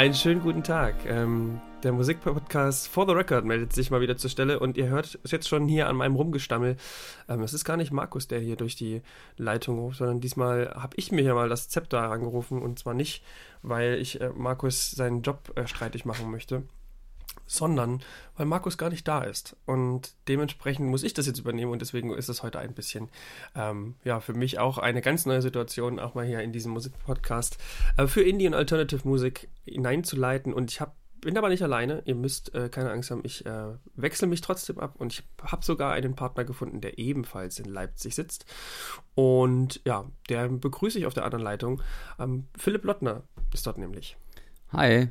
Einen schönen guten Tag. Ähm, der Musikpodcast For the Record meldet sich mal wieder zur Stelle und ihr hört es jetzt schon hier an meinem Rumgestammel. Ähm, es ist gar nicht Markus, der hier durch die Leitung ruft, sondern diesmal habe ich mir ja mal das Zepter angerufen und zwar nicht, weil ich äh, Markus seinen Job äh, streitig machen möchte, sondern weil Markus gar nicht da ist. Und dementsprechend muss ich das jetzt übernehmen und deswegen ist es heute ein bisschen, ähm, ja, für mich auch eine ganz neue Situation, auch mal hier in diesem Musikpodcast äh, für Indie und Alternative Musik hineinzuleiten. Und ich habe bin aber nicht alleine. Ihr müsst äh, keine Angst haben. Ich äh, wechsle mich trotzdem ab und ich habe sogar einen Partner gefunden, der ebenfalls in Leipzig sitzt. Und ja, der begrüße ich auf der anderen Leitung. Ähm, Philipp Lottner ist dort nämlich. Hi.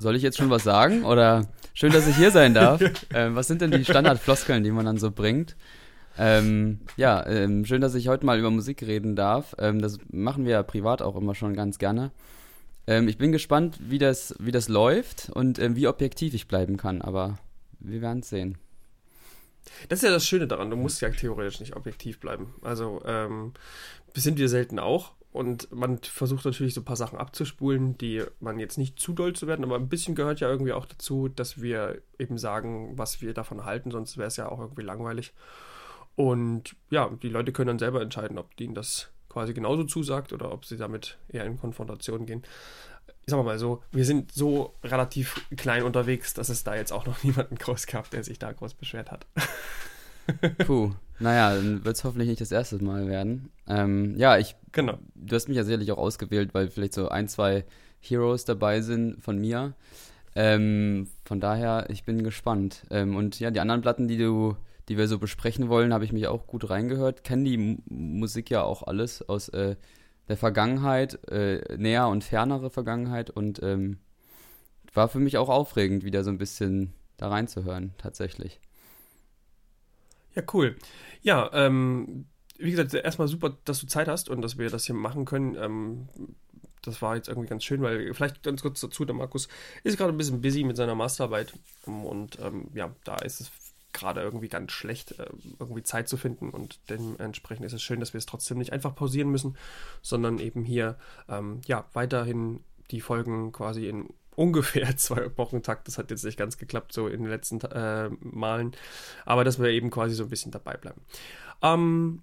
Soll ich jetzt schon was sagen? Oder schön, dass ich hier sein darf. ähm, was sind denn die Standardfloskeln, die man dann so bringt? Ähm, ja, ähm, schön, dass ich heute mal über Musik reden darf. Ähm, das machen wir ja privat auch immer schon ganz gerne. Ähm, ich bin gespannt, wie das, wie das läuft und ähm, wie objektiv ich bleiben kann, aber wir werden es sehen. Das ist ja das Schöne daran, du musst ja theoretisch nicht objektiv bleiben. Also, ähm, sind wir selten auch. Und man versucht natürlich so ein paar Sachen abzuspulen, die man jetzt nicht zu doll zu werden, aber ein bisschen gehört ja irgendwie auch dazu, dass wir eben sagen, was wir davon halten, sonst wäre es ja auch irgendwie langweilig. Und ja, die Leute können dann selber entscheiden, ob ihnen das quasi genauso zusagt oder ob sie damit eher in Konfrontation gehen. Ich sag mal so, wir sind so relativ klein unterwegs, dass es da jetzt auch noch niemanden groß gab, der sich da groß beschwert hat. Puh, naja, dann wird es hoffentlich nicht das erste Mal werden. Ähm, ja, ich. Genau. Du hast mich ja sicherlich auch ausgewählt, weil vielleicht so ein, zwei Heroes dabei sind von mir. Ähm, von daher, ich bin gespannt. Ähm, und ja, die anderen Platten, die du, die wir so besprechen wollen, habe ich mich auch gut reingehört. Kennen die M Musik ja auch alles aus äh, der Vergangenheit, äh, näher und fernere Vergangenheit und ähm, war für mich auch aufregend, wieder so ein bisschen da reinzuhören, tatsächlich. Ja, cool. Ja, ähm, wie gesagt, erstmal super, dass du Zeit hast und dass wir das hier machen können. Ähm, das war jetzt irgendwie ganz schön, weil vielleicht ganz kurz dazu, der Markus ist gerade ein bisschen busy mit seiner Masterarbeit und ähm, ja, da ist es gerade irgendwie ganz schlecht, äh, irgendwie Zeit zu finden und dementsprechend ist es schön, dass wir es trotzdem nicht einfach pausieren müssen, sondern eben hier ähm, ja weiterhin die Folgen quasi in ungefähr zwei Wochen Takt. Das hat jetzt nicht ganz geklappt, so in den letzten äh, Malen. Aber dass wir eben quasi so ein bisschen dabei bleiben. Ähm,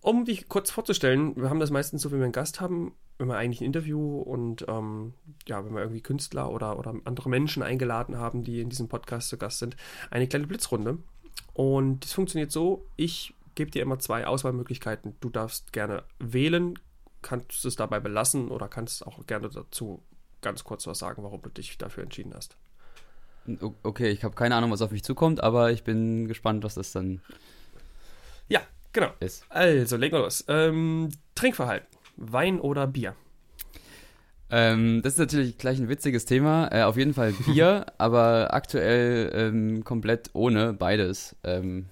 um dich kurz vorzustellen, wir haben das meistens so, wenn wir einen Gast haben, wenn wir eigentlich ein Interview und ähm, ja, wenn wir irgendwie Künstler oder, oder andere Menschen eingeladen haben, die in diesem Podcast zu Gast sind, eine kleine Blitzrunde. Und das funktioniert so, ich gebe dir immer zwei Auswahlmöglichkeiten. Du darfst gerne wählen, kannst es dabei belassen oder kannst auch gerne dazu ganz kurz was sagen, warum du dich dafür entschieden hast. Okay, ich habe keine Ahnung, was auf mich zukommt, aber ich bin gespannt, was das dann. Ja, genau. Ist. Also, legen wir los. Ähm, Trinkverhalten: Wein oder Bier? Ähm, das ist natürlich gleich ein witziges Thema. Äh, auf jeden Fall Bier, aber aktuell ähm, komplett ohne beides. Ähm,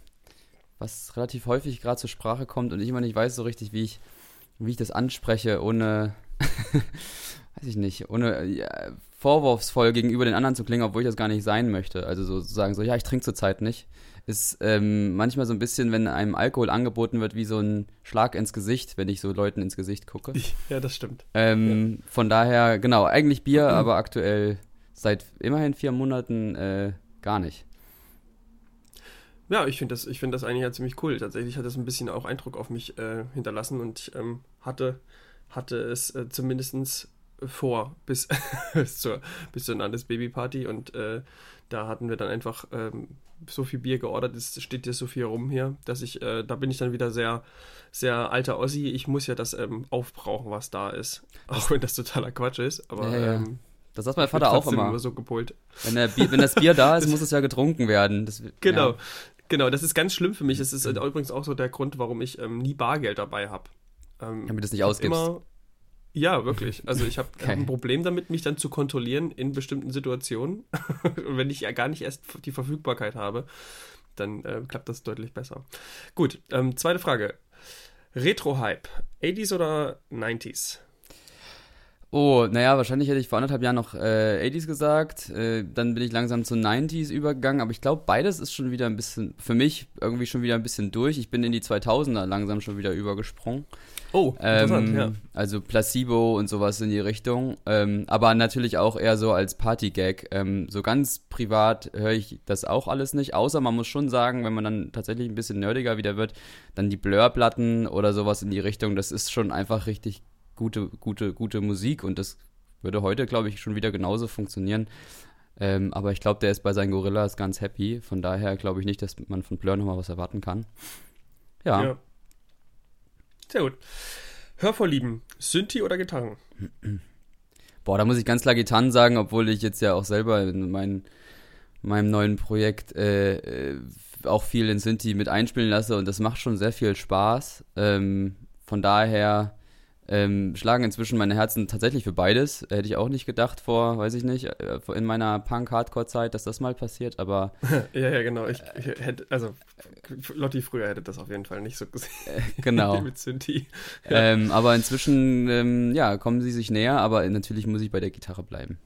was relativ häufig gerade zur Sprache kommt und ich immer nicht weiß so richtig, wie ich, wie ich das anspreche, ohne. weiß ich nicht, ohne ja, vorwurfsvoll gegenüber den anderen zu klingen, obwohl ich das gar nicht sein möchte. Also so sagen so, ja, ich trinke zurzeit nicht, ist ähm, manchmal so ein bisschen, wenn einem Alkohol angeboten wird, wie so ein Schlag ins Gesicht, wenn ich so Leuten ins Gesicht gucke. Ja, das stimmt. Ähm, ja. Von daher, genau, eigentlich Bier, mhm. aber aktuell seit immerhin vier Monaten äh, gar nicht. Ja, ich finde das, find das eigentlich ja ziemlich cool. Tatsächlich hat das ein bisschen auch Eindruck auf mich äh, hinterlassen und ich ähm, hatte, hatte es äh, zumindest vor bis, bis, zur, bis zur Landesbabyparty und äh, da hatten wir dann einfach ähm, so viel Bier geordert, es steht hier so viel rum hier, dass ich, äh, da bin ich dann wieder sehr, sehr alter Ossi. Ich muss ja das ähm, aufbrauchen, was da ist. Auch wenn das totaler Quatsch ist. Aber ja, ja. Ähm, das sagt mein Vater auch immer. so gepolt. Wenn, Bier, wenn, das Bier da ist, muss es ja getrunken werden. Das, genau. Ja. Genau, das ist ganz schlimm für mich. Das ist mhm. übrigens auch so der Grund, warum ich ähm, nie Bargeld dabei habe. Ähm, Damit du es nicht ausgibst. Immer, ja, wirklich. Also ich habe okay. ein Problem damit, mich dann zu kontrollieren in bestimmten Situationen. Und wenn ich ja gar nicht erst die Verfügbarkeit habe, dann äh, klappt das deutlich besser. Gut, ähm, zweite Frage. Retro-Hype, 80s oder 90s? Oh, naja, wahrscheinlich hätte ich vor anderthalb Jahren noch äh, 80s gesagt. Äh, dann bin ich langsam zu 90s übergegangen. Aber ich glaube, beides ist schon wieder ein bisschen, für mich irgendwie schon wieder ein bisschen durch. Ich bin in die 2000er langsam schon wieder übergesprungen. Oh, interessant, ähm, ja. Also Placebo und sowas in die Richtung. Ähm, aber natürlich auch eher so als Partygag. Ähm, so ganz privat höre ich das auch alles nicht. Außer man muss schon sagen, wenn man dann tatsächlich ein bisschen nerdiger wieder wird, dann die Blur-Platten oder sowas in die Richtung, das ist schon einfach richtig gute, gute, gute Musik und das würde heute, glaube ich, schon wieder genauso funktionieren. Ähm, aber ich glaube, der ist bei seinen Gorillas ganz happy. Von daher glaube ich nicht, dass man von Blur nochmal was erwarten kann. Ja. ja. Sehr gut. Hörvorlieben, Synthi oder Gitarren? Boah, da muss ich ganz klar Gitarren sagen, obwohl ich jetzt ja auch selber in mein, meinem neuen Projekt äh, äh auch viel in Synthi mit einspielen lasse und das macht schon sehr viel Spaß. Ähm, von daher ähm, schlagen inzwischen meine Herzen tatsächlich für beides. Hätte ich auch nicht gedacht vor, weiß ich nicht, äh, in meiner Punk-Hardcore-Zeit, dass das mal passiert, aber. ja, ja, genau. Ich, ich, hätte, also, Lotti früher hätte das auf jeden Fall nicht so gesehen. Äh, genau. Mit Synthi. Ja. Ähm, aber inzwischen, ähm, ja, kommen sie sich näher, aber natürlich muss ich bei der Gitarre bleiben.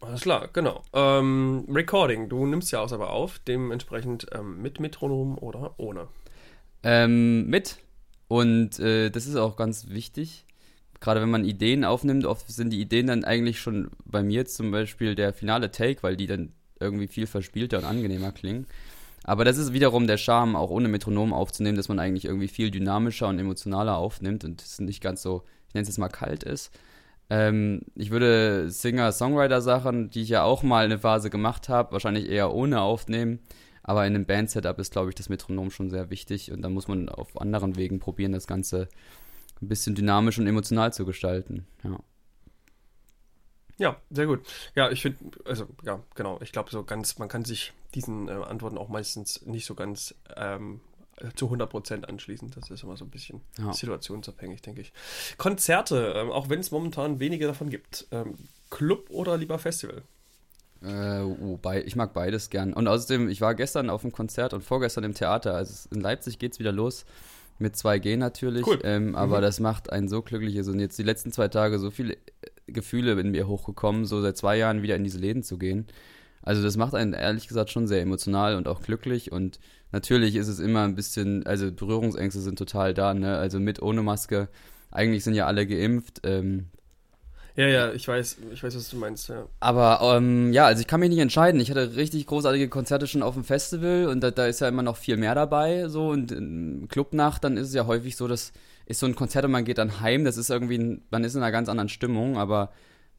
Alles klar, genau. Ähm, Recording, du nimmst ja auch aber auf, dementsprechend ähm, mit Metronom oder ohne? Ähm, mit. Und äh, das ist auch ganz wichtig. Gerade wenn man Ideen aufnimmt, oft sind die Ideen dann eigentlich schon bei mir zum Beispiel der finale Take, weil die dann irgendwie viel verspielter und angenehmer klingen. Aber das ist wiederum der Charme, auch ohne Metronom aufzunehmen, dass man eigentlich irgendwie viel dynamischer und emotionaler aufnimmt und es nicht ganz so, ich nenne es jetzt mal kalt ist. Ähm, ich würde Singer-Songwriter-Sachen, die ich ja auch mal eine Phase gemacht habe, wahrscheinlich eher ohne aufnehmen. Aber in einem Band-Setup ist, glaube ich, das Metronom schon sehr wichtig und da muss man auf anderen Wegen probieren, das Ganze ein bisschen dynamisch und emotional zu gestalten. Ja. Ja, sehr gut. Ja, ich finde, also ja, genau. Ich glaube, so ganz, man kann sich diesen äh, Antworten auch meistens nicht so ganz ähm, zu 100% anschließen. Das ist immer so ein bisschen ja. situationsabhängig, denke ich. Konzerte, ähm, auch wenn es momentan wenige davon gibt. Ähm, Club oder lieber Festival? Äh, oh, bei, ich mag beides gern. Und außerdem, ich war gestern auf dem Konzert und vorgestern im Theater. Also in Leipzig geht es wieder los. Mit 2G natürlich. Cool. Ähm, aber mhm. das macht einen so glücklich. Also, und jetzt die letzten zwei Tage so viele äh, Gefühle in mir hochgekommen, so seit zwei Jahren wieder in diese Läden zu gehen. Also das macht einen ehrlich gesagt schon sehr emotional und auch glücklich. Und natürlich ist es immer ein bisschen, also Berührungsängste sind total da, ne? Also mit, ohne Maske. Eigentlich sind ja alle geimpft. Ähm, ja, ja, ich weiß, ich weiß, was du meinst, ja. Aber ähm, ja, also ich kann mich nicht entscheiden. Ich hatte richtig großartige Konzerte schon auf dem Festival und da, da ist ja immer noch viel mehr dabei. So und in Clubnacht, dann ist es ja häufig so, dass ist so ein Konzert und man geht dann heim. Das ist irgendwie, man ist in einer ganz anderen Stimmung, aber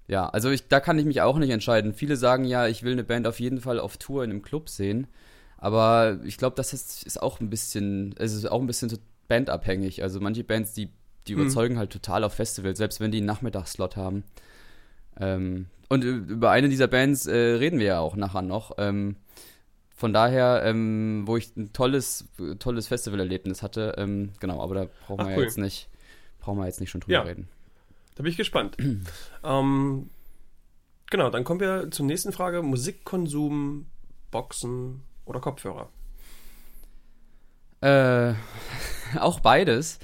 ja, also ich, da kann ich mich auch nicht entscheiden. Viele sagen ja, ich will eine Band auf jeden Fall auf Tour in einem Club sehen. Aber ich glaube, das ist, ist auch ein bisschen, es ist auch ein bisschen so bandabhängig. Also manche Bands, die die mhm. überzeugen mhm. halt total auf Festivals, selbst wenn die einen Nachmittagsslot haben. Ähm, und über eine dieser Bands äh, reden wir ja auch nachher noch. Ähm, von daher, ähm, wo ich ein tolles, tolles Festivalerlebnis hatte, ähm, genau, aber da brauchen Ach, wir cool. jetzt nicht, brauchen wir jetzt nicht schon drüber ja. reden. Da bin ich gespannt. ähm, genau, dann kommen wir zur nächsten Frage: Musikkonsum, Boxen oder Kopfhörer? Äh, auch beides.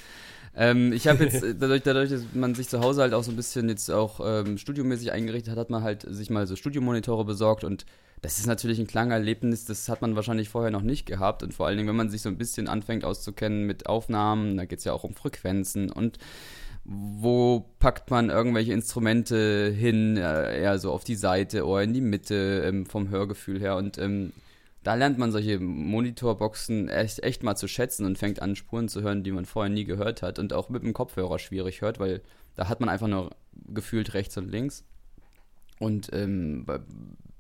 Ähm, ich habe jetzt, dadurch, dadurch, dass man sich zu Hause halt auch so ein bisschen jetzt auch ähm, studiomäßig eingerichtet hat, hat man halt sich mal so Studiomonitore besorgt und das ist natürlich ein Klangerlebnis, das hat man wahrscheinlich vorher noch nicht gehabt und vor allen Dingen, wenn man sich so ein bisschen anfängt auszukennen mit Aufnahmen, da geht es ja auch um Frequenzen und wo packt man irgendwelche Instrumente hin, äh, eher so auf die Seite oder in die Mitte ähm, vom Hörgefühl her und ähm, da lernt man solche Monitorboxen echt, echt mal zu schätzen und fängt an, Spuren zu hören, die man vorher nie gehört hat und auch mit dem Kopfhörer schwierig hört, weil da hat man einfach nur gefühlt rechts und links. Und ähm, bei,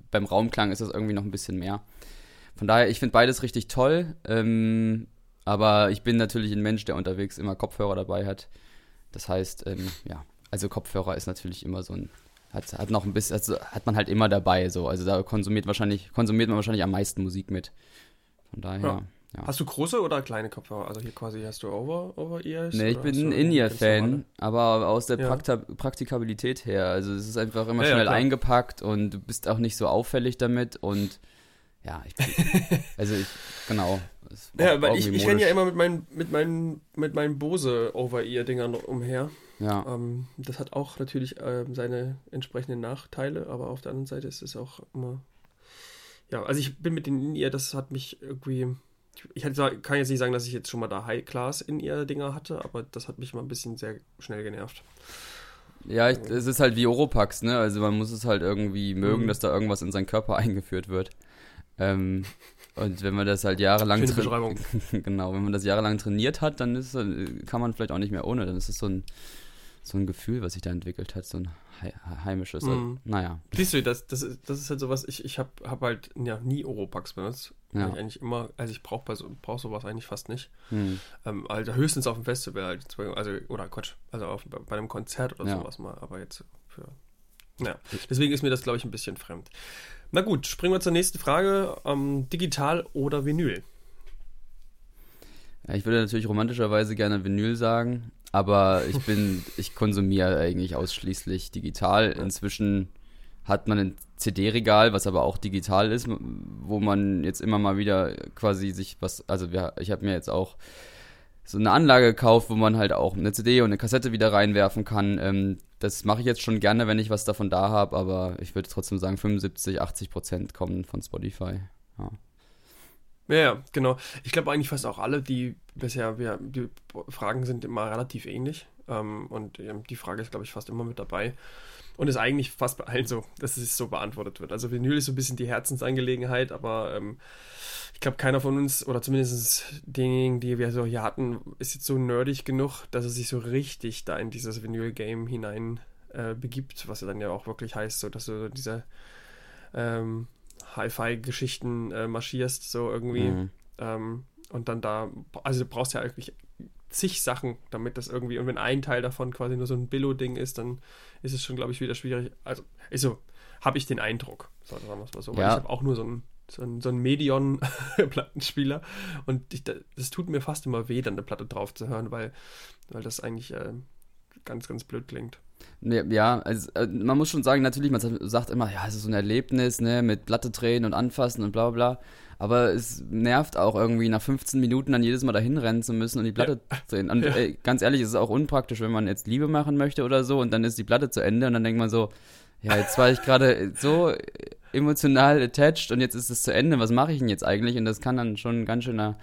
beim Raumklang ist das irgendwie noch ein bisschen mehr. Von daher, ich finde beides richtig toll, ähm, aber ich bin natürlich ein Mensch, der unterwegs immer Kopfhörer dabei hat. Das heißt, ähm, ja, also Kopfhörer ist natürlich immer so ein hat, hat noch ein bisschen, also hat man halt immer dabei so. Also da konsumiert wahrscheinlich, konsumiert man wahrscheinlich am meisten Musik mit. Von daher. Ja. Ja. Hast du große oder kleine Kopfhörer? Also hier quasi hast du Over, Over Ears? Nee, ich bin ein In-Ear-Fan, aber aus der ja. Prakta Praktikabilität her. Also es ist einfach immer schnell eingepackt und du bist auch nicht so auffällig damit und ja, ich bin, also ich, genau. Ja, weil ich, ich renne ja immer mit meinen, mit meinen, mit meinen Bose-Over-Ear-Dingern umher. Ja. Ähm, das hat auch natürlich ähm, seine entsprechenden Nachteile, aber auf der anderen Seite ist es auch immer. Ja, also ich bin mit den In-Ear, das hat mich irgendwie. Ich kann jetzt nicht sagen, dass ich jetzt schon mal da High-Class-In-Ear-Dinger hatte, aber das hat mich mal ein bisschen sehr schnell genervt. Ja, ich, es ist halt wie Oropax, ne? Also man muss es halt irgendwie mögen, mhm. dass da irgendwas in seinen Körper eingeführt wird. Ähm, und wenn man das halt jahrelang genau, wenn man das jahrelang trainiert hat, dann ist, kann man vielleicht auch nicht mehr ohne. Dann ist es so ein, so ein Gefühl, was sich da entwickelt hat, so ein heimisches. Mhm. Naja. Siehst du, das, das, ist, das ist halt sowas, ich, ich habe hab halt ja, nie Oropax benutzt. Ja. Ich eigentlich immer, also ich brauche so, brauch sowas eigentlich fast nicht. Mhm. Ähm, also höchstens auf dem Festival halt, also, oder Quatsch, also auf, bei einem Konzert oder ja. sowas mal, aber jetzt für. Ja, deswegen ist mir das, glaube ich, ein bisschen fremd. Na gut, springen wir zur nächsten Frage. Ähm, digital oder Vinyl? Ja, ich würde natürlich romantischerweise gerne Vinyl sagen, aber ich bin, ich konsumiere eigentlich ausschließlich digital. Inzwischen hat man ein CD-Regal, was aber auch digital ist, wo man jetzt immer mal wieder quasi sich was, also wir, ich habe mir jetzt auch so eine Anlage gekauft, wo man halt auch eine CD und eine Kassette wieder reinwerfen kann. Ähm, das mache ich jetzt schon gerne, wenn ich was davon da habe, aber ich würde trotzdem sagen, 75, 80 Prozent kommen von Spotify. Ja. Ja, genau. Ich glaube eigentlich fast auch alle, die bisher, wir, die Fragen sind immer relativ ähnlich. Ähm, und ähm, die Frage ist, glaube ich, fast immer mit dabei. Und ist eigentlich fast bei allen so, dass es so beantwortet wird. Also Vinyl ist so ein bisschen die Herzensangelegenheit, aber ähm, ich glaube, keiner von uns, oder zumindest diejenigen, die wir so hier hatten, ist jetzt so nerdig genug, dass er sich so richtig da in dieses Vinyl-Game hinein äh, begibt, was ja dann ja auch wirklich heißt, so dass du diese ähm, Hi-Fi-Geschichten äh, marschierst, so irgendwie. Mhm. Ähm, und dann da, also du brauchst ja eigentlich zig Sachen, damit das irgendwie, und wenn ein Teil davon quasi nur so ein Billo-Ding ist, dann ist es schon, glaube ich, wieder schwierig. Also, ist so, habe ich den Eindruck, sagen wir es mal so. Ja. Weil ich habe auch nur so ein, so ein, so ein Medion-Plattenspieler und ich, das tut mir fast immer weh, dann eine Platte drauf zu hören, weil, weil das eigentlich äh, ganz, ganz blöd klingt. Ja, also äh, man muss schon sagen, natürlich, man sagt immer, ja, es ist so ein Erlebnis, ne, mit Platte drehen und anfassen und bla bla. Aber es nervt auch irgendwie nach 15 Minuten dann jedes Mal dahin rennen zu müssen und die Platte ja. drehen. Und ja. ey, ganz ehrlich, es ist auch unpraktisch, wenn man jetzt Liebe machen möchte oder so und dann ist die Platte zu Ende und dann denkt man so, ja, jetzt war ich gerade so emotional attached und jetzt ist es zu Ende, was mache ich denn jetzt eigentlich? Und das kann dann schon ein ganz schöner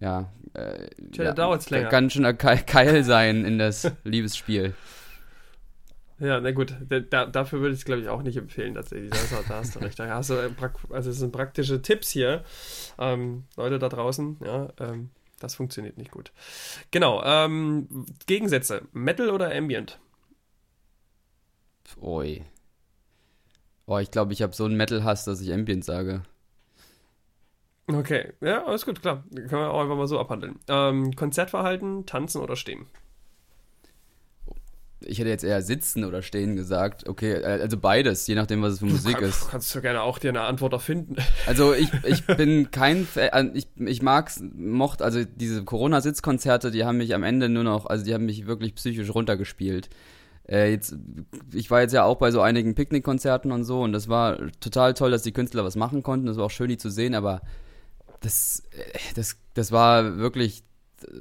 ja, äh, ja dauert's länger. ganz schöner Keil sein in das Liebesspiel. Ja, na gut, da, dafür würde ich es, glaube ich, auch nicht empfehlen, tatsächlich. Da, da hast du recht. Da hast du, äh, also es sind praktische Tipps hier. Ähm, Leute da draußen, ja, ähm, das funktioniert nicht gut. Genau, ähm, Gegensätze. Metal oder Ambient? Oi. Oh, ich glaube, ich habe so einen Metal-Hass, dass ich Ambient sage. Okay, ja, alles gut, klar. Können wir auch einfach mal so abhandeln. Ähm, Konzertverhalten, tanzen oder stehen? ich hätte jetzt eher sitzen oder stehen gesagt. Okay, äh, also beides, je nachdem, was es für Musik du, ist. Kannst du gerne auch dir eine Antwort erfinden. Also ich, ich bin kein Fan, äh, ich, ich mag's, mocht, also diese Corona-Sitzkonzerte, die haben mich am Ende nur noch, also die haben mich wirklich psychisch runtergespielt. Äh, jetzt, ich war jetzt ja auch bei so einigen Picknickkonzerten und so und das war total toll, dass die Künstler was machen konnten. Das war auch schön, die zu sehen, aber das, äh, das, das war wirklich,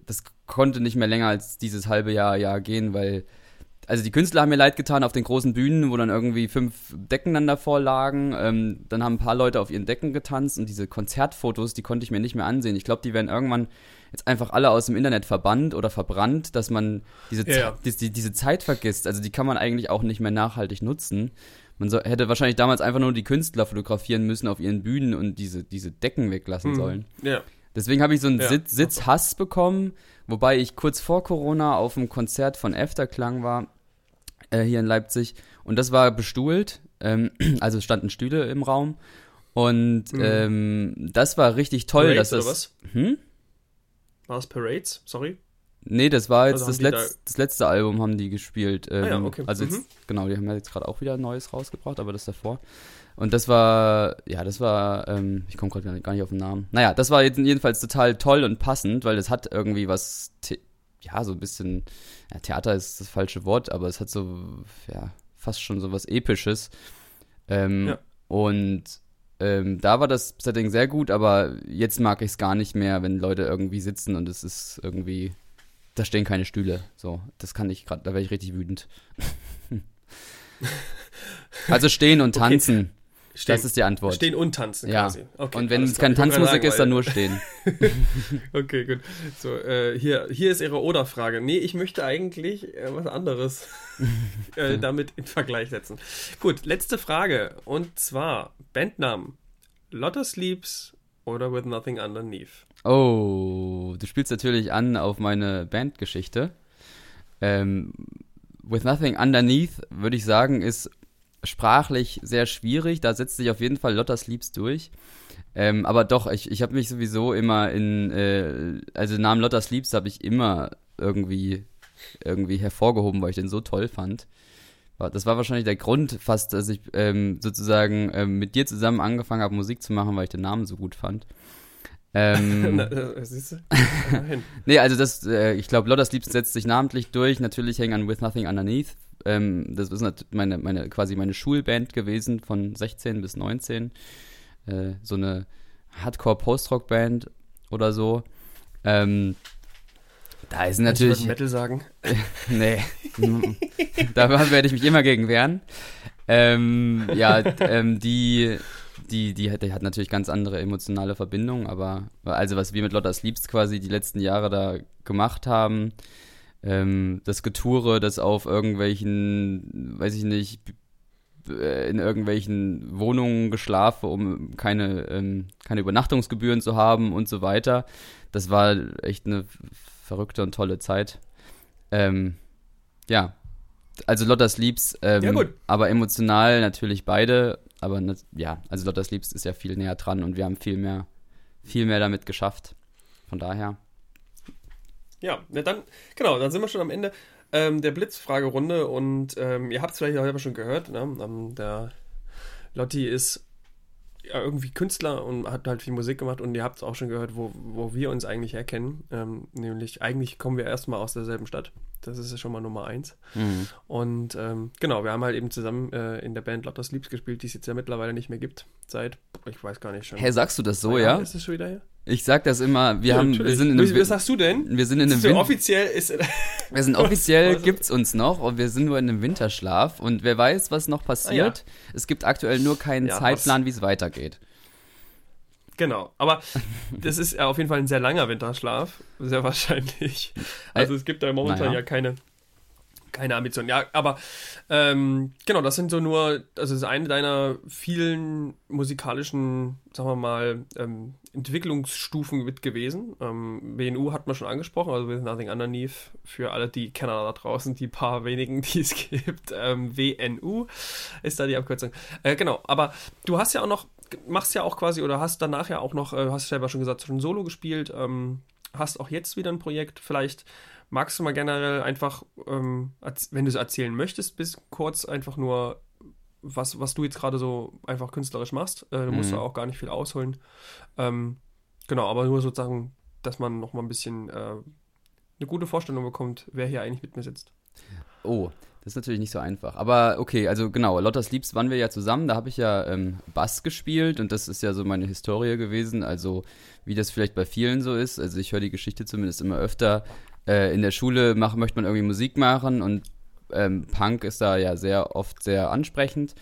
das konnte nicht mehr länger als dieses halbe Jahr, Jahr gehen, weil also die Künstler haben mir leid getan auf den großen Bühnen, wo dann irgendwie fünf Decken dann davor lagen. Ähm, dann haben ein paar Leute auf ihren Decken getanzt und diese Konzertfotos, die konnte ich mir nicht mehr ansehen. Ich glaube, die werden irgendwann jetzt einfach alle aus dem Internet verbannt oder verbrannt, dass man diese, ja, ja. Die, diese Zeit vergisst. Also die kann man eigentlich auch nicht mehr nachhaltig nutzen. Man so, hätte wahrscheinlich damals einfach nur die Künstler fotografieren müssen auf ihren Bühnen und diese, diese Decken weglassen mhm. sollen. Ja. Deswegen habe ich so einen ja. Sitz, Sitzhass bekommen, wobei ich kurz vor Corona auf einem Konzert von Efterklang war äh, hier in Leipzig. Und das war bestuhlt, ähm, also standen Stühle im Raum. Und mhm. ähm, das war richtig toll. Parades dass das, oder was? Hm? War es Parades? Sorry. Nee, das war jetzt also das, Letz-, da das letzte Album haben die gespielt. Ähm, ah, ja, okay. Also mhm. jetzt, genau, die haben ja jetzt gerade auch wieder ein neues rausgebracht, aber das davor. Und das war, ja, das war, ähm, ich komme gerade gar nicht auf den Namen. Naja, das war jedenfalls total toll und passend, weil es hat irgendwie was ja, so ein bisschen, ja, Theater ist das falsche Wort, aber es hat so, ja, fast schon so was Episches. Ähm, ja. Und ähm, da war das Setting sehr gut, aber jetzt mag ich es gar nicht mehr, wenn Leute irgendwie sitzen und es ist irgendwie, da stehen keine Stühle. So, das kann ich gerade, da wäre ich richtig wütend. also stehen und tanzen. Okay. Stehen. Das ist die Antwort. Stehen und tanzen ja. quasi. Okay, und wenn es keine Tanzmusik ist, dann nur stehen. okay, gut. So, äh, hier, hier ist Ihre Oder-Frage. Nee, ich möchte eigentlich äh, was anderes äh, damit in Vergleich setzen. Gut, letzte Frage. Und zwar Bandnamen. Lotta Sleeps oder With Nothing Underneath? Oh, du spielst natürlich an auf meine Bandgeschichte. Ähm, With Nothing Underneath, würde ich sagen, ist sprachlich sehr schwierig. Da setzt sich auf jeden Fall Lotta Sleeps durch. Ähm, aber doch, ich, ich habe mich sowieso immer in, äh, also den Namen Lotta Sleeps habe ich immer irgendwie, irgendwie hervorgehoben, weil ich den so toll fand. Das war wahrscheinlich der Grund fast, dass ich ähm, sozusagen ähm, mit dir zusammen angefangen habe, Musik zu machen, weil ich den Namen so gut fand. Ähm, Na, äh, siehst du? nee, also das, äh, ich glaube, Lotta Sleeps setzt sich namentlich durch. Natürlich hängen an With Nothing Underneath ähm, das ist meine, meine, quasi meine Schulband gewesen von 16 bis 19. Äh, so eine Hardcore-Post-Rock-Band oder so. Ähm, da ist natürlich. Ich Metal sagen. nee. da werde ich mich immer gegen wehren. Ähm, ja, ähm, die, die, die hat, die hat natürlich ganz andere emotionale Verbindungen, aber also was wir mit Lotta Sleeps quasi die letzten Jahre da gemacht haben, ähm, das Getoure, das auf irgendwelchen, weiß ich nicht, äh, in irgendwelchen Wohnungen geschlafen, um keine, ähm, keine Übernachtungsgebühren zu haben und so weiter. Das war echt eine verrückte und tolle Zeit. Ähm, ja, also Lottas Liebs, ähm, ja, aber emotional natürlich beide. Aber ja, also Lottas Liebs ist ja viel näher dran und wir haben viel mehr, viel mehr damit geschafft. Von daher. Ja, na dann, genau, dann sind wir schon am Ende ähm, der Blitzfragerunde und ähm, ihr habt es vielleicht auch schon gehört, ne? Ähm, der Lotti ist ja, irgendwie Künstler und hat halt viel Musik gemacht und ihr habt es auch schon gehört, wo, wo wir uns eigentlich erkennen. Ähm, nämlich, eigentlich kommen wir erstmal aus derselben Stadt. Das ist ja schon mal Nummer eins. Mhm. Und ähm, genau, wir haben halt eben zusammen äh, in der Band Lotters Liebs gespielt, die es jetzt ja mittlerweile nicht mehr gibt. Seit, ich weiß gar nicht schon. Hä, sagst du das so, ja? Ist es schon wieder hier? Ich sag das immer, wir ja, haben, wir sind in einem, Was sagst du denn? Wir sind in einem so offiziell ist, wir sind offiziell gibt's uns noch und wir sind nur in einem Winterschlaf und wer weiß, was noch passiert. Ah, ja. Es gibt aktuell nur keinen ja, Zeitplan, wie es weitergeht. Genau, aber das ist auf jeden Fall ein sehr langer Winterschlaf, sehr wahrscheinlich. Also es gibt da momentan naja. ja keine keine Ambition. Ja, aber ähm, genau, das sind so nur, also das ist eine deiner vielen musikalischen, sagen wir mal, ähm, Entwicklungsstufen mit gewesen. Ähm, WNU hat man schon angesprochen, also With Nothing Underneath für alle die Kenner da draußen, die paar wenigen, die es gibt. Ähm, WNU ist da die Abkürzung. Äh, genau, aber du hast ja auch noch, machst ja auch quasi, oder hast danach ja auch noch, äh, hast selber schon gesagt, schon Solo gespielt, ähm, hast auch jetzt wieder ein Projekt, vielleicht magst du mal generell einfach, ähm, wenn du es erzählen möchtest, bis kurz einfach nur, was, was du jetzt gerade so einfach künstlerisch machst. Äh, du musst mhm. da auch gar nicht viel ausholen. Ähm, genau, aber nur sozusagen, dass man noch mal ein bisschen äh, eine gute Vorstellung bekommt, wer hier eigentlich mit mir sitzt. Oh, das ist natürlich nicht so einfach. Aber okay, also genau, Lottas Liebs waren wir ja zusammen. Da habe ich ja ähm, Bass gespielt und das ist ja so meine Historie gewesen. Also, wie das vielleicht bei vielen so ist. Also, ich höre die Geschichte zumindest immer öfter äh, in der Schule mach, möchte man irgendwie Musik machen und ähm, Punk ist da ja sehr oft sehr ansprechend.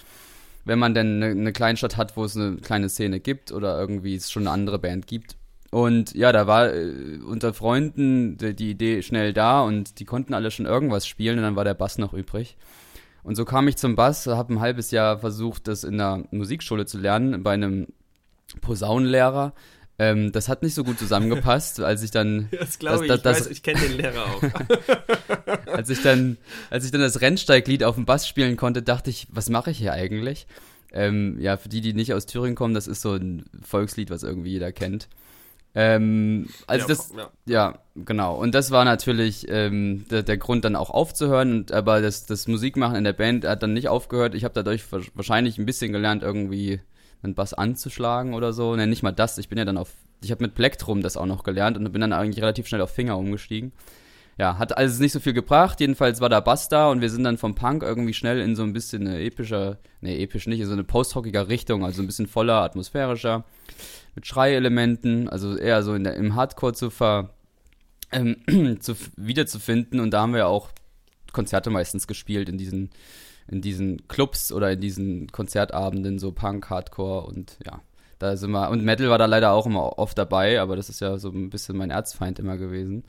Wenn man dann eine, eine Kleinstadt hat, wo es eine kleine Szene gibt oder irgendwie es schon eine andere Band gibt. Und ja, da war äh, unter Freunden die, die, Idee schnell da und die konnten alle schon irgendwas spielen und dann war der Bass noch übrig. Und so kam ich zum Bass, habe ein halbes Jahr versucht, das in der Musikschule zu lernen, bei einem Posaunenlehrer. Ähm, das hat nicht so gut zusammengepasst, als ich dann. Das glaube ich, das, das, ich, ich kenne den Lehrer auch. als ich dann, als ich dann das Rennsteiglied auf dem Bass spielen konnte, dachte ich, was mache ich hier eigentlich? Ähm, ja, für die, die nicht aus Thüringen kommen, das ist so ein Volkslied, was irgendwie jeder kennt. Ähm, also ja, das, ja. ja. genau. Und das war natürlich ähm, der, der, Grund, dann auch aufzuhören. Und, aber das, das Musikmachen in der Band hat dann nicht aufgehört. Ich habe dadurch wahrscheinlich ein bisschen gelernt, irgendwie einen Bass anzuschlagen oder so. Ne, nicht mal das. Ich bin ja dann auf, ich habe mit Plektrum das auch noch gelernt und bin dann eigentlich relativ schnell auf Finger umgestiegen. ja, hat alles nicht so viel gebracht. Jedenfalls war da Bass da und wir sind dann vom Punk irgendwie schnell in so ein bisschen eine epische, nee, episch nicht, in so eine posthockiger Richtung, also ein bisschen voller, atmosphärischer, mit Schreielementen, also eher so in der, im Hardcore zu ver, ähm, zu, wiederzufinden. Und da haben wir auch Konzerte meistens gespielt in diesen, in diesen Clubs oder in diesen Konzertabenden, so Punk, Hardcore und ja. Da sind wir, und Metal war da leider auch immer oft dabei, aber das ist ja so ein bisschen mein Erzfeind immer gewesen.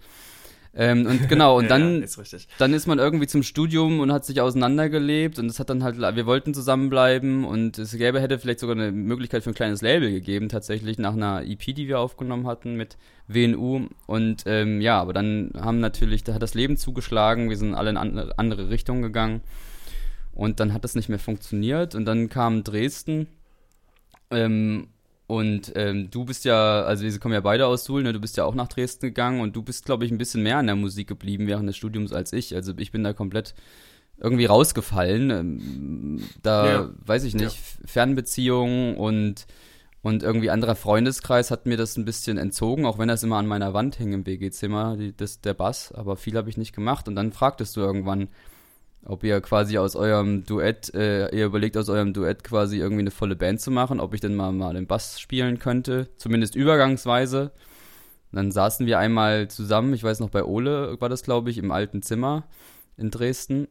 Ähm, und genau, und dann, ja, ist dann ist man irgendwie zum Studium und hat sich auseinandergelebt und es hat dann halt, wir wollten zusammenbleiben und es gäbe, hätte vielleicht sogar eine Möglichkeit für ein kleines Label gegeben, tatsächlich nach einer EP, die wir aufgenommen hatten mit WNU. Und ähm, ja, aber dann haben natürlich, da hat das Leben zugeschlagen, wir sind alle in andere, andere Richtungen gegangen und dann hat das nicht mehr funktioniert und dann kam Dresden. Ähm, und ähm, du bist ja, also wir kommen ja beide aus Suhl, ne? du bist ja auch nach Dresden gegangen und du bist, glaube ich, ein bisschen mehr an der Musik geblieben während des Studiums als ich. Also ich bin da komplett irgendwie rausgefallen. Ähm, da ja. weiß ich nicht, ja. Fernbeziehungen und, und irgendwie anderer Freundeskreis hat mir das ein bisschen entzogen, auch wenn das immer an meiner Wand hing im BG-Zimmer, der Bass, aber viel habe ich nicht gemacht. Und dann fragtest du irgendwann, ob ihr quasi aus eurem Duett, äh, ihr überlegt aus eurem Duett quasi irgendwie eine volle Band zu machen, ob ich denn mal, mal den Bass spielen könnte, zumindest übergangsweise. dann saßen wir einmal zusammen, ich weiß noch, bei Ole war das, glaube ich, im alten Zimmer in Dresden,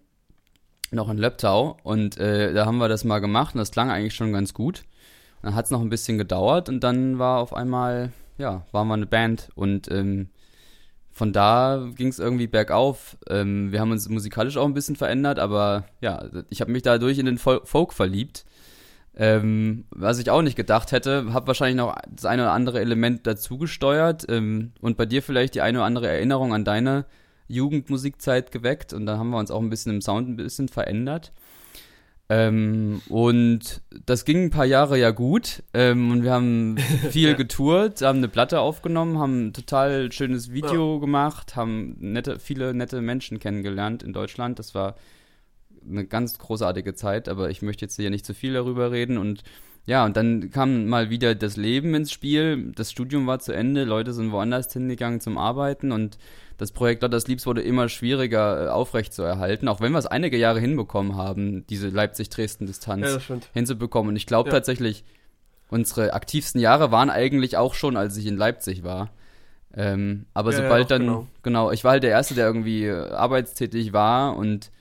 noch in Löbtau. Und äh, da haben wir das mal gemacht und das klang eigentlich schon ganz gut. dann hat es noch ein bisschen gedauert und dann war auf einmal, ja, waren wir eine Band und ähm, von da ging es irgendwie bergauf. Ähm, wir haben uns musikalisch auch ein bisschen verändert, aber ja, ich habe mich dadurch in den Folk verliebt. Ähm, was ich auch nicht gedacht hätte, habe wahrscheinlich noch das eine oder andere Element dazu gesteuert ähm, und bei dir vielleicht die eine oder andere Erinnerung an deine Jugendmusikzeit geweckt und da haben wir uns auch ein bisschen im Sound ein bisschen verändert. Ähm, und das ging ein paar Jahre ja gut. Ähm, und wir haben viel getourt, haben eine Platte aufgenommen, haben ein total schönes Video ja. gemacht, haben nette, viele nette Menschen kennengelernt in Deutschland. Das war eine ganz großartige Zeit, aber ich möchte jetzt hier nicht zu viel darüber reden. Und ja, und dann kam mal wieder das Leben ins Spiel. Das Studium war zu Ende, Leute sind woanders hingegangen zum Arbeiten und das Projekt Lotters Liebs wurde immer schwieriger äh, aufrechtzuerhalten, auch wenn wir es einige Jahre hinbekommen haben, diese Leipzig-Dresden-Distanz ja, hinzubekommen. Und ich glaube ja. tatsächlich, unsere aktivsten Jahre waren eigentlich auch schon, als ich in Leipzig war. Ähm, aber ja, sobald dann, genau. genau, ich war halt der Erste, der irgendwie äh, arbeitstätig war und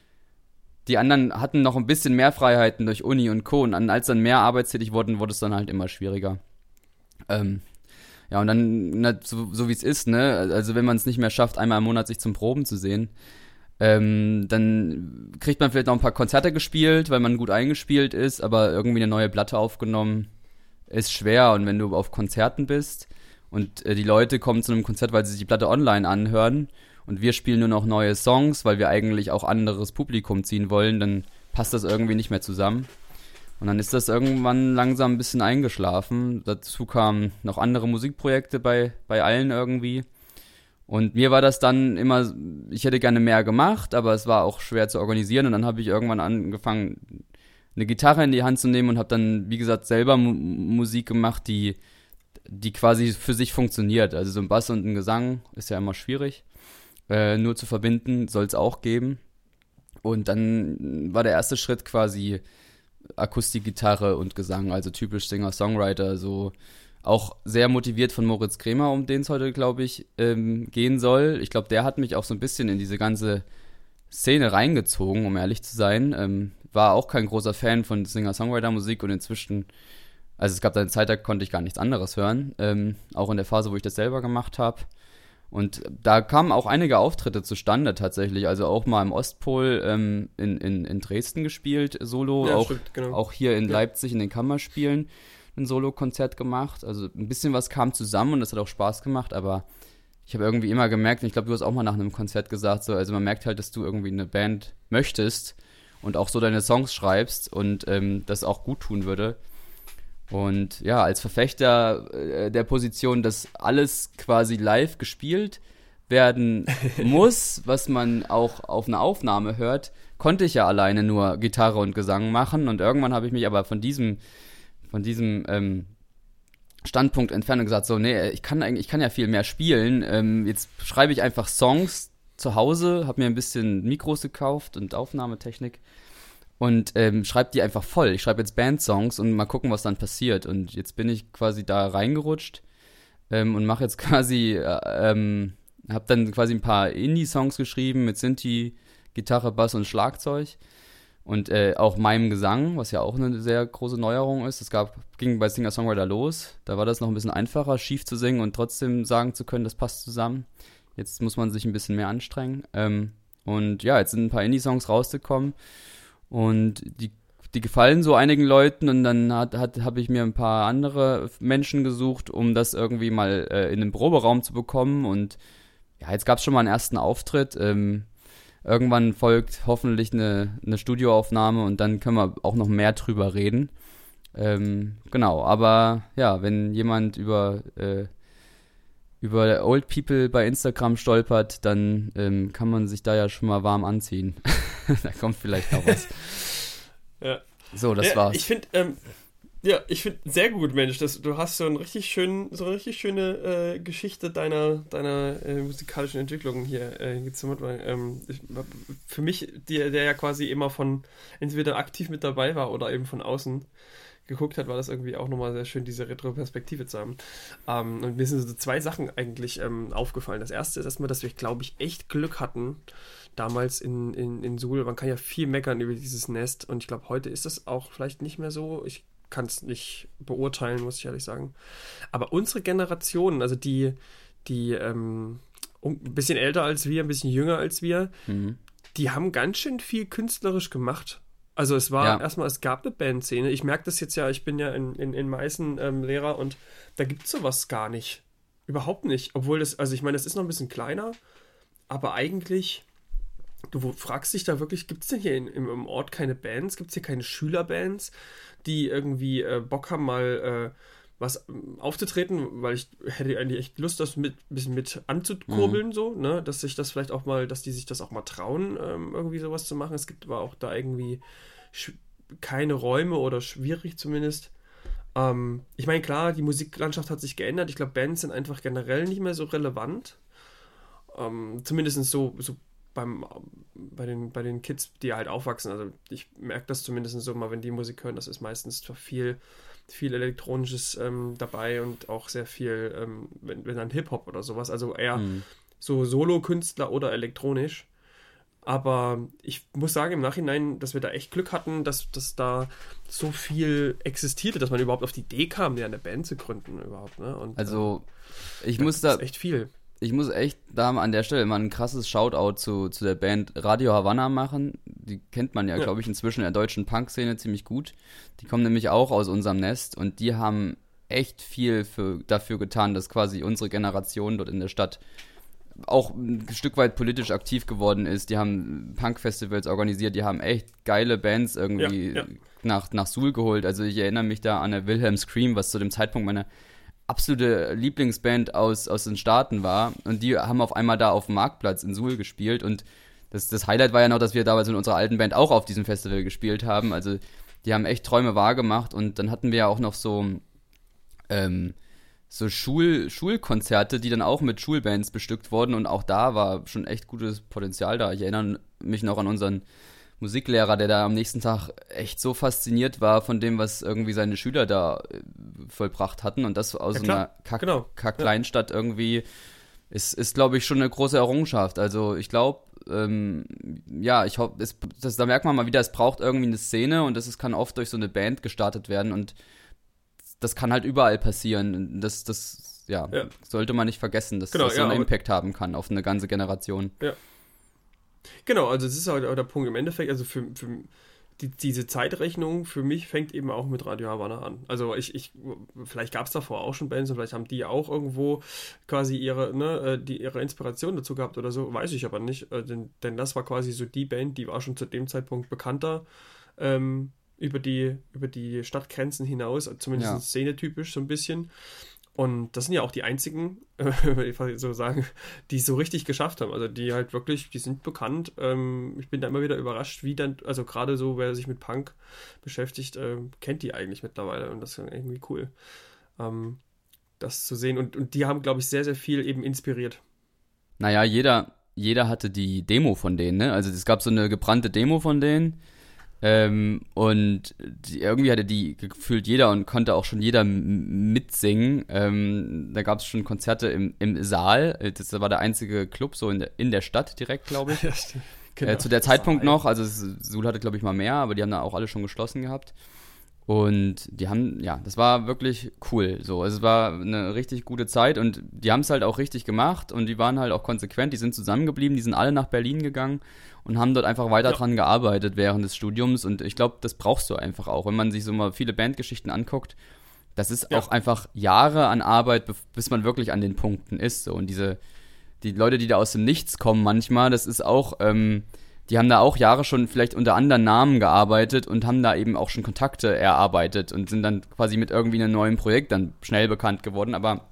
die anderen hatten noch ein bisschen mehr Freiheiten durch Uni und Co. Und als dann mehr arbeitstätig wurden, wurde es dann halt immer schwieriger. Ähm, ja, und dann, na, so, so wie es ist, ne? Also wenn man es nicht mehr schafft, einmal im Monat sich zum Proben zu sehen, ähm, dann kriegt man vielleicht noch ein paar Konzerte gespielt, weil man gut eingespielt ist, aber irgendwie eine neue Platte aufgenommen ist schwer. Und wenn du auf Konzerten bist und äh, die Leute kommen zu einem Konzert, weil sie sich die Platte online anhören und wir spielen nur noch neue Songs, weil wir eigentlich auch anderes Publikum ziehen wollen, dann passt das irgendwie nicht mehr zusammen. Und dann ist das irgendwann langsam ein bisschen eingeschlafen. Dazu kamen noch andere Musikprojekte bei, bei allen irgendwie. Und mir war das dann immer, ich hätte gerne mehr gemacht, aber es war auch schwer zu organisieren. Und dann habe ich irgendwann angefangen, eine Gitarre in die Hand zu nehmen und habe dann, wie gesagt, selber Mu Musik gemacht, die, die quasi für sich funktioniert. Also so ein Bass und ein Gesang ist ja immer schwierig. Äh, nur zu verbinden soll es auch geben. Und dann war der erste Schritt quasi Akustikgitarre und Gesang, also typisch Singer-Songwriter, so auch sehr motiviert von Moritz Kremer, um den es heute, glaube ich, ähm, gehen soll. Ich glaube, der hat mich auch so ein bisschen in diese ganze Szene reingezogen, um ehrlich zu sein. Ähm, war auch kein großer Fan von Singer-Songwriter-Musik und inzwischen, also es gab da eine Zeit, da konnte ich gar nichts anderes hören. Ähm, auch in der Phase, wo ich das selber gemacht habe. Und da kamen auch einige Auftritte zustande tatsächlich. Also auch mal im Ostpol ähm, in, in, in Dresden gespielt, Solo. Ja, auch, stimmt, genau. auch hier in ja. Leipzig in den Kammerspielen ein Solo-Konzert gemacht. Also ein bisschen was kam zusammen und das hat auch Spaß gemacht, aber ich habe irgendwie immer gemerkt, und ich glaube, du hast auch mal nach einem Konzert gesagt, so, also man merkt halt, dass du irgendwie eine Band möchtest und auch so deine Songs schreibst und ähm, das auch gut tun würde. Und ja, als Verfechter äh, der Position, dass alles quasi live gespielt werden muss, was man auch auf einer Aufnahme hört, konnte ich ja alleine nur Gitarre und Gesang machen. Und irgendwann habe ich mich aber von diesem, von diesem ähm, Standpunkt entfernt und gesagt, so, nee, ich kann eigentlich, ich kann ja viel mehr spielen. Ähm, jetzt schreibe ich einfach Songs zu Hause, habe mir ein bisschen Mikros gekauft und Aufnahmetechnik und ähm, schreibe die einfach voll. Ich schreibe jetzt Bandsongs und mal gucken, was dann passiert. Und jetzt bin ich quasi da reingerutscht ähm, und mache jetzt quasi, äh, ähm, habe dann quasi ein paar Indie-Songs geschrieben mit Sinti, Gitarre, Bass und Schlagzeug und äh, auch meinem Gesang, was ja auch eine sehr große Neuerung ist. Es gab, ging bei Singer-Songwriter los. Da war das noch ein bisschen einfacher, schief zu singen und trotzdem sagen zu können, das passt zusammen. Jetzt muss man sich ein bisschen mehr anstrengen. Ähm, und ja, jetzt sind ein paar Indie-Songs rausgekommen und die, die gefallen so einigen Leuten und dann hat, hat, habe ich mir ein paar andere Menschen gesucht, um das irgendwie mal äh, in den Proberaum zu bekommen. Und ja, jetzt gab es schon mal einen ersten Auftritt. Ähm, Irgendwann folgt hoffentlich eine, eine Studioaufnahme und dann können wir auch noch mehr drüber reden. Ähm, genau, aber ja, wenn jemand über, äh, über Old People bei Instagram stolpert, dann ähm, kann man sich da ja schon mal warm anziehen. da kommt vielleicht noch was. ja. So, das ja, war's. Ich finde, ähm, ja, ich finde sehr gut, Mensch. Das, du hast so, einen richtig schönen, so eine richtig schöne äh, Geschichte deiner, deiner äh, musikalischen Entwicklung hier äh, gezimmert. Weil, ähm, ich, für mich, der, der ja quasi immer von entweder aktiv mit dabei war oder eben von außen geguckt hat, war das irgendwie auch nochmal sehr schön, diese Retro-Perspektive zu haben. Ähm, und mir sind so zwei Sachen eigentlich ähm, aufgefallen. Das erste ist erstmal, dass wir, glaube ich, echt Glück hatten, damals in, in, in Suhl. Man kann ja viel meckern über dieses Nest und ich glaube, heute ist das auch vielleicht nicht mehr so. Ich kann es nicht beurteilen, muss ich ehrlich sagen. Aber unsere Generation, also die, die ähm, ein bisschen älter als wir, ein bisschen jünger als wir, mhm. die haben ganz schön viel künstlerisch gemacht. Also es war ja. erstmal, es gab eine Bandszene. Ich merke das jetzt ja, ich bin ja in, in, in Meißen ähm, Lehrer und da gibt es sowas gar nicht. Überhaupt nicht. Obwohl das, also ich meine, das ist noch ein bisschen kleiner, aber eigentlich, du fragst dich da wirklich, gibt es denn hier in, im, im Ort keine Bands? Gibt es hier keine Schülerbands? die irgendwie äh, Bock haben, mal äh, was ähm, aufzutreten, weil ich hätte eigentlich echt Lust, das mit ein bisschen mit anzukurbeln, mhm. so, ne? Dass sich das vielleicht auch mal, dass die sich das auch mal trauen, ähm, irgendwie sowas zu machen. Es gibt aber auch da irgendwie keine Räume oder schwierig zumindest. Ähm, ich meine, klar, die Musiklandschaft hat sich geändert. Ich glaube, Bands sind einfach generell nicht mehr so relevant. Ähm, zumindest so, so beim, bei, den, bei den Kids, die halt aufwachsen. Also ich merke das zumindest so mal, wenn die Musik hören, das ist meistens viel, viel Elektronisches ähm, dabei und auch sehr viel, ähm, wenn, wenn dann Hip-Hop oder sowas, also eher mhm. so Solo-Künstler oder elektronisch. Aber ich muss sagen im Nachhinein, dass wir da echt Glück hatten, dass, dass da so viel existierte, dass man überhaupt auf die Idee kam, ja eine Band zu gründen überhaupt. Ne? Und, also äh, ich muss da echt viel ich muss echt da an der Stelle mal ein krasses Shoutout zu, zu der Band Radio Havanna machen. Die kennt man ja, ja. glaube ich, inzwischen in der deutschen Punk-Szene ziemlich gut. Die kommen nämlich auch aus unserem Nest und die haben echt viel für, dafür getan, dass quasi unsere Generation dort in der Stadt auch ein Stück weit politisch aktiv geworden ist. Die haben Punk-Festivals organisiert, die haben echt geile Bands irgendwie ja, ja. nach, nach Suhl geholt. Also ich erinnere mich da an der Wilhelm Scream, was zu dem Zeitpunkt meiner absolute Lieblingsband aus, aus den Staaten war. Und die haben auf einmal da auf dem Marktplatz in Suhl gespielt. Und das, das Highlight war ja noch, dass wir damals in unserer alten Band auch auf diesem Festival gespielt haben. Also die haben echt Träume wahrgemacht. Und dann hatten wir ja auch noch so, ähm, so Schul Schulkonzerte, die dann auch mit Schulbands bestückt wurden. Und auch da war schon echt gutes Potenzial da. Ich erinnere mich noch an unseren Musiklehrer, der da am nächsten Tag echt so fasziniert war von dem, was irgendwie seine Schüler da äh, vollbracht hatten und das aus ja, einer Kack, genau. Kack Kleinstadt ja. irgendwie ist, ist glaube ich, schon eine große Errungenschaft. Also ich glaube, ähm, ja, ich hoffe, da merkt man mal wieder, es braucht irgendwie eine Szene und das ist, kann oft durch so eine Band gestartet werden und das kann halt überall passieren. Das, das, ja, ja. sollte man nicht vergessen, dass genau, das so einen Impact haben kann auf eine ganze Generation. Ja. Genau, also das ist halt auch der Punkt im Endeffekt, also für, für die, diese Zeitrechnung für mich fängt eben auch mit Radio Havana an. Also ich, ich vielleicht gab es davor auch schon Bands und vielleicht haben die auch irgendwo quasi ihre, ne, äh, die, ihre Inspiration dazu gehabt oder so, weiß ich aber nicht. Äh, denn, denn das war quasi so die Band, die war schon zu dem Zeitpunkt bekannter. Ähm, über die, über die Stadtgrenzen hinaus, zumindest ja. szenetypisch so ein bisschen. Und das sind ja auch die einzigen, ich so sagen, die es so richtig geschafft haben. Also die halt wirklich, die sind bekannt. Ähm, ich bin da immer wieder überrascht, wie dann, also gerade so, wer sich mit Punk beschäftigt, äh, kennt die eigentlich mittlerweile. Und das ist irgendwie cool, ähm, das zu sehen. Und, und die haben, glaube ich, sehr, sehr viel eben inspiriert. Naja, jeder, jeder hatte die Demo von denen, ne? Also es gab so eine gebrannte Demo von denen. Ähm, und die, irgendwie hatte die gefühlt jeder und konnte auch schon jeder mitsingen. Ähm, da gab es schon Konzerte im, im Saal. Das war der einzige Club so in der, in der Stadt direkt, glaube ich. Ja, genau. äh, zu der Zeitpunkt noch, also Suhl hatte glaube ich mal mehr, aber die haben da auch alle schon geschlossen gehabt. Und die haben, ja, das war wirklich cool. So, also es war eine richtig gute Zeit und die haben es halt auch richtig gemacht und die waren halt auch konsequent. Die sind zusammengeblieben, die sind alle nach Berlin gegangen und haben dort einfach weiter ja. dran gearbeitet während des Studiums. Und ich glaube, das brauchst du einfach auch, wenn man sich so mal viele Bandgeschichten anguckt. Das ist ja. auch einfach Jahre an Arbeit, bis man wirklich an den Punkten ist. So und diese, die Leute, die da aus dem Nichts kommen, manchmal, das ist auch. Ähm, die haben da auch Jahre schon vielleicht unter anderen Namen gearbeitet und haben da eben auch schon Kontakte erarbeitet und sind dann quasi mit irgendwie einem neuen Projekt dann schnell bekannt geworden. Aber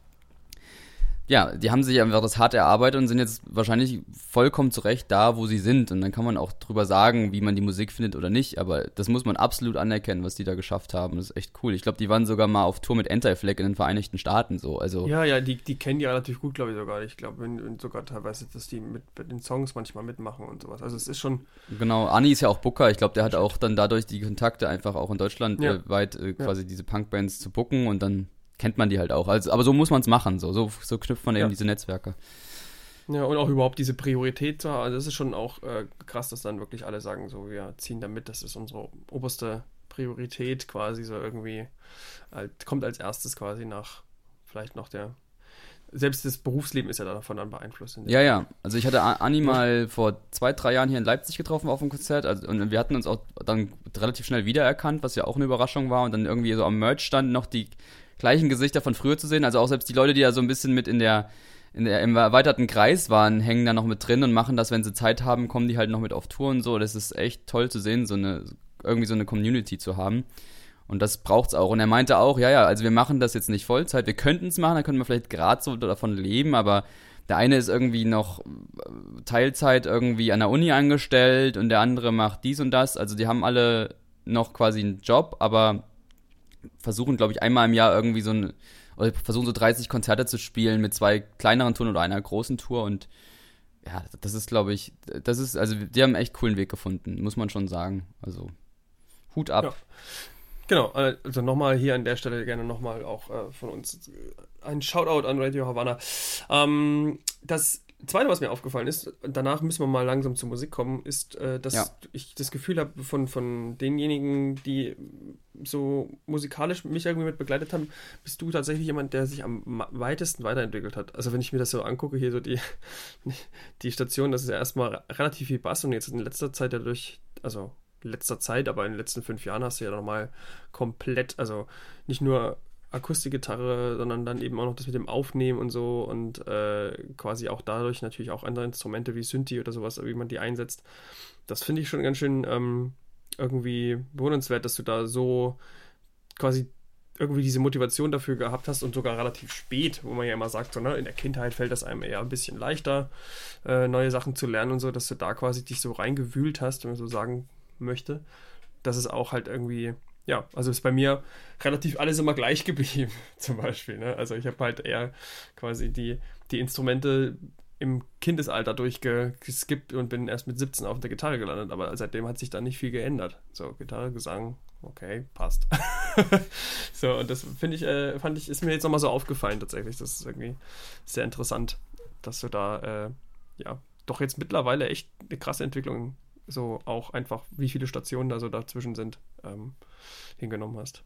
ja, die haben sich einfach das hart erarbeitet und sind jetzt wahrscheinlich vollkommen zurecht da, wo sie sind. Und dann kann man auch drüber sagen, wie man die Musik findet oder nicht. Aber das muss man absolut anerkennen, was die da geschafft haben. Das ist echt cool. Ich glaube, die waren sogar mal auf Tour mit Anti-Flag in den Vereinigten Staaten so. Also ja, ja, die, die kennen die relativ gut, glaube ich sogar. Ich glaube sogar teilweise, dass die mit, mit, den Songs manchmal mitmachen und sowas. Also es ist schon. Genau, Anni ist ja auch Booker. Ich glaube, der hat auch dann dadurch die Kontakte einfach auch in Deutschland ja. äh, weit äh, quasi ja. diese Punkbands zu booken und dann kennt man die halt auch. Also, aber so muss man es machen, so. so. So knüpft man eben diese Netzwerke. Ja, und auch überhaupt diese Priorität haben. Also das ist schon auch äh, krass, dass dann wirklich alle sagen, so, wir ziehen da mit, das ist unsere oberste Priorität quasi so irgendwie. Halt, kommt als erstes quasi nach vielleicht noch der selbst das Berufsleben ist ja davon dann beeinflusst. Ja, ja. Also ich hatte Anni mal vor zwei, drei Jahren hier in Leipzig getroffen auf einem Konzert. Also, und wir hatten uns auch dann relativ schnell wiedererkannt, was ja auch eine Überraschung war. Und dann irgendwie so am Merch stand noch die gleichen Gesichter von früher zu sehen. Also auch selbst die Leute, die ja so ein bisschen mit in der, in der im erweiterten Kreis waren, hängen da noch mit drin und machen das, wenn sie Zeit haben, kommen die halt noch mit auf Tour und so. Das ist echt toll zu sehen, so eine, irgendwie so eine Community zu haben. Und das braucht's auch. Und er meinte auch, ja, ja, also wir machen das jetzt nicht Vollzeit. Wir könnten es machen, dann könnten wir vielleicht gerade so davon leben, aber der eine ist irgendwie noch Teilzeit irgendwie an der Uni angestellt und der andere macht dies und das. Also die haben alle noch quasi einen Job, aber versuchen, glaube ich, einmal im Jahr irgendwie so ein, oder versuchen so 30 Konzerte zu spielen mit zwei kleineren Touren oder einer großen Tour und ja, das ist, glaube ich, das ist, also die haben einen echt coolen Weg gefunden, muss man schon sagen. Also Hut ab. Ja. Genau, also nochmal hier an der Stelle gerne nochmal auch äh, von uns ein Shoutout an Radio Havana. Ähm, das Zweite, was mir aufgefallen ist, danach müssen wir mal langsam zur Musik kommen, ist, äh, dass ja. ich das Gefühl habe von, von denjenigen, die so musikalisch mich irgendwie mit begleitet haben, bist du tatsächlich jemand, der sich am weitesten weiterentwickelt hat. Also wenn ich mir das so angucke, hier so die, die Station, das ist ja erstmal relativ viel Bass und jetzt in letzter Zeit dadurch, also letzter Zeit, aber in den letzten fünf Jahren hast du ja nochmal komplett, also nicht nur Akustikgitarre, sondern dann eben auch noch das mit dem Aufnehmen und so und äh, quasi auch dadurch natürlich auch andere Instrumente wie Synthi oder sowas, wie man die einsetzt. Das finde ich schon ganz schön ähm, irgendwie bewundernswert, dass du da so quasi irgendwie diese Motivation dafür gehabt hast und sogar relativ spät, wo man ja immer sagt, so, ne, in der Kindheit fällt das einem eher ein bisschen leichter, äh, neue Sachen zu lernen und so, dass du da quasi dich so reingewühlt hast, wenn man so sagen möchte. Das ist auch halt irgendwie ja, also ist bei mir relativ alles immer gleich geblieben, zum Beispiel. Ne? Also ich habe halt eher quasi die, die Instrumente im Kindesalter durchgeskippt und bin erst mit 17 auf der Gitarre gelandet, aber seitdem hat sich da nicht viel geändert. So, Gitarre, Gesang, okay, passt. so, und das finde ich, äh, fand ich, ist mir jetzt nochmal so aufgefallen tatsächlich. Das ist irgendwie sehr interessant, dass du da, äh, ja, doch jetzt mittlerweile echt eine krasse Entwicklung so auch einfach, wie viele Stationen da so dazwischen sind, ähm, hingenommen hast.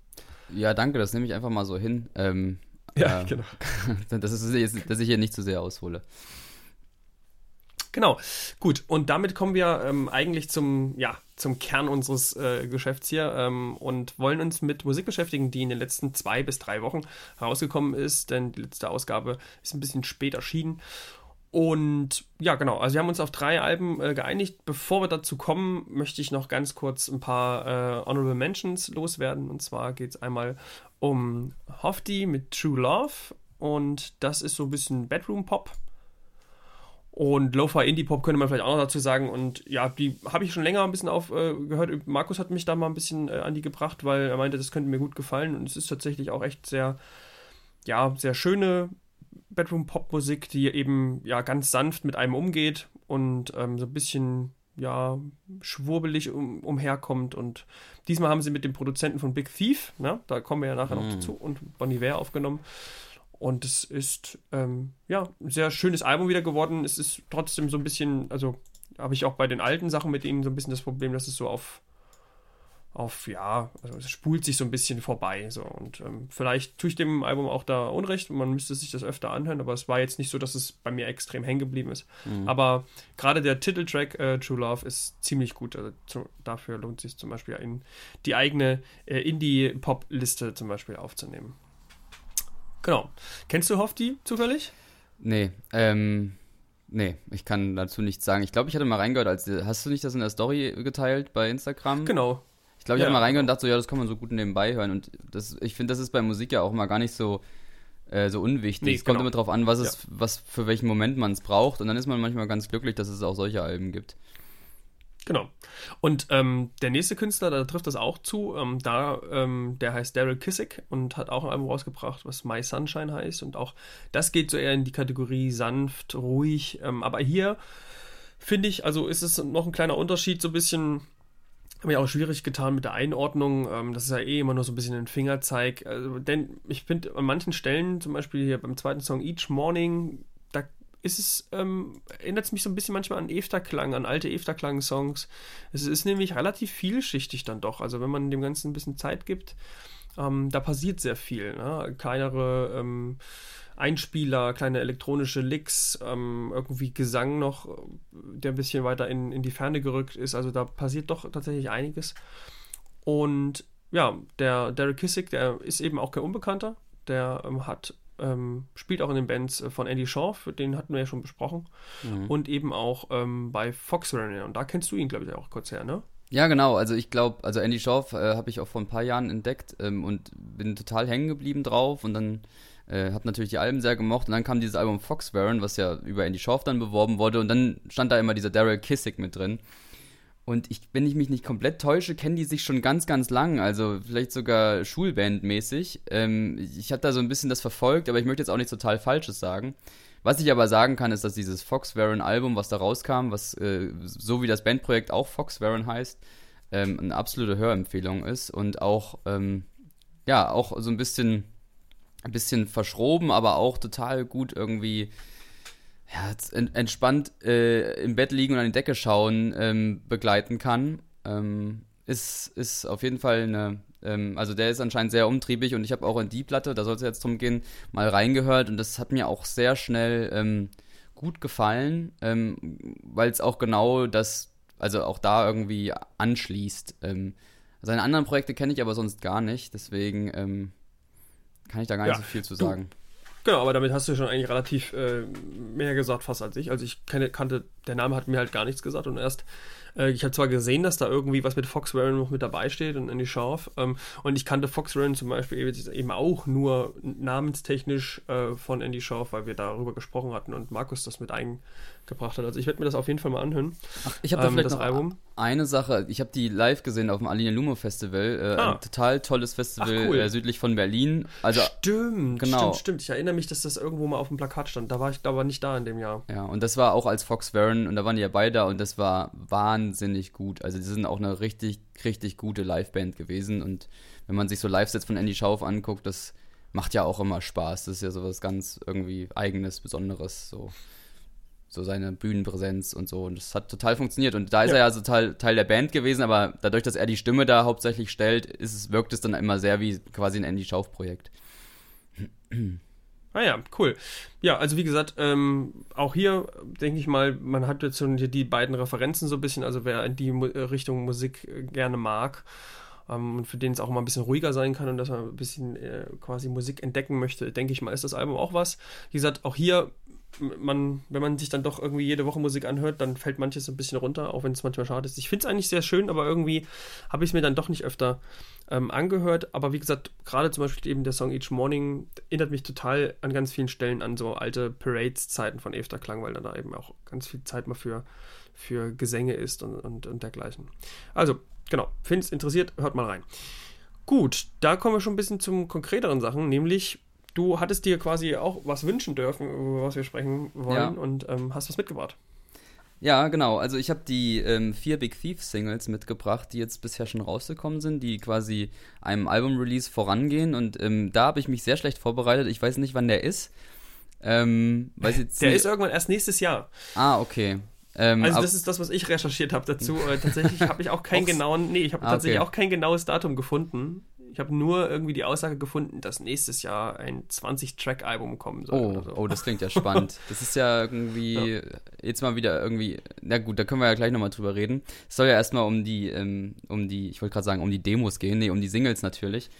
Ja, danke, das nehme ich einfach mal so hin. Ähm, ja, äh, genau. das ist, dass ich hier nicht zu sehr aushole. Genau, gut. Und damit kommen wir ähm, eigentlich zum, ja, zum Kern unseres äh, Geschäfts hier ähm, und wollen uns mit Musik beschäftigen, die in den letzten zwei bis drei Wochen herausgekommen ist, denn die letzte Ausgabe ist ein bisschen spät erschienen. Und ja, genau. Also wir haben uns auf drei Alben äh, geeinigt. Bevor wir dazu kommen, möchte ich noch ganz kurz ein paar äh, Honorable Mentions loswerden. Und zwar geht es einmal um Hofti mit True Love. Und das ist so ein bisschen Bedroom Pop. Und Lo-Fi Indie Pop könnte man vielleicht auch noch dazu sagen. Und ja, die habe ich schon länger ein bisschen aufgehört. Äh, Markus hat mich da mal ein bisschen äh, an die gebracht, weil er meinte, das könnte mir gut gefallen. Und es ist tatsächlich auch echt sehr, ja, sehr schöne Bedroom-Pop-Musik, die eben ja ganz sanft mit einem umgeht und ähm, so ein bisschen ja, schwurbelig um, umherkommt. Und diesmal haben sie mit dem Produzenten von Big Thief, ne, da kommen wir ja nachher mm. noch dazu, und Bonnie Ware aufgenommen. Und es ist, ähm, ja, ein sehr schönes Album wieder geworden. Es ist trotzdem so ein bisschen, also habe ich auch bei den alten Sachen mit ihnen so ein bisschen das Problem, dass es so auf auf, ja, also es spult sich so ein bisschen vorbei. So. Und ähm, vielleicht tue ich dem Album auch da Unrecht und man müsste sich das öfter anhören, aber es war jetzt nicht so, dass es bei mir extrem hängen geblieben ist. Mhm. Aber gerade der Titeltrack äh, True Love ist ziemlich gut. Also zu, dafür lohnt es sich zum Beispiel in die eigene äh, Indie-Pop-Liste zum Beispiel aufzunehmen. Genau. Kennst du Hofti zufällig? Nee, ähm. Nee, ich kann dazu nichts sagen. Ich glaube, ich hatte mal reingehört, als hast du nicht das in der Story geteilt bei Instagram? Genau, ich glaube, ich ja. habe mal reingehört und dachte so, ja, das kann man so gut nebenbei hören. Und das, ich finde, das ist bei Musik ja auch mal gar nicht so, äh, so unwichtig. Nee, es kommt genau. immer darauf an, was, ja. es, was für welchen Moment man es braucht. Und dann ist man manchmal ganz glücklich, dass es auch solche Alben gibt. Genau. Und ähm, der nächste Künstler, da trifft das auch zu. Ähm, da, ähm, der heißt Daryl Kissick und hat auch ein Album rausgebracht, was My Sunshine heißt. Und auch das geht so eher in die Kategorie sanft, ruhig. Ähm, aber hier finde ich, also ist es noch ein kleiner Unterschied, so ein bisschen habe mir auch schwierig getan mit der Einordnung. Ähm, das ist ja eh immer nur so ein bisschen ein Fingerzeig. Also, denn ich finde an manchen Stellen, zum Beispiel hier beim zweiten Song Each Morning, da ist es, ähm, erinnert es mich so ein bisschen manchmal an Efterklang, an alte Efterklang-Songs. Es ist nämlich relativ vielschichtig dann doch. Also wenn man dem Ganzen ein bisschen Zeit gibt, ähm, da passiert sehr viel. Ne? Kleinere ähm, Einspieler, kleine elektronische Licks, ähm, irgendwie Gesang noch, der ein bisschen weiter in, in die Ferne gerückt ist. Also da passiert doch tatsächlich einiges. Und ja, der Derek Kissick, der ist eben auch kein Unbekannter. Der ähm, hat ähm, spielt auch in den Bands äh, von Andy Shaw, den hatten wir ja schon besprochen. Mhm. Und eben auch ähm, bei Fox Runner. Und da kennst du ihn, glaube ich, auch kurz her, ne? Ja, genau. Also ich glaube, also Andy Shaw äh, habe ich auch vor ein paar Jahren entdeckt ähm, und bin total hängen geblieben drauf. Und dann äh, hab natürlich die Alben sehr gemocht und dann kam dieses Album Fox Warren, was ja über Andy Schorf dann beworben wurde und dann stand da immer dieser Daryl Kissick mit drin. Und ich, wenn ich mich nicht komplett täusche, kennen die sich schon ganz, ganz lang, also vielleicht sogar Schulbandmäßig. Ähm, ich habe da so ein bisschen das verfolgt, aber ich möchte jetzt auch nichts total Falsches sagen. Was ich aber sagen kann, ist, dass dieses Fox Warren Album, was da rauskam, was äh, so wie das Bandprojekt auch Fox Warren heißt, ähm, eine absolute Hörempfehlung ist und auch, ähm, ja, auch so ein bisschen ein bisschen verschroben, aber auch total gut irgendwie ja, entspannt äh, im Bett liegen und an die Decke schauen ähm, begleiten kann. Ähm, ist, ist auf jeden Fall eine, ähm, also der ist anscheinend sehr umtriebig und ich habe auch in die Platte, da soll es jetzt drum gehen, mal reingehört und das hat mir auch sehr schnell ähm, gut gefallen, ähm, weil es auch genau das, also auch da irgendwie anschließt. Ähm, seine anderen Projekte kenne ich aber sonst gar nicht, deswegen kann ich da gar nicht ja, so viel zu sagen. Du, genau, aber damit hast du schon eigentlich relativ äh, mehr gesagt fast als ich. Also ich kenne, kannte, der Name hat mir halt gar nichts gesagt und erst äh, ich habe zwar gesehen, dass da irgendwie was mit Fox Warren noch mit dabei steht und Andy Scharf. Ähm, und ich kannte Fox Warren zum Beispiel eben auch nur namenstechnisch äh, von Andy Scharf, weil wir darüber gesprochen hatten und Markus das mit eingebracht hat. Also ich werde mir das auf jeden Fall mal anhören. Ach, ich habe da ähm, vielleicht noch Album. eine Sache. Ich habe die live gesehen auf dem Aline Lumo Festival. Äh, ah. Ein total tolles Festival Ach, cool. äh, südlich von Berlin. Also, stimmt, genau. stimmt, stimmt. Ich erinnere mich, dass das irgendwo mal auf dem Plakat stand. Da war ich aber nicht da in dem Jahr. Ja, und das war auch als Fox Warren und da waren die ja beide und das war wahnsinnig wahnsinnig gut. Also die sind auch eine richtig, richtig gute Liveband gewesen. Und wenn man sich so Live-Sets von Andy Schauf anguckt, das macht ja auch immer Spaß. Das ist ja sowas ganz irgendwie Eigenes, Besonderes. So, so seine Bühnenpräsenz und so. Und das hat total funktioniert. Und da ist ja. er ja so Teil, Teil der Band gewesen, aber dadurch, dass er die Stimme da hauptsächlich stellt, ist es, wirkt es dann immer sehr wie quasi ein Andy Schauf-Projekt. Ah ja, cool. Ja, also wie gesagt, ähm, auch hier denke ich mal, man hat jetzt schon die beiden Referenzen so ein bisschen, also wer in die äh, Richtung Musik äh, gerne mag ähm, und für den es auch mal ein bisschen ruhiger sein kann und dass man ein bisschen äh, quasi Musik entdecken möchte, denke ich mal, ist das Album auch was. Wie gesagt, auch hier man, wenn man sich dann doch irgendwie jede Woche Musik anhört, dann fällt manches ein bisschen runter, auch wenn es manchmal schade ist. Ich finde es eigentlich sehr schön, aber irgendwie habe ich es mir dann doch nicht öfter ähm, angehört. Aber wie gesagt, gerade zum Beispiel eben der Song Each Morning erinnert mich total an ganz vielen Stellen an so alte Parades-Zeiten von Efterklang, weil da eben auch ganz viel Zeit mal für, für Gesänge ist und, und, und dergleichen. Also, genau, finde es interessiert, hört mal rein. Gut, da kommen wir schon ein bisschen zum konkreteren Sachen, nämlich du hattest dir quasi auch was wünschen dürfen, über was wir sprechen wollen ja. und ähm, hast was mitgebracht. Ja, genau. Also ich habe die ähm, vier Big Thief Singles mitgebracht, die jetzt bisher schon rausgekommen sind, die quasi einem Album-Release vorangehen. Und ähm, da habe ich mich sehr schlecht vorbereitet. Ich weiß nicht, wann der ist. Ähm, weiß jetzt der ist irgendwann erst nächstes Jahr. Ah, okay. Ähm, also das ist das, was ich recherchiert habe dazu. Äh, tatsächlich habe ich auch keinen genauen, nee, ich habe ah, tatsächlich okay. auch kein genaues Datum gefunden. Ich habe nur irgendwie die Aussage gefunden, dass nächstes Jahr ein 20-Track-Album kommen soll. Oh, so. oh, das klingt ja spannend. das ist ja irgendwie ja. jetzt mal wieder irgendwie, na gut, da können wir ja gleich nochmal drüber reden. Es soll ja erstmal um die, ähm, um die, ich wollte gerade sagen, um die Demos gehen, nee, um die Singles natürlich.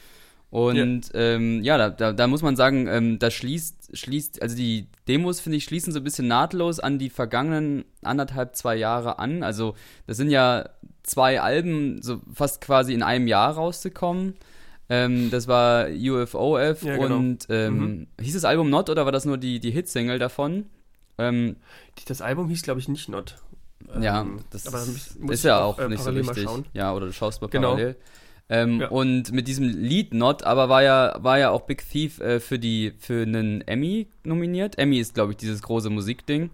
Und ja, ähm, ja da, da, da, muss man sagen, ähm, da schließt, schließt, also die Demos, finde ich, schließen so ein bisschen nahtlos an die vergangenen anderthalb, zwei Jahre an. Also das sind ja zwei Alben so fast quasi in einem Jahr rausgekommen. Ähm, das war UFOF ja, genau. und ähm, mhm. hieß das Album Not oder war das nur die, die Hitsingle davon? Ähm, das Album hieß, glaube ich, nicht Not. Ja, ähm, das ist ja auch, auch äh, nicht so richtig. Ja, oder du schaust mal genau. parallel. Ähm, ja. Und mit diesem Lied Not, aber war ja, war ja auch Big Thief äh, für die für einen Emmy nominiert. Emmy ist, glaube ich, dieses große Musikding.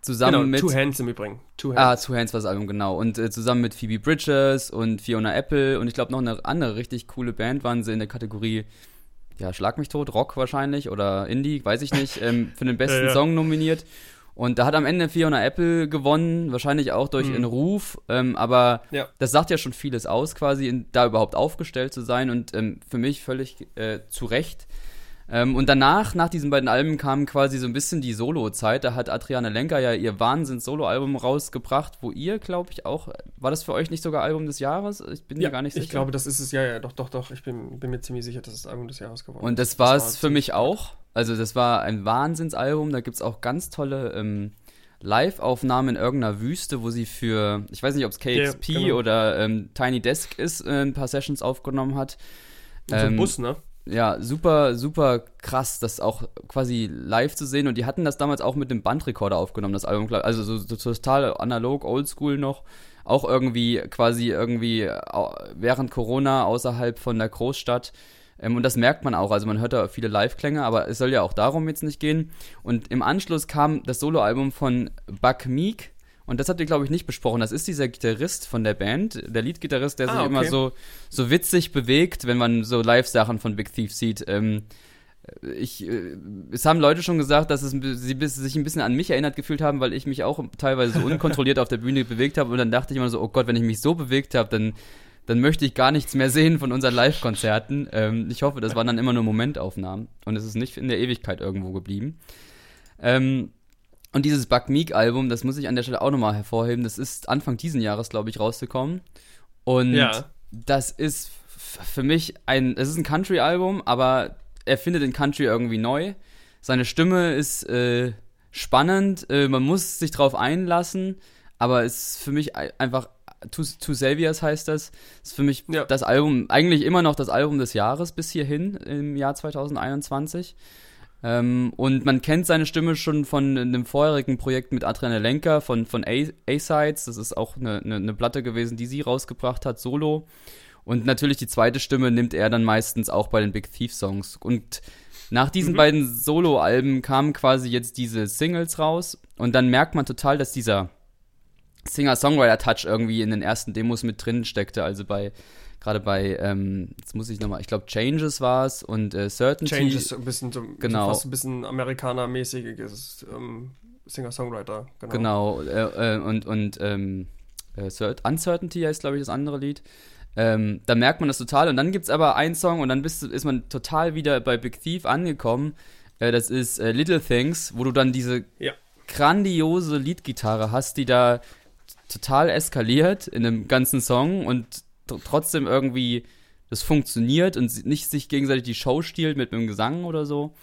Zusammen genau, mit. Two Hands im Übrigen. Two Hands. Ah, Two Hands war das Album, genau. Und äh, zusammen mit Phoebe Bridges und Fiona Apple und ich glaube noch eine andere richtig coole Band waren sie in der Kategorie, ja, Schlag mich tot, Rock wahrscheinlich oder Indie, weiß ich nicht, ähm, für den besten ja, ja. Song nominiert. Und da hat am Ende Fiona Apple gewonnen, wahrscheinlich auch durch mhm. ihren Ruf, ähm, aber ja. das sagt ja schon vieles aus, quasi in, da überhaupt aufgestellt zu sein und ähm, für mich völlig äh, zu Recht ähm, und danach, nach diesen beiden Alben, kam quasi so ein bisschen die Solo-Zeit. Da hat Adriana Lenker ja ihr Wahnsinns-Solo-Album rausgebracht, wo ihr, glaube ich, auch. War das für euch nicht sogar Album des Jahres? Ich bin ja, mir gar nicht sicher. Ich glaube, das ist es, ja, ja, doch, doch, doch. Ich bin, bin mir ziemlich sicher, dass es Album des Jahres geworden ist. Und das war es für mich auch. Also, das war ein Wahnsinnsalbum. Da gibt es auch ganz tolle. Ähm, Live-Aufnahmen in irgendeiner Wüste, wo sie für, ich weiß nicht, ob es KXP ja, genau. oder ähm, Tiny Desk ist, äh, ein paar Sessions aufgenommen hat. So ein ähm, Bus, ne? Ja, super, super krass, das auch quasi live zu sehen. Und die hatten das damals auch mit dem Bandrekorder aufgenommen, das Album. Also so, so total analog, oldschool noch. Auch irgendwie quasi irgendwie während Corona außerhalb von der Großstadt. Ähm, und das merkt man auch. Also man hört da viele Live-Klänge, aber es soll ja auch darum jetzt nicht gehen. Und im Anschluss kam das Soloalbum von Buck Meek und das habt ihr, glaube ich, nicht besprochen. Das ist dieser Gitarrist von der Band, der Leadgitarrist, der ah, sich okay. immer so, so witzig bewegt, wenn man so Live-Sachen von Big Thief sieht. Ähm, ich, äh, es haben Leute schon gesagt, dass es, sie sich ein bisschen an mich erinnert gefühlt haben, weil ich mich auch teilweise so unkontrolliert auf der Bühne bewegt habe. Und dann dachte ich immer so, oh Gott, wenn ich mich so bewegt habe, dann, dann möchte ich gar nichts mehr sehen von unseren Live-Konzerten. Ähm, ich hoffe, das waren dann immer nur Momentaufnahmen und es ist nicht in der Ewigkeit irgendwo geblieben. Ähm, und dieses Buck Meek Album, das muss ich an der Stelle auch nochmal hervorheben, das ist Anfang diesen Jahres, glaube ich, rausgekommen. Und ja. das ist für mich ein, es ist ein Country-Album, aber er findet den Country irgendwie neu. Seine Stimme ist äh, spannend, äh, man muss sich drauf einlassen, aber es ist für mich einfach, Two, Two Saviors heißt das, ist für mich ja. das Album, eigentlich immer noch das Album des Jahres bis hierhin im Jahr 2021. Ähm, und man kennt seine Stimme schon von einem vorherigen Projekt mit Adriana Lenker von, von A-Sides. Das ist auch eine, eine, eine, Platte gewesen, die sie rausgebracht hat, solo. Und natürlich die zweite Stimme nimmt er dann meistens auch bei den Big Thief Songs. Und nach diesen mhm. beiden Solo-Alben kamen quasi jetzt diese Singles raus. Und dann merkt man total, dass dieser Singer-Songwriter-Touch irgendwie in den ersten Demos mit drin steckte. Also bei gerade bei, ähm, jetzt muss ich nochmal, ich glaube Changes war es und äh, Certainty. Changes, ein bisschen, so, genau. fast ein bisschen Amerikaner-mäßiges ähm, Singer-Songwriter. Genau, genau äh, äh, und, und ähm, äh, Uncertainty heißt, glaube ich, das andere Lied. Ähm, da merkt man das total und dann gibt es aber einen Song und dann bist, ist man total wieder bei Big Thief angekommen. Äh, das ist Little Things, wo du dann diese ja. grandiose Leadgitarre hast, die da total eskaliert in einem ganzen Song und trotzdem irgendwie das funktioniert und nicht sich gegenseitig die Show stiehlt mit einem Gesang oder so.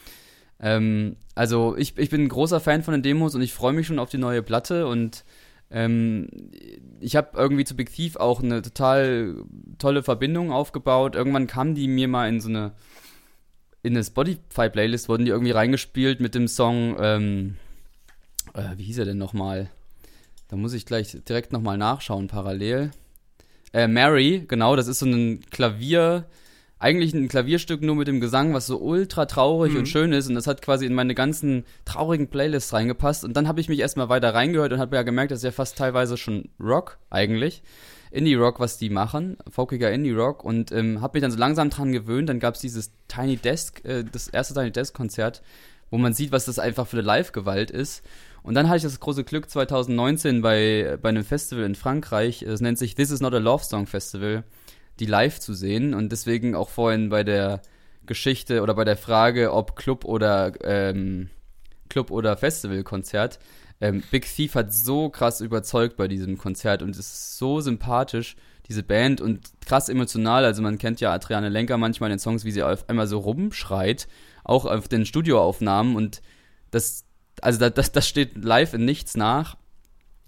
Ähm, also ich, ich bin ein großer Fan von den Demos und ich freue mich schon auf die neue Platte und ähm, ich habe irgendwie zu Big Thief auch eine total tolle Verbindung aufgebaut. Irgendwann kam die mir mal in so eine in eine Spotify-Playlist wurden die irgendwie reingespielt mit dem Song, ähm, äh, wie hieß er denn nochmal? Da muss ich gleich direkt nochmal nachschauen, parallel. Äh, Mary, genau, das ist so ein Klavier. eigentlich ein Klavierstück nur mit dem Gesang, was so ultra traurig mhm. und schön ist. Und das hat quasi in meine ganzen traurigen Playlists reingepasst. Und dann habe ich mich erstmal weiter reingehört und habe ja gemerkt, das ist ja fast teilweise schon Rock eigentlich. Indie-Rock, was die machen, folkiger Indie-Rock. Und ähm, habe mich dann so langsam dran gewöhnt. Dann gab es dieses Tiny Desk, äh, das erste Tiny Desk-Konzert, wo man sieht, was das einfach für eine Live-Gewalt ist. Und dann hatte ich das große Glück 2019 bei, bei einem Festival in Frankreich, es nennt sich This Is Not a Love Song Festival, die live zu sehen und deswegen auch vorhin bei der Geschichte oder bei der Frage, ob Club oder ähm, Club oder Festivalkonzert. Ähm, Big Thief hat so krass überzeugt bei diesem Konzert und ist so sympathisch, diese Band und krass emotional. Also man kennt ja Adriane Lenker manchmal in den Songs, wie sie auf einmal so rumschreit, auch auf den Studioaufnahmen und das, also das, das steht live in nichts nach.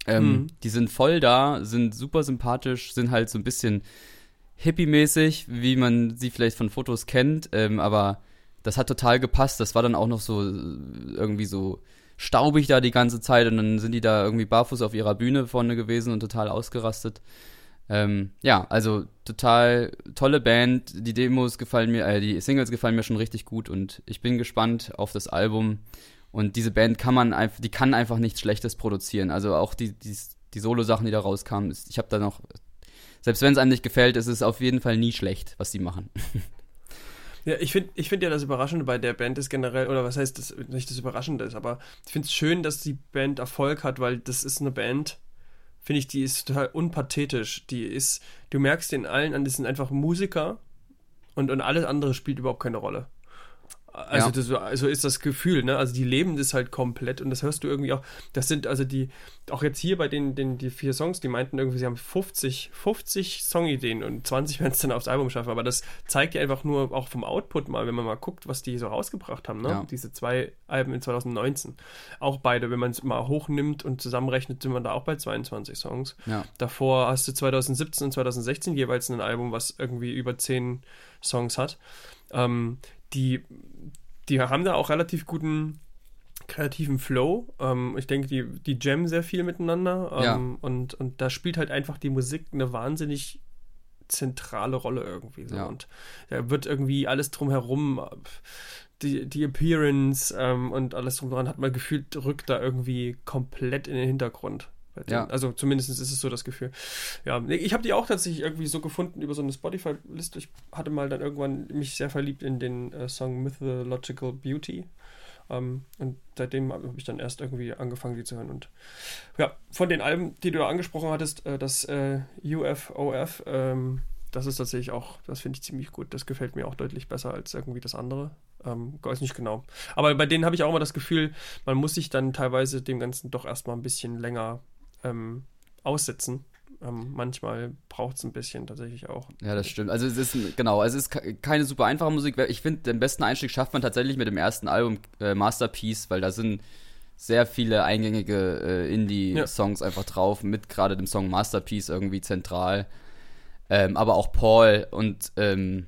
Ähm, mhm. Die sind voll da, sind super sympathisch, sind halt so ein bisschen hippie-mäßig, wie man sie vielleicht von Fotos kennt, ähm, aber das hat total gepasst. Das war dann auch noch so äh, irgendwie so staubig da die ganze Zeit und dann sind die da irgendwie barfuß auf ihrer Bühne vorne gewesen und total ausgerastet. Ähm, ja, also total tolle Band. Die Demos gefallen mir, äh, die Singles gefallen mir schon richtig gut und ich bin gespannt auf das Album. Und diese Band kann man einfach, die kann einfach nichts Schlechtes produzieren. Also auch die, die, die Solo-Sachen, die da rauskamen, ich habe da noch selbst wenn es einem nicht gefällt, ist es auf jeden Fall nie schlecht, was die machen. Ja, ich finde ich find ja das Überraschende bei der Band ist generell, oder was heißt das, nicht das Überraschende ist, aber ich finde es schön, dass die Band Erfolg hat, weil das ist eine Band, finde ich, die ist total unpathetisch. Die ist, du merkst den allen an, das sind einfach Musiker und, und alles andere spielt überhaupt keine Rolle. Also, ja. das, also ist das Gefühl, ne? Also die leben das halt komplett und das hörst du irgendwie auch. Das sind also die, auch jetzt hier bei den, den die vier Songs, die meinten irgendwie, sie haben 50, 50 Songideen und 20 werden es dann aufs Album schaffen. Aber das zeigt ja einfach nur auch vom Output mal, wenn man mal guckt, was die so rausgebracht haben, ne? Ja. Diese zwei Alben in 2019. Auch beide, wenn man es mal hochnimmt und zusammenrechnet, sind wir da auch bei 22 Songs. Ja. Davor hast du 2017 und 2016 jeweils ein Album, was irgendwie über 10 Songs hat. Ähm, die, die haben da auch relativ guten kreativen Flow. Ähm, ich denke, die, die jammen sehr viel miteinander. Ähm, ja. und, und da spielt halt einfach die Musik eine wahnsinnig zentrale Rolle irgendwie. So. Ja. Und da wird irgendwie alles drumherum, die, die Appearance ähm, und alles drumherum, hat man gefühlt, rückt da irgendwie komplett in den Hintergrund. Ja. Also zumindest ist es so das Gefühl. Ja, ich habe die auch tatsächlich irgendwie so gefunden über so eine Spotify-Liste. Ich hatte mal dann irgendwann mich sehr verliebt in den äh, Song Mythological Beauty. Ähm, und seitdem habe ich dann erst irgendwie angefangen, die zu hören. Und ja, von den Alben, die du da angesprochen hattest, äh, das äh, UFOF, ähm, das ist tatsächlich auch, das finde ich ziemlich gut. Das gefällt mir auch deutlich besser als irgendwie das andere. Ähm, weiß nicht genau. Aber bei denen habe ich auch immer das Gefühl, man muss sich dann teilweise dem Ganzen doch erstmal ein bisschen länger ähm, aussitzen. Ähm, manchmal braucht es ein bisschen tatsächlich auch. Ja, das stimmt. Also es ist genau, es ist keine super einfache Musik. Ich finde, den besten Einstieg schafft man tatsächlich mit dem ersten Album äh, Masterpiece, weil da sind sehr viele eingängige äh, Indie-Songs ja. einfach drauf, mit gerade dem Song Masterpiece irgendwie zentral. Ähm, aber auch Paul und ähm,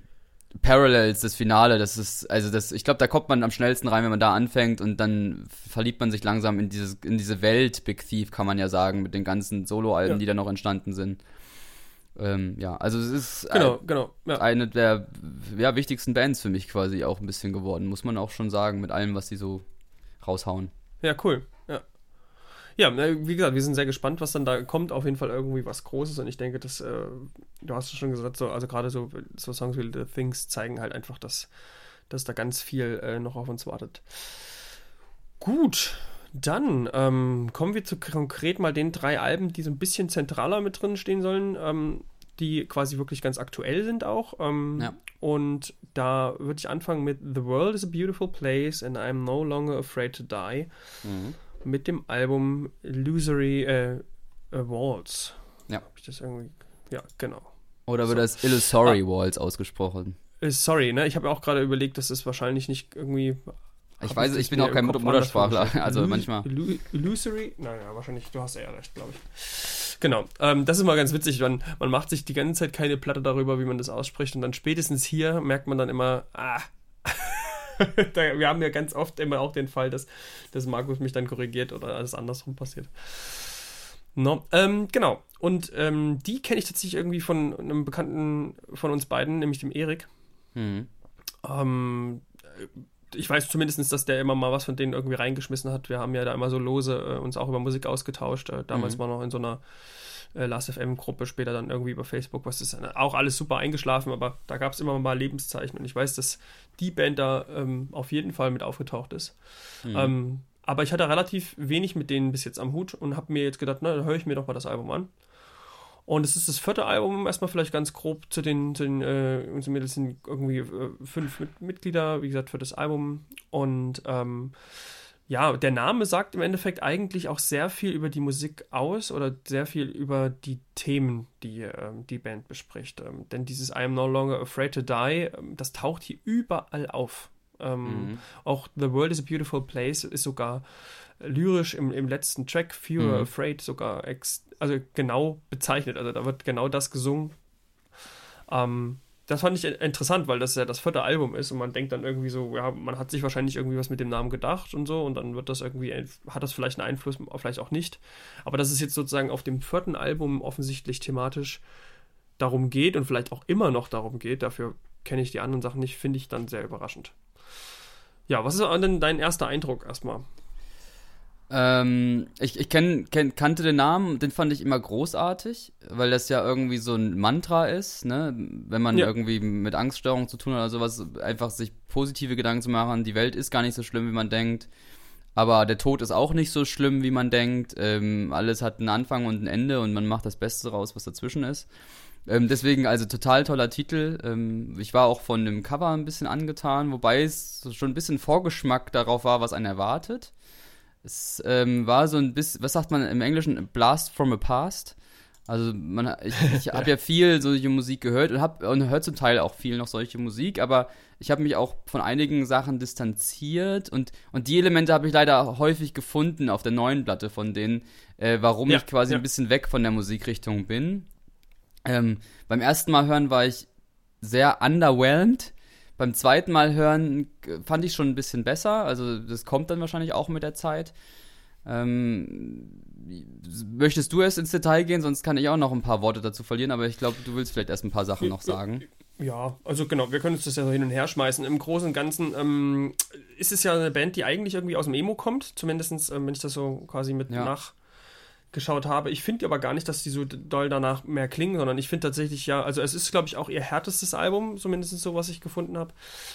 Parallels, das Finale, das ist, also das, ich glaube, da kommt man am schnellsten rein, wenn man da anfängt und dann verliebt man sich langsam in, dieses, in diese Welt Big Thief, kann man ja sagen, mit den ganzen Soloalben, ja. die da noch entstanden sind. Ähm, ja, also es ist genau, ein, genau, ja. eine der ja, wichtigsten Bands für mich quasi auch ein bisschen geworden, muss man auch schon sagen, mit allem, was sie so raushauen. Ja, cool. Ja. Wie gesagt, wir sind sehr gespannt, was dann da kommt. Auf jeden Fall irgendwie was Großes. Und ich denke, dass, äh, du hast es schon gesagt, so, also gerade so, so Songs wie The Things zeigen halt einfach, dass, dass da ganz viel äh, noch auf uns wartet. Gut, dann ähm, kommen wir zu konkret mal den drei Alben, die so ein bisschen zentraler mit drin stehen sollen, ähm, die quasi wirklich ganz aktuell sind auch. Ähm, ja. Und da würde ich anfangen mit The World is a Beautiful Place and I'm No Longer Afraid to Die. Mhm mit dem Album Illusory äh, Walls. Ja. Hab ich das irgendwie. Ja, genau. Oder wird so. das Illusory ah. Walls ausgesprochen? Äh, sorry, ne? Ich habe auch gerade überlegt, dass es wahrscheinlich nicht irgendwie. Ich weiß, ich bin auch kein Muttersprachler, also manchmal. Illusory? Naja, wahrscheinlich, du hast ja recht, glaube ich. Genau, ähm, das ist mal ganz witzig, man, man macht sich die ganze Zeit keine Platte darüber, wie man das ausspricht und dann spätestens hier merkt man dann immer, ah, wir haben ja ganz oft immer auch den Fall, dass, dass Markus mich dann korrigiert oder alles andersrum passiert. No, ähm, genau. Und ähm, die kenne ich tatsächlich irgendwie von einem Bekannten von uns beiden, nämlich dem Erik. Mhm. Ähm, ich weiß zumindest, dass der immer mal was von denen irgendwie reingeschmissen hat. Wir haben ja da immer so lose äh, uns auch über Musik ausgetauscht. Äh, damals mhm. war noch in so einer äh, Last.fm-Gruppe, später dann irgendwie über Facebook, was ist auch alles super eingeschlafen, aber da gab es immer mal Lebenszeichen und ich weiß, dass die Band da ähm, auf jeden Fall mit aufgetaucht ist. Mhm. Ähm, aber ich hatte relativ wenig mit denen bis jetzt am Hut und habe mir jetzt gedacht, na, dann höre ich mir doch mal das Album an. Und es ist das vierte Album, erstmal vielleicht ganz grob zu den, zu den äh, das sind irgendwie äh, fünf Mit Mitglieder, wie gesagt, für das Album. Und ähm, ja, der Name sagt im Endeffekt eigentlich auch sehr viel über die Musik aus oder sehr viel über die Themen, die ähm, die Band bespricht. Ähm, denn dieses I am no longer afraid to die, ähm, das taucht hier überall auf. Ähm, mhm. Auch The World is a Beautiful Place ist sogar lyrisch im, im letzten Track, Fear mhm. Afraid, sogar ex also genau bezeichnet. Also da wird genau das gesungen. Ähm, das fand ich interessant, weil das ja das vierte Album ist und man denkt dann irgendwie so, ja, man hat sich wahrscheinlich irgendwie was mit dem Namen gedacht und so und dann wird das irgendwie, hat das vielleicht einen Einfluss, vielleicht auch nicht. Aber dass es jetzt sozusagen auf dem vierten Album offensichtlich thematisch darum geht und vielleicht auch immer noch darum geht, dafür kenne ich die anderen Sachen nicht, finde ich dann sehr überraschend. Ja, was ist denn dein erster Eindruck erstmal? Ähm, ich ich kenn, kenn, kannte den Namen, den fand ich immer großartig, weil das ja irgendwie so ein Mantra ist, ne? Wenn man ja. irgendwie mit Angststörung zu tun hat oder sowas, einfach sich positive Gedanken zu machen, die Welt ist gar nicht so schlimm, wie man denkt. Aber der Tod ist auch nicht so schlimm, wie man denkt. Ähm, alles hat einen Anfang und ein Ende und man macht das Beste raus, was dazwischen ist. Ähm, deswegen also total toller Titel. Ähm, ich war auch von dem Cover ein bisschen angetan, wobei es schon ein bisschen Vorgeschmack darauf war, was einen erwartet. Es ähm, war so ein bisschen, was sagt man im Englischen? Blast from a Past. Also man, ich, ich habe ja viel solche Musik gehört und, hab, und hört zum Teil auch viel noch solche Musik, aber ich habe mich auch von einigen Sachen distanziert und, und die Elemente habe ich leider häufig gefunden auf der neuen Platte von denen, äh, warum ja, ich quasi ja. ein bisschen weg von der Musikrichtung bin. Ähm, beim ersten Mal hören war ich sehr underwhelmed beim zweiten Mal hören fand ich schon ein bisschen besser. Also das kommt dann wahrscheinlich auch mit der Zeit. Ähm, möchtest du erst ins Detail gehen? Sonst kann ich auch noch ein paar Worte dazu verlieren. Aber ich glaube, du willst vielleicht erst ein paar Sachen noch sagen. Ja, also genau, wir können uns das ja so hin und her schmeißen. Im Großen und Ganzen ähm, ist es ja eine Band, die eigentlich irgendwie aus dem Emo kommt. Zumindest, ähm, wenn ich das so quasi mit ja. nach geschaut habe. Ich finde aber gar nicht, dass die so doll danach mehr klingen, sondern ich finde tatsächlich ja, also es ist, glaube ich, auch ihr härtestes Album, zumindest so, was ich gefunden habe.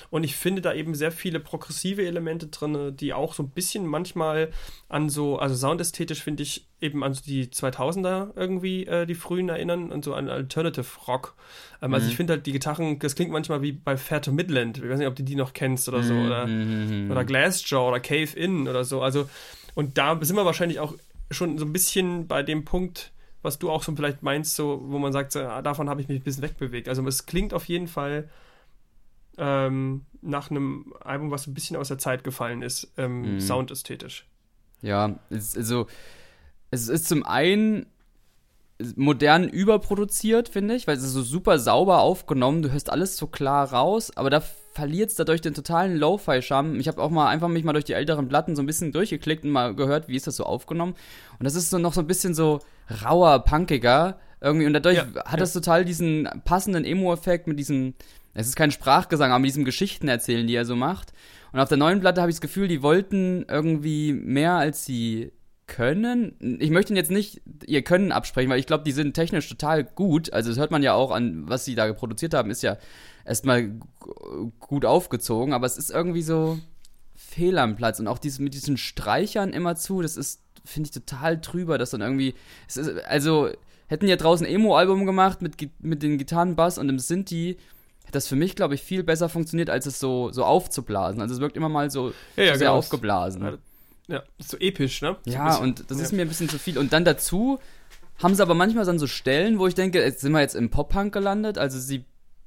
Und ich finde da eben sehr viele progressive Elemente drin, die auch so ein bisschen manchmal an so, also soundästhetisch finde ich eben an so die 2000er irgendwie, äh, die frühen erinnern und so an Alternative Rock. Ähm, mhm. Also ich mhm. finde halt die Gitarren, das klingt manchmal wie bei Fair to Midland. Ich weiß nicht, ob du die noch kennst oder so. Mhm. Oder, mhm. oder Glassjaw oder Cave In oder so. Also, und da sind wir wahrscheinlich auch schon so ein bisschen bei dem Punkt, was du auch so vielleicht meinst, so, wo man sagt, so, ah, davon habe ich mich ein bisschen wegbewegt. Also es klingt auf jeden Fall ähm, nach einem Album, was ein bisschen aus der Zeit gefallen ist, ähm, mhm. soundästhetisch. Ja, es, also es ist zum einen modern überproduziert, finde ich, weil es ist so super sauber aufgenommen, du hörst alles so klar raus, aber da verliert es dadurch den totalen Lo-Fi-Charme. Ich habe auch mal einfach mich mal durch die älteren Platten so ein bisschen durchgeklickt und mal gehört, wie ist das so aufgenommen. Und das ist so noch so ein bisschen so rauer, punkiger irgendwie. Und dadurch ja, hat das total diesen passenden Emo-Effekt mit diesem, es ist kein Sprachgesang, aber mit diesem Geschichten erzählen, die er so macht. Und auf der neuen Platte habe ich das Gefühl, die wollten irgendwie mehr als sie können. Ich möchte jetzt nicht ihr Können absprechen, weil ich glaube, die sind technisch total gut. Also das hört man ja auch an, was sie da produziert haben, ist ja erstmal gut aufgezogen, aber es ist irgendwie so fehl am Platz. Und auch dieses, mit diesen Streichern immer zu, das ist, finde ich, total trüber, dass dann irgendwie. Ist, also, hätten ja draußen Emo-Album gemacht mit, mit den Gitarrenbass und dem Sinti, hätte das für mich, glaube ich, viel besser funktioniert, als es so, so aufzublasen. Also es wirkt immer mal so, ja, ja, so sehr genau. aufgeblasen. Ja, ja, so episch, ne? So ja, und das ist mir ein bisschen zu viel. Und dann dazu haben sie aber manchmal dann so Stellen, wo ich denke, jetzt sind wir jetzt im Pop-Punk gelandet. Also sie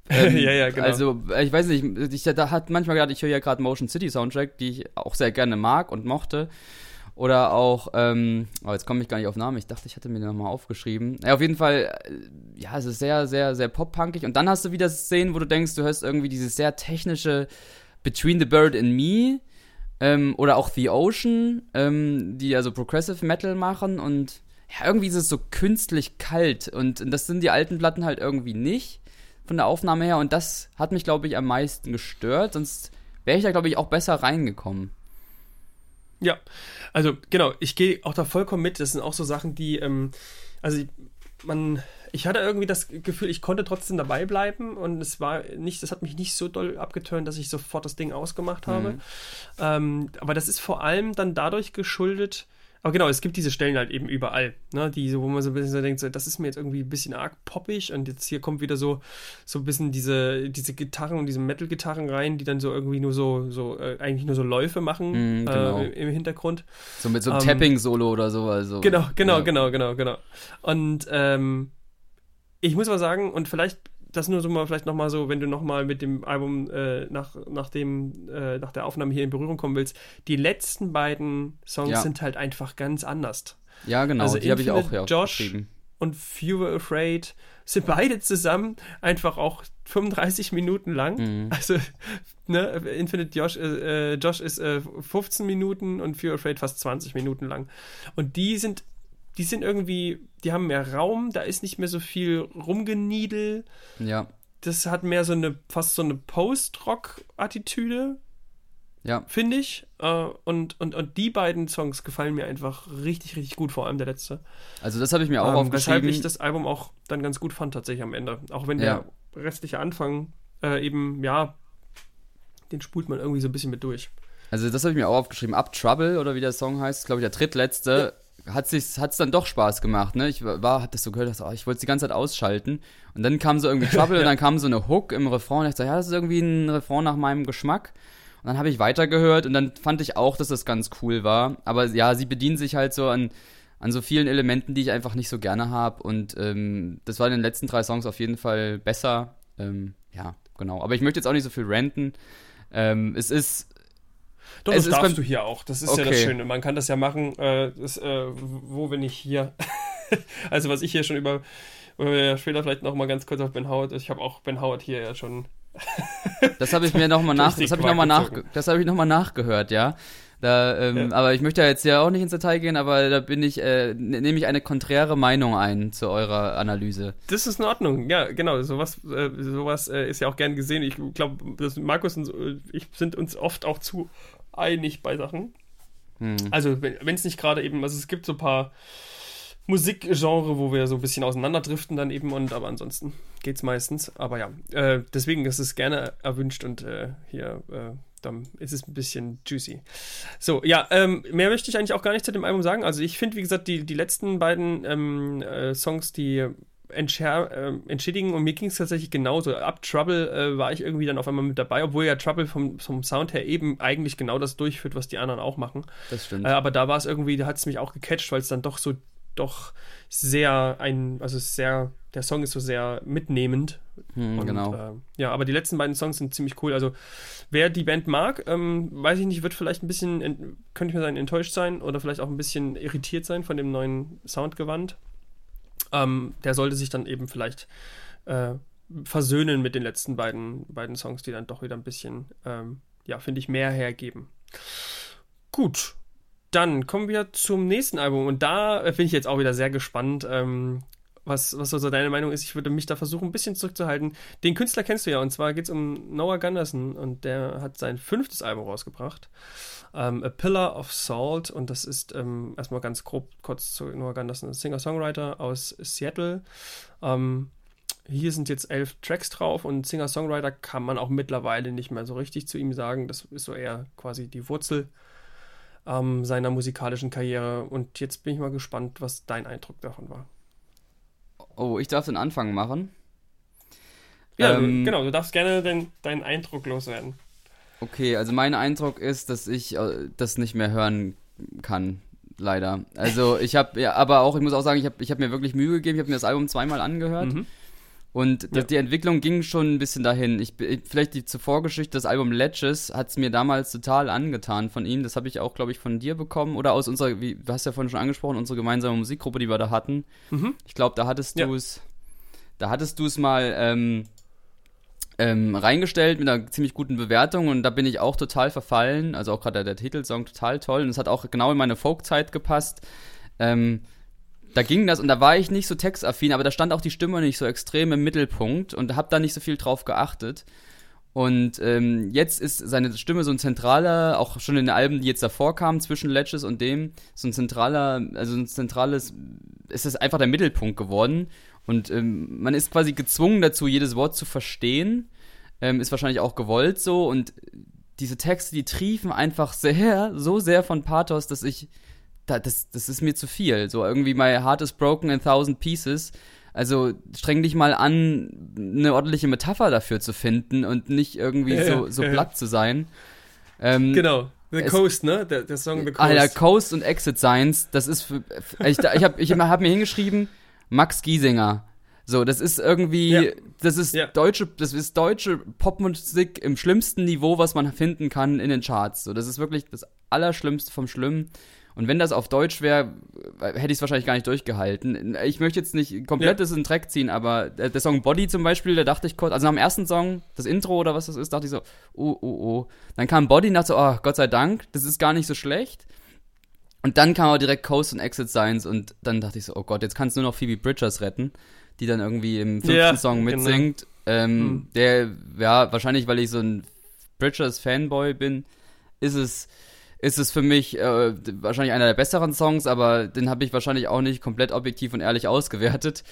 ähm, ja, ja, genau. Also, ich weiß nicht, ich, da hat manchmal gerade, ich höre ja gerade Motion City Soundtrack, die ich auch sehr gerne mag und mochte. Oder auch, ähm, oh, jetzt komme ich gar nicht auf Namen, ich dachte, ich hatte mir den nochmal aufgeschrieben. Ja, auf jeden Fall, äh, ja, es ist sehr, sehr, sehr pop-punkig. Und dann hast du wieder Szenen, wo du denkst, du hörst irgendwie dieses sehr technische Between the Bird and Me. Ähm, oder auch The Ocean, ähm, die also Progressive Metal machen und ja, irgendwie ist es so künstlich kalt und das sind die alten Platten halt irgendwie nicht von der Aufnahme her und das hat mich, glaube ich, am meisten gestört, sonst wäre ich da, glaube ich, auch besser reingekommen. Ja, also genau, ich gehe auch da vollkommen mit. Das sind auch so Sachen, die, ähm, also man, ich hatte irgendwie das Gefühl, ich konnte trotzdem dabei bleiben und es war nicht, das hat mich nicht so doll abgetönt, dass ich sofort das Ding ausgemacht habe. Mhm. Ähm, aber das ist vor allem dann dadurch geschuldet, aber genau, es gibt diese Stellen halt eben überall, ne, die wo man so ein bisschen so denkt, so, das ist mir jetzt irgendwie ein bisschen arg poppig und jetzt hier kommt wieder so, so ein bisschen diese, diese Gitarren und diese Metal-Gitarren rein, die dann so irgendwie nur so, so äh, eigentlich nur so Läufe machen mm, genau. äh, im Hintergrund. So mit so einem ähm, Tapping-Solo oder so, also. Genau, genau, ja. genau, genau, genau. Und ähm, ich muss aber sagen, und vielleicht das nur so mal vielleicht nochmal so, wenn du nochmal mit dem Album äh, nach, nach, dem, äh, nach der Aufnahme hier in Berührung kommen willst, die letzten beiden Songs ja. sind halt einfach ganz anders. Ja, genau, also die habe ich auch ja, Josh und Fewer Afraid sind beide zusammen einfach auch 35 Minuten lang. Mhm. Also, ne, Infinite Josh, äh, äh Josh ist 15 äh, Minuten und Fewer Afraid fast 20 Minuten lang. Und die sind die sind irgendwie, die haben mehr Raum, da ist nicht mehr so viel Rumgeniedel. Ja. Das hat mehr so eine, fast so eine Post-Rock-Attitüde. Ja. Finde ich. Äh, und, und, und die beiden Songs gefallen mir einfach richtig, richtig gut, vor allem der letzte. Also das habe ich mir auch ähm, aufgeschrieben. Weshalb ich das Album auch dann ganz gut fand, tatsächlich am Ende. Auch wenn ja. der restliche Anfang äh, eben, ja, den spult man irgendwie so ein bisschen mit durch. Also das habe ich mir auch aufgeschrieben. Up Trouble oder wie der Song heißt, glaube ich, der drittletzte. Ja hat es hat's dann doch Spaß gemacht, ne? Ich war, hat das so gehört, dass, oh, ich wollte es die ganze Zeit ausschalten. Und dann kam so irgendwie Trouble und dann kam so eine Hook im Refrain und ich dachte, ja, das ist irgendwie ein Refrain nach meinem Geschmack. Und dann habe ich weitergehört und dann fand ich auch, dass das ganz cool war. Aber ja, sie bedienen sich halt so an, an so vielen Elementen, die ich einfach nicht so gerne habe. Und ähm, das war in den letzten drei Songs auf jeden Fall besser. Ähm, ja, genau. Aber ich möchte jetzt auch nicht so viel ranten. Ähm, es ist doch, es das darfst du hier auch. Das ist okay. ja das Schöne. Man kann das ja machen, äh, das, äh, wo, wenn ich hier. also, was ich hier schon über. Äh, später vielleicht noch mal ganz kurz auf Ben Howard. Ich habe auch Ben Howard hier ja schon. das habe ich mir noch mal nach. Das habe ich noch mal nach. Das habe ich noch mal nachgehört, ja. Da, ähm, ja. Aber ich möchte ja jetzt ja auch nicht ins Detail gehen, aber da bin ich, äh, ne, nehme ich eine konträre Meinung ein zu eurer Analyse. Das ist in Ordnung, ja, genau. Sowas, äh, sowas äh, ist ja auch gern gesehen. Ich glaube, Markus und ich sind uns oft auch zu einig bei Sachen. Hm. Also, wenn es nicht gerade eben, also es gibt so ein paar Musikgenre, wo wir so ein bisschen auseinanderdriften dann eben und aber ansonsten geht es meistens. Aber ja, äh, deswegen ist es gerne erwünscht und äh, hier äh, dann ist es ein bisschen juicy. So, ja, ähm, mehr möchte ich eigentlich auch gar nicht zu dem Album sagen. Also ich finde, wie gesagt, die, die letzten beiden ähm, äh, Songs, die äh, entschädigen und mir ging es tatsächlich genauso. Ab Trouble äh, war ich irgendwie dann auf einmal mit dabei, obwohl ja Trouble vom, vom Sound her eben eigentlich genau das durchführt, was die anderen auch machen. Das stimmt. Äh, aber da war es irgendwie, da hat es mich auch gecatcht, weil es dann doch so, doch sehr ein, also sehr, der Song ist so sehr mitnehmend. Hm, und, genau. Äh, ja, aber die letzten beiden Songs sind ziemlich cool. Also wer die Band mag, ähm, weiß ich nicht, wird vielleicht ein bisschen, könnte ich mir sagen, enttäuscht sein oder vielleicht auch ein bisschen irritiert sein von dem neuen Soundgewand. Ähm, der sollte sich dann eben vielleicht äh, versöhnen mit den letzten beiden, beiden Songs, die dann doch wieder ein bisschen, ähm, ja, finde ich, mehr hergeben. Gut, dann kommen wir zum nächsten Album und da bin ich jetzt auch wieder sehr gespannt, ähm, was, was also deine Meinung ist. Ich würde mich da versuchen, ein bisschen zurückzuhalten. Den Künstler kennst du ja und zwar geht es um Noah Gunderson und der hat sein fünftes Album rausgebracht ähm, A Pillar of Salt und das ist ähm, erstmal ganz grob kurz zu Noah Gunderson, Singer-Songwriter aus Seattle. Ähm, hier sind jetzt elf Tracks drauf und Singer-Songwriter kann man auch mittlerweile nicht mehr so richtig zu ihm sagen. Das ist so eher quasi die Wurzel ähm, seiner musikalischen Karriere. Und jetzt bin ich mal gespannt, was dein Eindruck davon war. Oh, ich darf den Anfang machen. Ja, ähm, genau, du darfst gerne den, deinen Eindruck loswerden. Okay, also mein Eindruck ist, dass ich äh, das nicht mehr hören kann, leider. Also ich habe, ja, aber auch, ich muss auch sagen, ich habe ich hab mir wirklich Mühe gegeben, ich habe mir das Album zweimal angehört. Mhm. Und ja. die Entwicklung ging schon ein bisschen dahin. Ich, vielleicht die zur Vorgeschichte, das Album Ledges hat es mir damals total angetan von ihm. Das habe ich auch, glaube ich, von dir bekommen oder aus unserer, wie, du hast ja vorhin schon angesprochen, unsere gemeinsame Musikgruppe, die wir da hatten. Mhm. Ich glaube, da hattest ja. du es, da hattest du es mal ähm, ähm, reingestellt mit einer ziemlich guten Bewertung und da bin ich auch total verfallen. Also auch gerade der, der, Titelsong total toll und es hat auch genau in meine Folkzeit gepasst. Ähm, da ging das und da war ich nicht so textaffin, aber da stand auch die Stimme nicht so extrem im Mittelpunkt und habe da nicht so viel drauf geachtet. Und ähm, jetzt ist seine Stimme so ein zentraler, auch schon in den Alben, die jetzt davor kamen, zwischen Ledges und dem, so ein zentraler, also ein zentrales, ist es einfach der Mittelpunkt geworden. Und ähm, man ist quasi gezwungen dazu, jedes Wort zu verstehen. Ähm, ist wahrscheinlich auch gewollt so. Und diese Texte, die triefen einfach sehr, so sehr von Pathos, dass ich, da, das, das ist mir zu viel. So irgendwie, my heart is broken in thousand pieces. Also streng dich mal an, eine ordentliche Metapher dafür zu finden und nicht irgendwie ja, so, so ja, platt ja. zu sein. Ähm, genau. The es, Coast, ne? Der, der Song The Coast. Alter, Coast und Exit Signs, das ist für, ich, ich habe ich hab mir hingeschrieben, Max Giesinger. So, das ist irgendwie, ja. das ist ja. deutsche, das ist deutsche Popmusik im schlimmsten Niveau, was man finden kann in den Charts. So, das ist wirklich das Allerschlimmste vom Schlimmen. Und wenn das auf Deutsch wäre, hätte ich es wahrscheinlich gar nicht durchgehalten. Ich möchte jetzt nicht komplett ja. das in den Track ziehen, aber der, der, Song Body zum Beispiel, da dachte ich kurz, also am ersten Song, das Intro oder was das ist, dachte ich so, oh, oh, oh. Dann kam Body und dachte so, oh, Gott sei Dank, das ist gar nicht so schlecht. Und dann kam aber direkt Coast und Exit Signs und dann dachte ich so, oh Gott, jetzt kannst du nur noch Phoebe Bridgers retten, die dann irgendwie im fünften ja, Song genau. mitsingt. Genau. Ähm, mhm. Der, ja, wahrscheinlich, weil ich so ein Bridgers-Fanboy bin, ist es, ist es für mich äh, wahrscheinlich einer der besseren Songs, aber den habe ich wahrscheinlich auch nicht komplett objektiv und ehrlich ausgewertet.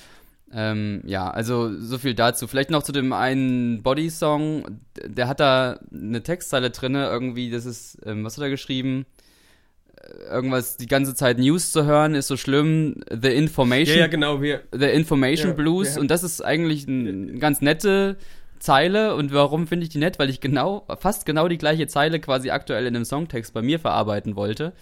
Ähm, ja, also so viel dazu. Vielleicht noch zu dem einen Body-Song. Der hat da eine Textzeile drinne irgendwie, das ist, ähm, was hat er geschrieben? Irgendwas die ganze Zeit News zu hören, ist so schlimm. The Information. Ja, ja genau. Wir, The Information ja, Blues. Und das ist eigentlich eine ganz nette Zeile. Und warum finde ich die nett? Weil ich genau, fast genau die gleiche Zeile quasi aktuell in einem Songtext bei mir verarbeiten wollte.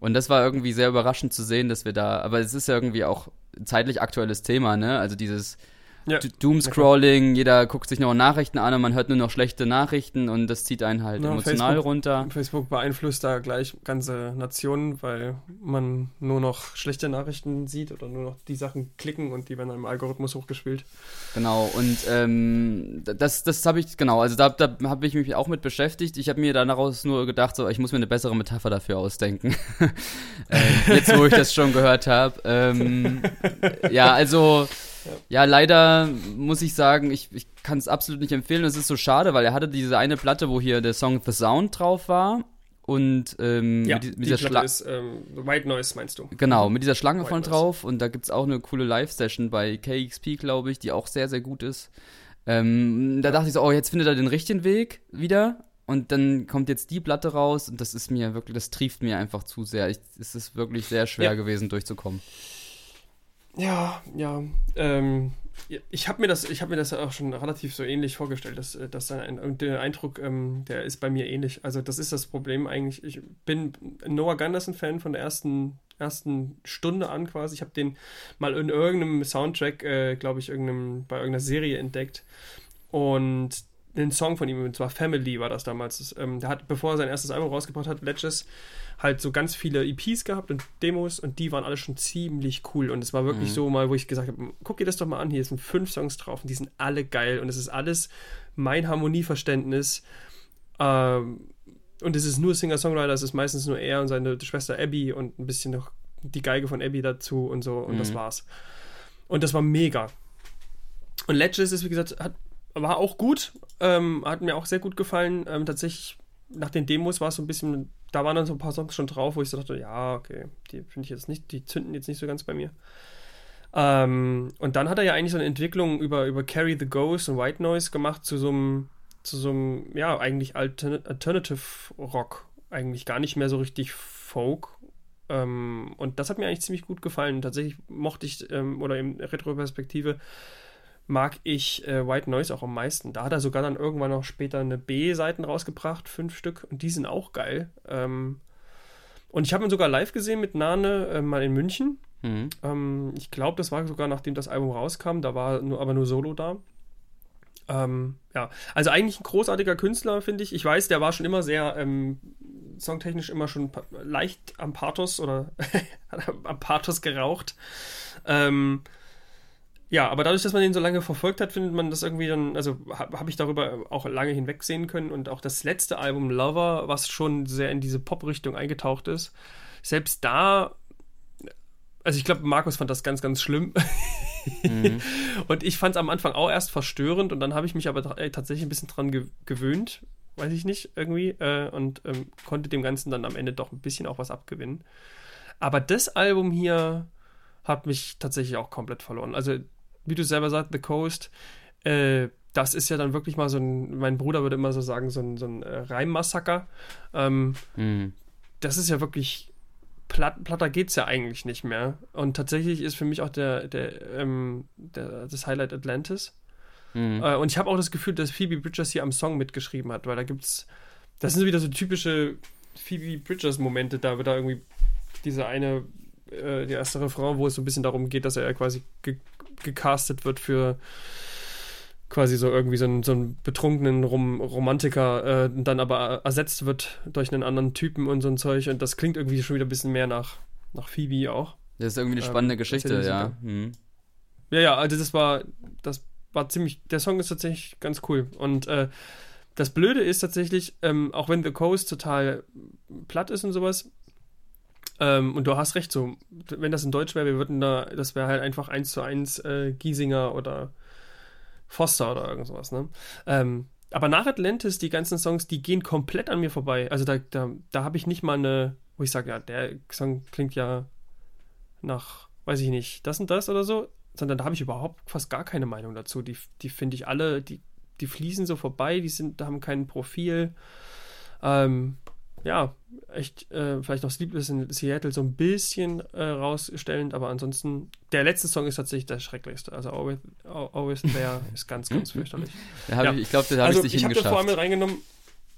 Und das war irgendwie sehr überraschend zu sehen, dass wir da, aber es ist ja irgendwie auch zeitlich aktuelles Thema, ne? Also dieses, ja. Doomscrolling, jeder guckt sich noch Nachrichten an und man hört nur noch schlechte Nachrichten und das zieht einen halt ja, emotional Facebook, runter. Facebook beeinflusst da gleich ganze Nationen, weil man nur noch schlechte Nachrichten sieht oder nur noch die Sachen klicken und die werden im Algorithmus hochgespielt. Genau, und ähm, das, das habe ich, genau, also da, da habe ich mich auch mit beschäftigt. Ich habe mir daraus nur gedacht, so, ich muss mir eine bessere Metapher dafür ausdenken. äh, jetzt, wo ich das schon gehört habe. Ähm, ja, also ja. leider muss ich sagen, ich, ich kann es absolut nicht empfehlen. Es ist so schade, weil er hatte diese eine Platte, wo hier der Song The Sound drauf war. Und ähm, ja, mit, mit die dieser Schlange. ähm, White Noise, meinst du? Genau, mit dieser Schlange White von drauf. Und da gibt es auch eine coole Live-Session bei KXP, glaube ich, die auch sehr, sehr gut ist. Ähm, da dachte ich so, oh, jetzt findet er den richtigen Weg wieder. Und dann kommt jetzt die Platte raus und das ist mir wirklich, das trieft mir einfach zu sehr. Ich, es ist wirklich sehr schwer ja. gewesen, durchzukommen. Ja, ja. Ähm, ich habe mir das, ich habe mir das auch schon relativ so ähnlich vorgestellt, dass, äh, dass ein, der Eindruck, ähm, der ist bei mir ähnlich. Also das ist das Problem eigentlich. Ich bin Noah Gunderson Fan von der ersten ersten Stunde an quasi. Ich habe den mal in irgendeinem Soundtrack, äh, glaube ich, irgendeinem, bei irgendeiner Serie entdeckt und den Song von ihm, und zwar Family war das damals. Ähm, der hat, bevor er sein erstes Album rausgebracht hat, Ledges, halt so ganz viele EPs gehabt und Demos und die waren alle schon ziemlich cool. Und es war wirklich mhm. so mal, wo ich gesagt habe, guck dir das doch mal an, hier sind fünf Songs drauf und die sind alle geil und es ist alles mein Harmonieverständnis. Ähm, und es ist nur Singer-Songwriter, es ist meistens nur er und seine Schwester Abby und ein bisschen noch die Geige von Abby dazu und so und mhm. das war's. Und das war mega. Und Ledges ist, wie gesagt, hat, war auch gut, ähm, hat mir auch sehr gut gefallen. Ähm, tatsächlich, nach den Demos war es so ein bisschen da waren dann so ein paar Songs schon drauf, wo ich so dachte, ja, okay, die finde ich jetzt nicht, die zünden jetzt nicht so ganz bei mir. Ähm, und dann hat er ja eigentlich so eine Entwicklung über, über Carry the Ghost und White Noise gemacht zu so einem, zu so einem, ja, eigentlich Altern Alternative Rock. Eigentlich gar nicht mehr so richtig Folk. Ähm, und das hat mir eigentlich ziemlich gut gefallen. Tatsächlich mochte ich, ähm, oder in Retroperspektive, mag ich äh, White Noise auch am meisten. Da hat er sogar dann irgendwann noch später eine B-Seiten rausgebracht, fünf Stück, und die sind auch geil. Ähm, und ich habe ihn sogar live gesehen mit Nane äh, mal in München. Mhm. Ähm, ich glaube, das war sogar nachdem das Album rauskam, da war nur, aber nur Solo da. Ähm, ja, also eigentlich ein großartiger Künstler, finde ich. Ich weiß, der war schon immer sehr ähm, songtechnisch immer schon leicht am Pathos oder am Pathos geraucht. Ähm, ja, aber dadurch, dass man den so lange verfolgt hat, findet man das irgendwie dann, also habe hab ich darüber auch lange hinwegsehen können und auch das letzte Album Lover, was schon sehr in diese Pop-Richtung eingetaucht ist, selbst da also ich glaube, Markus fand das ganz, ganz schlimm. Mhm. und ich fand es am Anfang auch erst verstörend und dann habe ich mich aber äh, tatsächlich ein bisschen dran ge gewöhnt, weiß ich nicht, irgendwie, äh, und ähm, konnte dem Ganzen dann am Ende doch ein bisschen auch was abgewinnen. Aber das Album hier hat mich tatsächlich auch komplett verloren. Also, wie du selber sagst, The Coast, äh, das ist ja dann wirklich mal so ein, mein Bruder würde immer so sagen, so ein, so ein äh, Reimmassaker. Ähm, mhm. Das ist ja wirklich, platt, platter geht es ja eigentlich nicht mehr. Und tatsächlich ist für mich auch der, der, ähm, der das Highlight Atlantis. Mhm. Äh, und ich habe auch das Gefühl, dass Phoebe Bridgers hier am Song mitgeschrieben hat, weil da gibt's, das sind wieder so typische Phoebe Bridgers Momente, da wird da irgendwie diese eine, äh, die erste Refrain, wo es so ein bisschen darum geht, dass er quasi ge gecastet wird für quasi so irgendwie so einen, so einen betrunkenen Rom Romantiker, äh, dann aber ersetzt wird durch einen anderen Typen und so ein Zeug. Und das klingt irgendwie schon wieder ein bisschen mehr nach, nach Phoebe auch. Das ist irgendwie eine ähm, spannende ähm, Geschichte, ja. Mhm. Ja, ja, also das war, das war ziemlich, der Song ist tatsächlich ganz cool. Und äh, das Blöde ist tatsächlich, ähm, auch wenn The Coast total platt ist und sowas, ähm, und du hast recht, so, wenn das in Deutsch wäre, wir würden da, das wäre halt einfach eins zu eins äh, Giesinger oder Foster oder irgend sowas, ne? Ähm, aber nach Atlantis, die ganzen Songs, die gehen komplett an mir vorbei. Also da, da, da habe ich nicht mal eine, wo ich sage, ja, der Song klingt ja nach, weiß ich nicht, das und das oder so, sondern da habe ich überhaupt fast gar keine Meinung dazu. Die, die finde ich alle, die, die fließen so vorbei, die sind, haben kein Profil. Ähm, ja, echt äh, vielleicht noch Sleepless in Seattle so ein bisschen äh, rausstellend, aber ansonsten, der letzte Song ist tatsächlich der schrecklichste. Also Always, Always There ist ganz, ganz fürchterlich. Ja. Ich, ich glaube, da habe also, ich dich Ich habe das vorher mit reingenommen.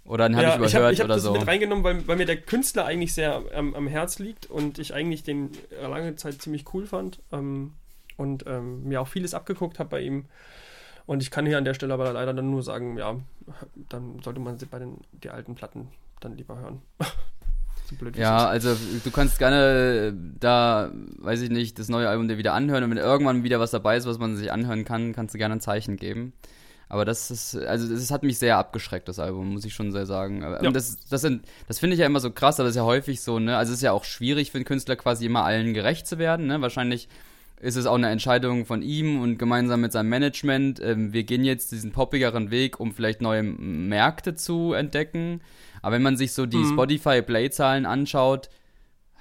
Oder dann habe ja, ich überhört ich hab, ich hab oder das so. mit reingenommen, weil, weil, mir der Künstler eigentlich sehr ähm, am Herz liegt und ich eigentlich den lange Zeit ziemlich cool fand ähm, und ähm, mir auch vieles abgeguckt habe bei ihm. Und ich kann hier an der Stelle aber leider dann nur sagen, ja, dann sollte man bei den die alten Platten dann lieber hören. so blöd ja, also du kannst gerne da, weiß ich nicht, das neue Album dir wieder anhören und wenn irgendwann wieder was dabei ist, was man sich anhören kann, kannst du gerne ein Zeichen geben. Aber das ist, also das hat mich sehr abgeschreckt, das Album, muss ich schon sehr sagen. Ja. Das, das, das finde ich ja immer so krass, aber das ist ja häufig so, ne? Also es ist ja auch schwierig für einen Künstler quasi immer allen gerecht zu werden, ne? Wahrscheinlich ist es auch eine Entscheidung von ihm und gemeinsam mit seinem Management. Ähm, wir gehen jetzt diesen poppigeren Weg, um vielleicht neue Märkte zu entdecken. Aber wenn man sich so die mhm. Spotify-Play-Zahlen anschaut,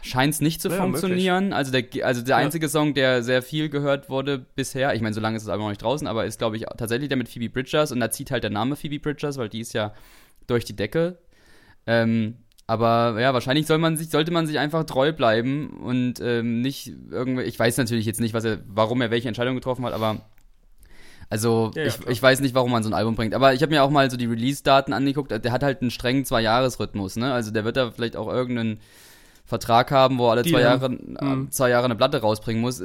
scheint es nicht zu ja, funktionieren. Möglich. Also der, also der einzige Song, der sehr viel gehört wurde bisher, ich meine, so lange ist es aber noch nicht draußen, aber ist, glaube ich, tatsächlich der mit Phoebe Bridgers und da zieht halt der Name Phoebe Bridgers, weil die ist ja durch die Decke. Ähm, aber ja, wahrscheinlich soll man sich, sollte man sich einfach treu bleiben und ähm, nicht irgendwie. Ich weiß natürlich jetzt nicht, was er, warum er welche Entscheidung getroffen hat, aber also ja, ich, ja, ich weiß nicht, warum man so ein Album bringt. Aber ich habe mir auch mal so die Release-Daten angeguckt. Der hat halt einen strengen Zwei-Jahres-Rhythmus, ne? Also der wird da vielleicht auch irgendeinen Vertrag haben, wo er alle die, zwei Jahre, mhm. zwei Jahre eine Platte rausbringen muss.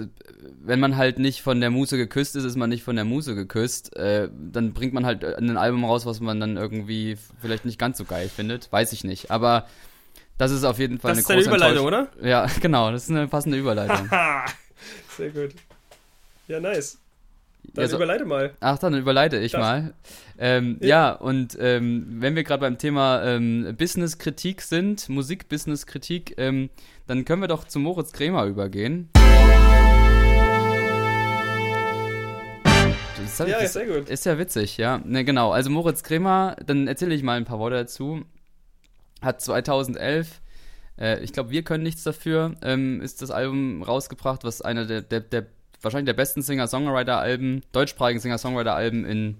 Wenn man halt nicht von der Muse geküsst ist, ist man nicht von der Muse geküsst. Äh, dann bringt man halt ein Album raus, was man dann irgendwie vielleicht nicht ganz so geil findet. Weiß ich nicht. Aber das ist auf jeden Fall das eine große Überleitung, oder? Ja, genau. Das ist eine passende Überleitung. Sehr gut. Ja, nice. Dann ja, so, überleite mal. Ach, dann überleite ich das. mal. Ähm, ja. ja. und ähm, wenn wir gerade beim Thema ähm, Business-Kritik sind, Musik-Business-Kritik, ähm, dann können wir doch zu Moritz Krämer übergehen. Das ja, ist sehr gut. Ist ja witzig, ja. Ne, genau. Also Moritz Krämer, dann erzähle ich mal ein paar Worte dazu. Hat 2011 äh, ich glaube, wir können nichts dafür, ähm, ist das Album rausgebracht, was einer der, der, der wahrscheinlich der besten Singer-Songwriter-Alben, deutschsprachigen Singer-Songwriter-Alben in,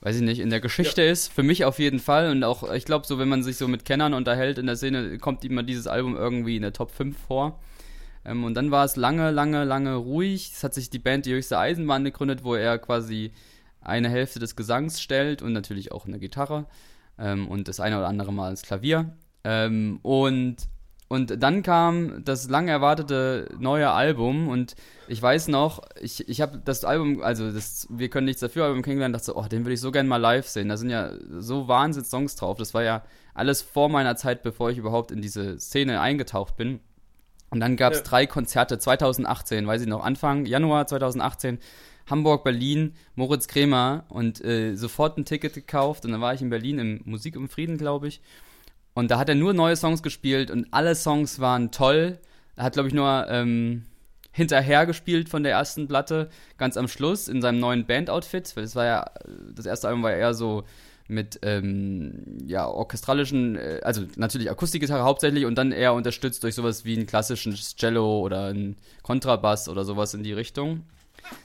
weiß ich nicht, in der Geschichte ja. ist. Für mich auf jeden Fall. Und auch, ich glaube, so, wenn man sich so mit Kennern unterhält in der Szene, kommt immer dieses Album irgendwie in der Top 5 vor. Ähm, und dann war es lange, lange, lange ruhig. Es hat sich die Band Die Höchste Eisenbahn gegründet, wo er quasi eine Hälfte des Gesangs stellt und natürlich auch eine Gitarre ähm, und das eine oder andere Mal ins Klavier. Ähm, und und dann kam das lang erwartete neue Album und ich weiß noch, ich, ich habe das Album, also das Wir können nichts dafür, Album kennengelernt und dachte oh, den würde ich so gerne mal live sehen. Da sind ja so Wahnsinns-Songs drauf. Das war ja alles vor meiner Zeit, bevor ich überhaupt in diese Szene eingetaucht bin. Und dann gab es ja. drei Konzerte 2018, weiß ich noch, Anfang Januar 2018. Hamburg, Berlin, Moritz Kremer und äh, sofort ein Ticket gekauft und dann war ich in Berlin im Musik im Frieden, glaube ich. Und da hat er nur neue Songs gespielt und alle Songs waren toll. Er hat, glaube ich, nur, ähm, hinterher gespielt von der ersten Platte, ganz am Schluss in seinem neuen Band-Outfit. Das war ja, das erste Album war eher so mit ähm, ja, orchestralischen, äh, also natürlich Akustikgitarre hauptsächlich und dann eher unterstützt durch sowas wie einen klassischen Cello oder einen Kontrabass oder sowas in die Richtung.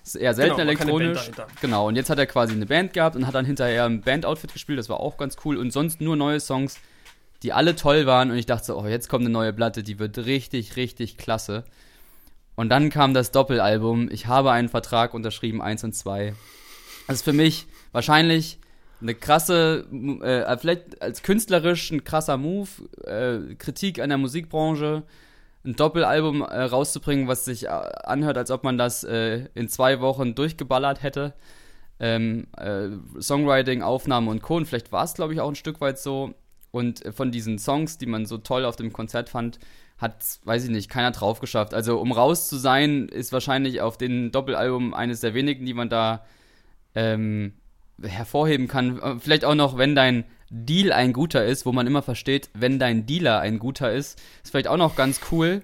Ist eher selten genau, elektronisch. Genau, und jetzt hat er quasi eine Band gehabt und hat dann hinterher ein Band-Outfit gespielt, das war auch ganz cool. Und sonst nur neue Songs, die alle toll waren. Und ich dachte so, oh, jetzt kommt eine neue Platte, die wird richtig, richtig klasse. Und dann kam das Doppelalbum. Ich habe einen Vertrag unterschrieben, 1 und 2. Das ist für mich wahrscheinlich eine krasse, äh, vielleicht als künstlerisch ein krasser Move, äh, Kritik an der Musikbranche, ein Doppelalbum äh, rauszubringen, was sich äh, anhört, als ob man das äh, in zwei Wochen durchgeballert hätte. Ähm, äh, Songwriting, Aufnahmen und Co. Und vielleicht war es, glaube ich, auch ein Stück weit so. Und von diesen Songs, die man so toll auf dem Konzert fand, hat, weiß ich nicht, keiner drauf geschafft. Also um raus zu sein, ist wahrscheinlich auf dem Doppelalbum eines der wenigen, die man da ähm, hervorheben kann. Äh, vielleicht auch noch, wenn dein Deal ein guter ist, wo man immer versteht, wenn dein Dealer ein guter ist, ist vielleicht auch noch ganz cool.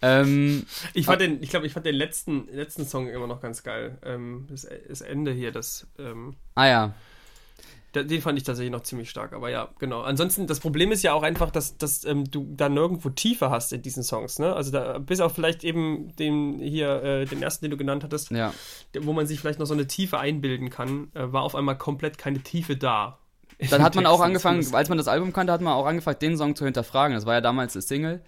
Ähm, ich fand den, ich glaube, ich fand den letzten, letzten Song immer noch ganz geil. Ähm, das, das, Ende hier, das. Ähm, ah ja. Den fand ich tatsächlich noch ziemlich stark, aber ja, genau. Ansonsten, das Problem ist ja auch einfach, dass, dass ähm, du da nirgendwo Tiefe hast in diesen Songs, ne? Also da, bis auf vielleicht eben den hier, äh, den ersten, den du genannt hattest, ja. wo man sich vielleicht noch so eine Tiefe einbilden kann, äh, war auf einmal komplett keine Tiefe da. Dann hat man auch angefangen, als man das Album kannte, hat man auch angefangen, den Song zu hinterfragen. Das war ja damals das Single.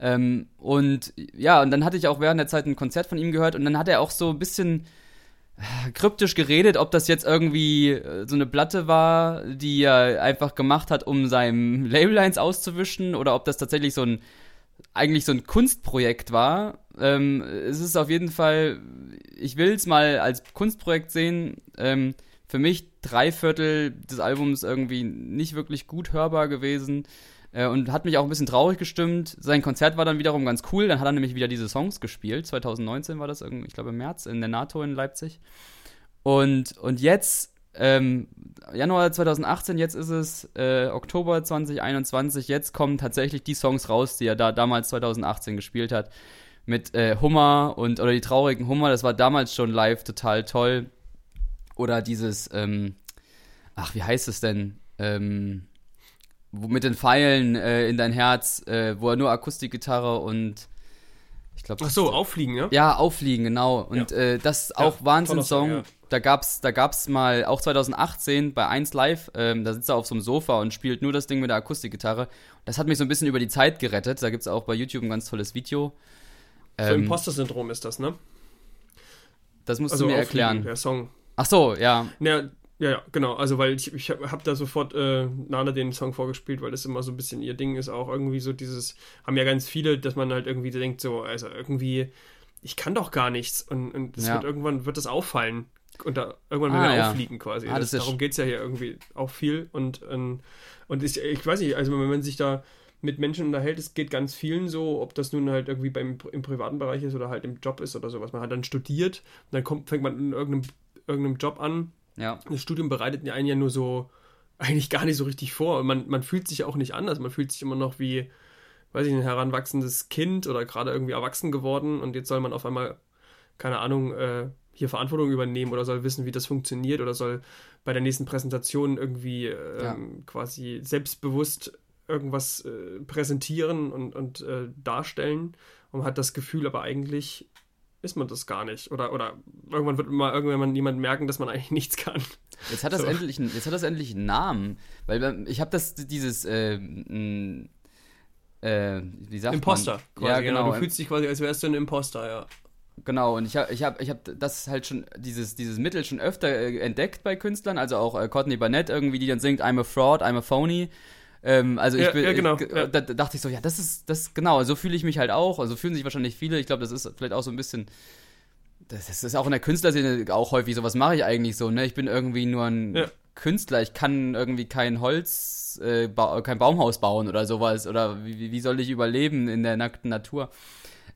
Ähm, und ja, und dann hatte ich auch während der Zeit ein Konzert von ihm gehört und dann hat er auch so ein bisschen kryptisch geredet, ob das jetzt irgendwie äh, so eine Platte war, die er einfach gemacht hat, um seinem Label auszuwischen, oder ob das tatsächlich so ein eigentlich so ein Kunstprojekt war. Ähm, es ist auf jeden Fall, ich will es mal als Kunstprojekt sehen. Ähm, für mich drei Viertel des Albums irgendwie nicht wirklich gut hörbar gewesen. Äh, und hat mich auch ein bisschen traurig gestimmt. Sein Konzert war dann wiederum ganz cool. Dann hat er nämlich wieder diese Songs gespielt. 2019 war das, ich glaube im März, in der NATO in Leipzig. Und, und jetzt, ähm, Januar 2018, jetzt ist es äh, Oktober 2021, jetzt kommen tatsächlich die Songs raus, die er da damals 2018 gespielt hat. Mit äh, Hummer und, oder die traurigen Hummer, das war damals schon live total toll. Oder dieses, ähm, ach, wie heißt es denn? Ähm, mit den Pfeilen äh, in dein Herz, äh, wo er nur Akustikgitarre und ich glaube. Ach so, auffliegen, ja? Ja, auffliegen, genau. Und ja. äh, das ist auch ja, Wahnsinns-Song. Ja. Da gab's, da gab's mal auch 2018 bei 1 Live, ähm, da sitzt er auf so einem Sofa und spielt nur das Ding mit der Akustikgitarre. Das hat mich so ein bisschen über die Zeit gerettet. Da gibt's auch bei YouTube ein ganz tolles Video. Ähm, so Imposter-Syndrom ist das, ne? Das musst also du mir erklären. Der Song. Ach so, ja. Ja, ja, ja, genau. Also, weil ich, ich habe hab da sofort äh, Nana den Song vorgespielt, weil das immer so ein bisschen ihr Ding ist. Auch irgendwie so dieses, haben ja ganz viele, dass man halt irgendwie denkt, so, also irgendwie, ich kann doch gar nichts. Und, und ja. wird irgendwann, wird das auffallen. Und da irgendwann ah, werden wir ja. auffliegen quasi. Ah, das, das darum geht es ja hier irgendwie auch viel. Und, und, und ich, ich weiß nicht, also wenn man sich da mit Menschen unterhält, es geht ganz vielen so, ob das nun halt irgendwie beim, im privaten Bereich ist oder halt im Job ist oder sowas. Man hat dann studiert und dann kommt, fängt man in irgendeinem, irgendeinem Job an ja. Das Studium bereitet einen ja nur so eigentlich gar nicht so richtig vor. Und man, man fühlt sich auch nicht anders. Man fühlt sich immer noch wie, weiß ich, ein heranwachsendes Kind oder gerade irgendwie erwachsen geworden. Und jetzt soll man auf einmal, keine Ahnung, äh, hier Verantwortung übernehmen oder soll wissen, wie das funktioniert oder soll bei der nächsten Präsentation irgendwie ähm, ja. quasi selbstbewusst irgendwas äh, präsentieren und, und äh, darstellen und hat das Gefühl aber eigentlich ist man das gar nicht. Oder, oder irgendwann wird mal irgendwann jemand merken, dass man eigentlich nichts kann. Jetzt hat das, so. endlich, jetzt hat das endlich einen Namen. Weil ähm, ich habe das, dieses, äh, äh, wie sagt Imposter, man? quasi, ja, genau. genau. Du fühlst dich quasi, als wärst du ein Imposter, ja. Genau, und ich habe ich hab, ich hab das halt schon, dieses, dieses Mittel schon öfter äh, entdeckt bei Künstlern, also auch äh, Courtney Barnett irgendwie, die dann singt, I'm a fraud, I'm a phony. Ähm, also ich ja, bin, ja, genau. Ich, da, da, dachte ich so, ja, das ist, das genau, so fühle ich mich halt auch. Also fühlen sich wahrscheinlich viele. Ich glaube, das ist vielleicht auch so ein bisschen. Das ist auch in der Künstlerszene auch häufig so, was mache ich eigentlich so, ne? Ich bin irgendwie nur ein ja. Künstler, ich kann irgendwie kein Holz, äh, kein Baumhaus bauen oder sowas. Oder wie, wie soll ich überleben in der nackten Natur?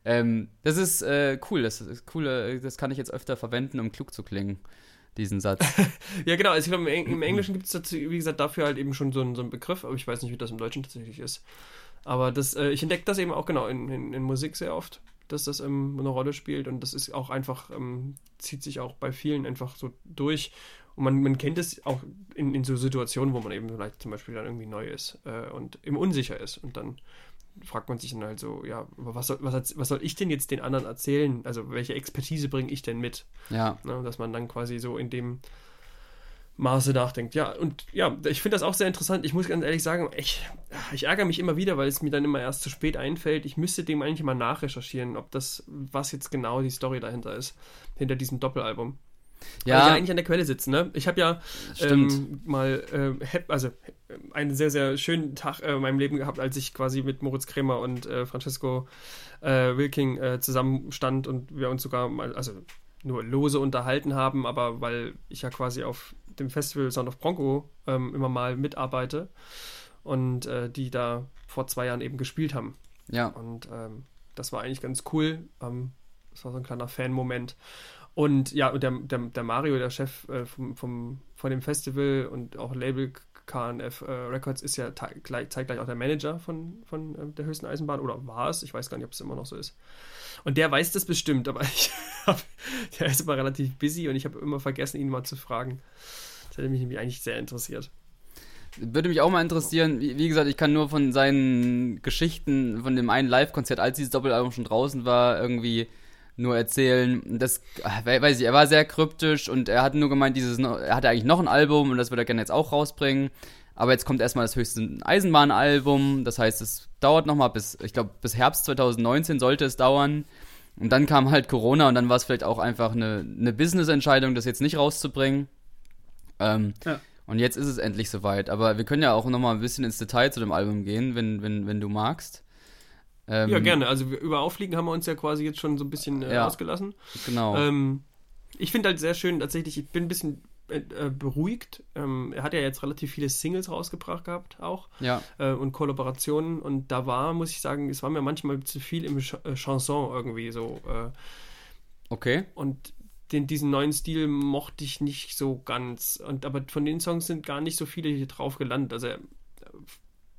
Ähm, das ist äh, cool, das ist cool, äh, das kann ich jetzt öfter verwenden, um klug zu klingen diesen Satz. ja, genau. Also ich glaube, im, im, Englischen gibt es, wie gesagt, dafür halt eben schon so, einen, so einen Begriff, aber ich weiß nicht, wie das im Deutschen tatsächlich ist. Aber das, äh, ich entdecke das eben auch genau in, in, in, Musik sehr oft, dass das ähm, eine Rolle spielt und das ist auch einfach, ähm, zieht sich auch bei vielen einfach so durch. Und man, man kennt es auch in, in so Situationen, wo man eben vielleicht zum Beispiel dann irgendwie neu ist äh, und eben unsicher ist. Und dann fragt man sich dann halt so, ja, was soll, was, was soll ich denn jetzt den anderen erzählen? Also welche Expertise bringe ich denn mit? Ja. Ne, dass man dann quasi so in dem Maße nachdenkt. Ja, und ja, ich finde das auch sehr interessant. Ich muss ganz ehrlich sagen, ich, ich ärgere mich immer wieder, weil es mir dann immer erst zu spät einfällt. Ich müsste dem eigentlich mal nachrecherchieren, ob das, was jetzt genau die Story dahinter ist, hinter diesem Doppelalbum. Ja. Weil ich ja eigentlich an der Quelle sitze, ne? Ich habe ja ähm, mal, äh, also einen sehr, sehr schönen Tag äh, in meinem Leben gehabt, als ich quasi mit Moritz Krämer und äh, Francesco äh, Wilking äh, zusammenstand und wir uns sogar mal, also nur lose unterhalten haben, aber weil ich ja quasi auf dem Festival Sound of Bronco ähm, immer mal mitarbeite und äh, die da vor zwei Jahren eben gespielt haben. Ja. Und ähm, das war eigentlich ganz cool. Ähm, das war so ein kleiner Fan-Moment. Und ja, und der, der, der Mario, der Chef äh, vom, vom, von dem Festival und auch Label KNF äh, Records, ist ja zeitgleich auch der Manager von, von äh, der höchsten Eisenbahn oder war es. Ich weiß gar nicht, ob es immer noch so ist. Und der weiß das bestimmt, aber ich hab, der ist immer relativ busy und ich habe immer vergessen, ihn mal zu fragen. Das hätte mich nämlich eigentlich sehr interessiert. Würde mich auch mal interessieren, wie, wie, gesagt, ich kann nur von seinen Geschichten, von dem einen Live-Konzert, als dieses Doppelalbum schon draußen war, irgendwie nur erzählen. Das, weiß ich, er war sehr kryptisch und er hat nur gemeint, dieses, er hatte eigentlich noch ein Album und das würde er gerne jetzt auch rausbringen. Aber jetzt kommt erstmal das höchste Eisenbahnalbum. Das heißt, es dauert nochmal bis, ich glaube, bis Herbst 2019 sollte es dauern. Und dann kam halt Corona und dann war es vielleicht auch einfach eine, eine Business-Entscheidung, das jetzt nicht rauszubringen. Ähm, ja. Und jetzt ist es endlich soweit. Aber wir können ja auch nochmal ein bisschen ins Detail zu dem Album gehen, wenn, wenn, wenn du magst. Ähm, ja, gerne. Also über Auffliegen haben wir uns ja quasi jetzt schon so ein bisschen äh, ja, ausgelassen. Genau. Ähm, ich finde halt sehr schön, tatsächlich, ich bin ein bisschen äh, beruhigt. Ähm, er hat ja jetzt relativ viele Singles rausgebracht gehabt auch ja. äh, und Kollaborationen und da war, muss ich sagen, es war mir manchmal zu viel im Ch äh, Chanson irgendwie so. Äh, okay. Und den, diesen neuen Stil mochte ich nicht so ganz. Und aber von den Songs sind gar nicht so viele hier drauf gelandet. Also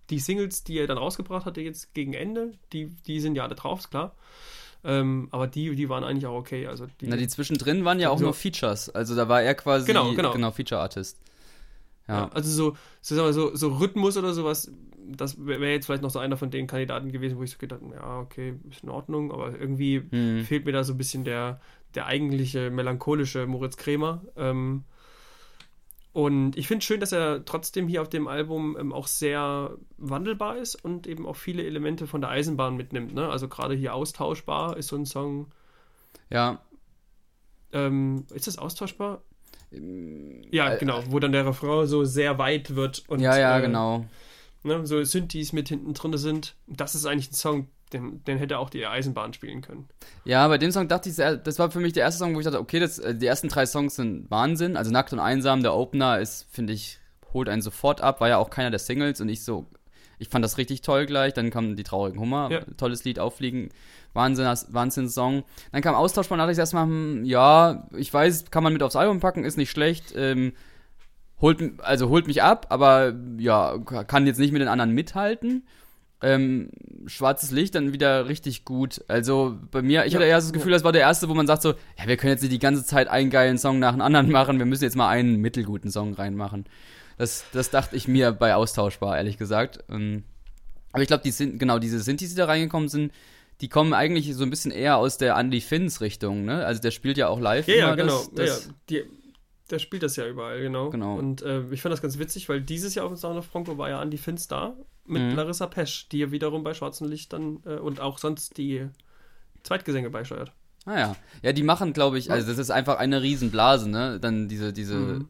die Singles, die er dann rausgebracht hatte jetzt gegen Ende, die, die sind ja alle drauf, ist klar. Ähm, aber die, die waren eigentlich auch okay. Also die, Na, die zwischendrin waren ja auch so, nur Features. Also da war er quasi genau, genau. genau Feature Artist. Ja. ja. also so, so, so, so Rhythmus oder sowas, das wäre jetzt vielleicht noch so einer von den Kandidaten gewesen, wo ich so gedacht habe, ja, okay, ist in Ordnung, aber irgendwie hm. fehlt mir da so ein bisschen der, der eigentliche melancholische Moritz Krämer. Ähm, und ich finde schön, dass er trotzdem hier auf dem Album ähm, auch sehr wandelbar ist und eben auch viele Elemente von der Eisenbahn mitnimmt. Ne? Also gerade hier austauschbar ist so ein Song. Ja. Ähm, ist das austauschbar? Ja, äh, genau, wo dann der Refrain so sehr weit wird und ja, ja, äh, genau. Ne, so Synthes mit hinten drin sind. Das ist eigentlich ein Song, den, den hätte auch die Eisenbahn spielen können. Ja, bei dem Song dachte ich, das war für mich der erste Song, wo ich dachte, okay, das, äh, die ersten drei Songs sind Wahnsinn. Also Nackt und Einsam, der Opener ist, finde ich, holt einen sofort ab. War ja auch keiner der Singles und ich so, ich fand das richtig toll gleich. Dann kam die traurigen Hummer, ja. tolles Lied, Auffliegen, Wahnsinn, Wahnsinn-Song. Dann kam Austauschbahn, da dachte ich erstmal, hm, ja, ich weiß, kann man mit aufs Album packen, ist nicht schlecht. Ähm, holt, also holt mich ab, aber ja, kann jetzt nicht mit den anderen mithalten. Ähm, schwarzes Licht dann wieder richtig gut. Also bei mir, ich ja, hatte eher das Gefühl, das war der erste, wo man sagt so, ja, wir können jetzt nicht die ganze Zeit einen geilen Song nach dem anderen machen, wir müssen jetzt mal einen mittelguten Song reinmachen. Das, das dachte ich mir bei austauschbar, ehrlich gesagt. Ähm, aber ich glaube, die sind, genau, diese Sintis, die da reingekommen sind, die kommen eigentlich so ein bisschen eher aus der Andy Finns Richtung, ne? Also der spielt ja auch live. Ja, ja, genau. Das, das ja, ja. Die, der spielt das ja überall, genau. genau. Und äh, ich fand das ganz witzig, weil dieses Jahr auf dem Sound of Bronco war ja Andy Finns da mit mhm. Larissa Pesch, die ja wiederum bei Schwarzen Licht dann äh, und auch sonst die Zweitgesänge beisteuert. Ah ja. Ja, die machen, glaube ich, also das ist einfach eine Riesenblase, ne? Dann diese, diese, mhm.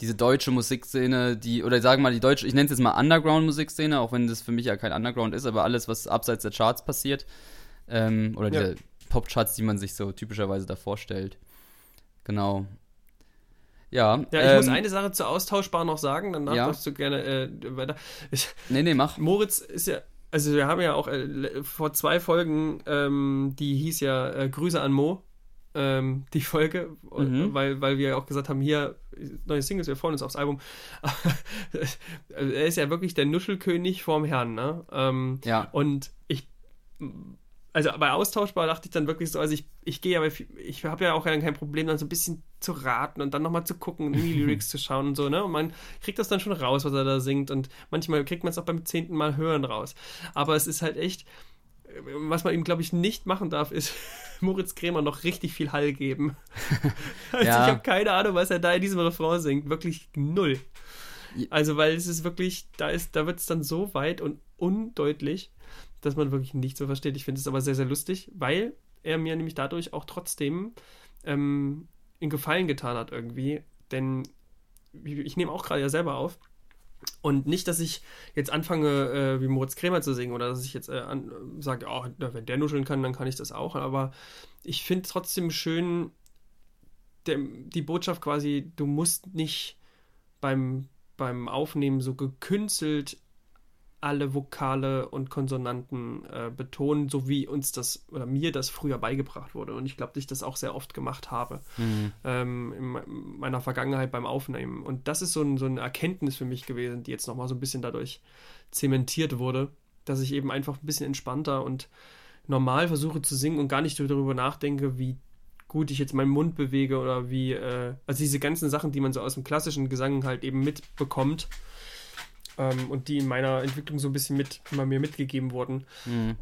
diese deutsche Musikszene, die, oder sagen wir mal die deutsche, ich nenne es jetzt mal Underground-Musikszene, auch wenn das für mich ja kein Underground ist, aber alles, was abseits der Charts passiert, ähm, oder ja. diese Pop-Charts, die man sich so typischerweise da vorstellt. Genau. Ja. Ja, ich ähm, muss eine Sache zu austauschbar noch sagen, danach ja. darfst du gerne äh, weiter. Ich, nee, nee, mach. Moritz ist ja, also wir haben ja auch äh, vor zwei Folgen, ähm, die hieß ja äh, Grüße an Mo, ähm, die Folge, mhm. weil, weil wir auch gesagt haben, hier, neue Singles, wir freuen uns aufs Album. er ist ja wirklich der Nuschelkönig vorm Herrn, ne? Ähm, ja. Und ich also bei austauschbar dachte ich dann wirklich so, also ich, ich gehe aber, ich habe ja auch kein Problem, dann so ein bisschen zu raten und dann nochmal zu gucken, in die Lyrics zu schauen und so, ne? Und man kriegt das dann schon raus, was er da singt und manchmal kriegt man es auch beim zehnten Mal hören raus. Aber es ist halt echt, was man ihm, glaube ich, nicht machen darf, ist Moritz Krämer noch richtig viel Hall geben. also ja. ich habe keine Ahnung, was er da in diesem Refrain singt. Wirklich null. Also, weil es ist wirklich, da ist, da wird es dann so weit und undeutlich dass man wirklich nichts so versteht. Ich finde es aber sehr, sehr lustig, weil er mir nämlich dadurch auch trotzdem ähm, in Gefallen getan hat irgendwie. Denn ich nehme auch gerade ja selber auf. Und nicht, dass ich jetzt anfange, äh, wie Moritz Krämer zu singen oder dass ich jetzt äh, sage, oh, wenn der nuscheln kann, dann kann ich das auch. Aber ich finde trotzdem schön, der, die Botschaft quasi, du musst nicht beim, beim Aufnehmen so gekünstelt alle Vokale und Konsonanten äh, betonen, so wie uns das oder mir das früher beigebracht wurde. Und ich glaube, dass ich das auch sehr oft gemacht habe mhm. ähm, in meiner Vergangenheit beim Aufnehmen. Und das ist so, ein, so eine Erkenntnis für mich gewesen, die jetzt nochmal so ein bisschen dadurch zementiert wurde, dass ich eben einfach ein bisschen entspannter und normal versuche zu singen und gar nicht darüber nachdenke, wie gut ich jetzt meinen Mund bewege oder wie, äh, also diese ganzen Sachen, die man so aus dem klassischen Gesang halt eben mitbekommt ähm, und die in meiner Entwicklung so ein bisschen mit immer mir mitgegeben wurden. Mhm.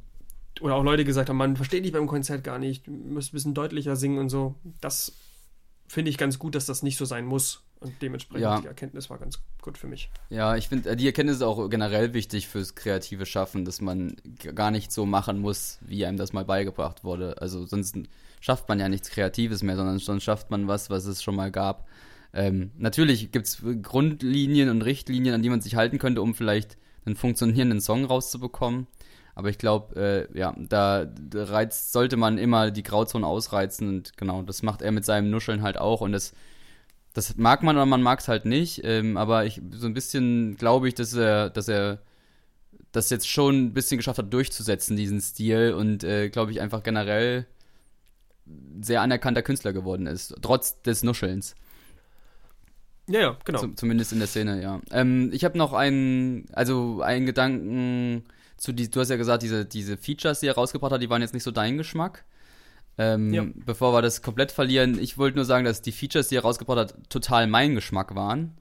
Oder auch Leute gesagt haben, man versteht dich beim Konzert gar nicht, du musst ein bisschen deutlicher singen und so. Das finde ich ganz gut, dass das nicht so sein muss. Und dementsprechend ja. die Erkenntnis war ganz gut für mich. Ja, ich finde, die Erkenntnis ist auch generell wichtig fürs kreative Schaffen, dass man gar nicht so machen muss, wie einem das mal beigebracht wurde. Also sonst schafft man ja nichts Kreatives mehr, sondern sonst schafft man was, was es schon mal gab. Ähm, natürlich gibt es Grundlinien und Richtlinien, an die man sich halten könnte, um vielleicht einen funktionierenden Song rauszubekommen. Aber ich glaube, äh, ja, da, reizt, sollte man immer die Grauzone ausreizen und genau, das macht er mit seinem Nuscheln halt auch und das, das mag man oder man mag es halt nicht. Ähm, aber ich so ein bisschen glaube ich, dass er, dass er das jetzt schon ein bisschen geschafft hat, durchzusetzen, diesen Stil und äh, glaube ich einfach generell sehr anerkannter Künstler geworden ist, trotz des Nuschelns. Ja, ja, genau. Zum, zumindest in der Szene, ja. Ähm, ich habe noch einen, also einen Gedanken zu die, du hast ja gesagt, diese, diese Features, die er rausgebracht hat, die waren jetzt nicht so dein Geschmack. Ähm, ja. Bevor wir das komplett verlieren, ich wollte nur sagen, dass die Features, die er rausgebracht hat, total mein Geschmack waren.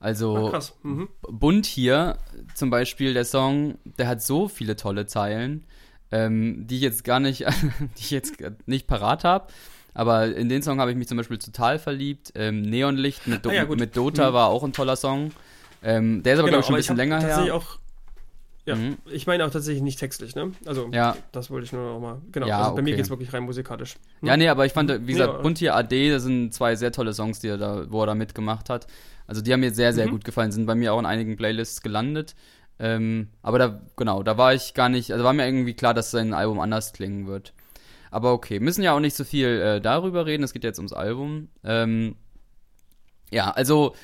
Also Ach, mhm. Bunt hier, zum Beispiel der Song, der hat so viele tolle Zeilen, ähm, die ich jetzt gar nicht, die ich jetzt nicht parat habe. Aber in den Song habe ich mich zum Beispiel total verliebt. Ähm, Neonlicht mit, Do ah, ja, mit Dota mhm. war auch ein toller Song. Ähm, der ist aber, genau, glaube ich, schon ein bisschen länger her. Auch, ja, mhm. ich meine auch tatsächlich nicht textlich, ne? Also, ja. das wollte ich nur noch mal. Genau, ja, also bei okay. mir geht es wirklich rein musikalisch. Hm? Ja, nee, aber ich fand, wie gesagt, ja. Buntier AD, das sind zwei sehr tolle Songs, die er da, wo er da mitgemacht hat. Also, die haben mir sehr, sehr mhm. gut gefallen, sind bei mir auch in einigen Playlists gelandet. Ähm, aber da, genau, da war ich gar nicht, also war mir irgendwie klar, dass sein Album anders klingen wird. Aber okay, müssen ja auch nicht so viel äh, darüber reden. Es geht jetzt ums Album. Ähm, ja, also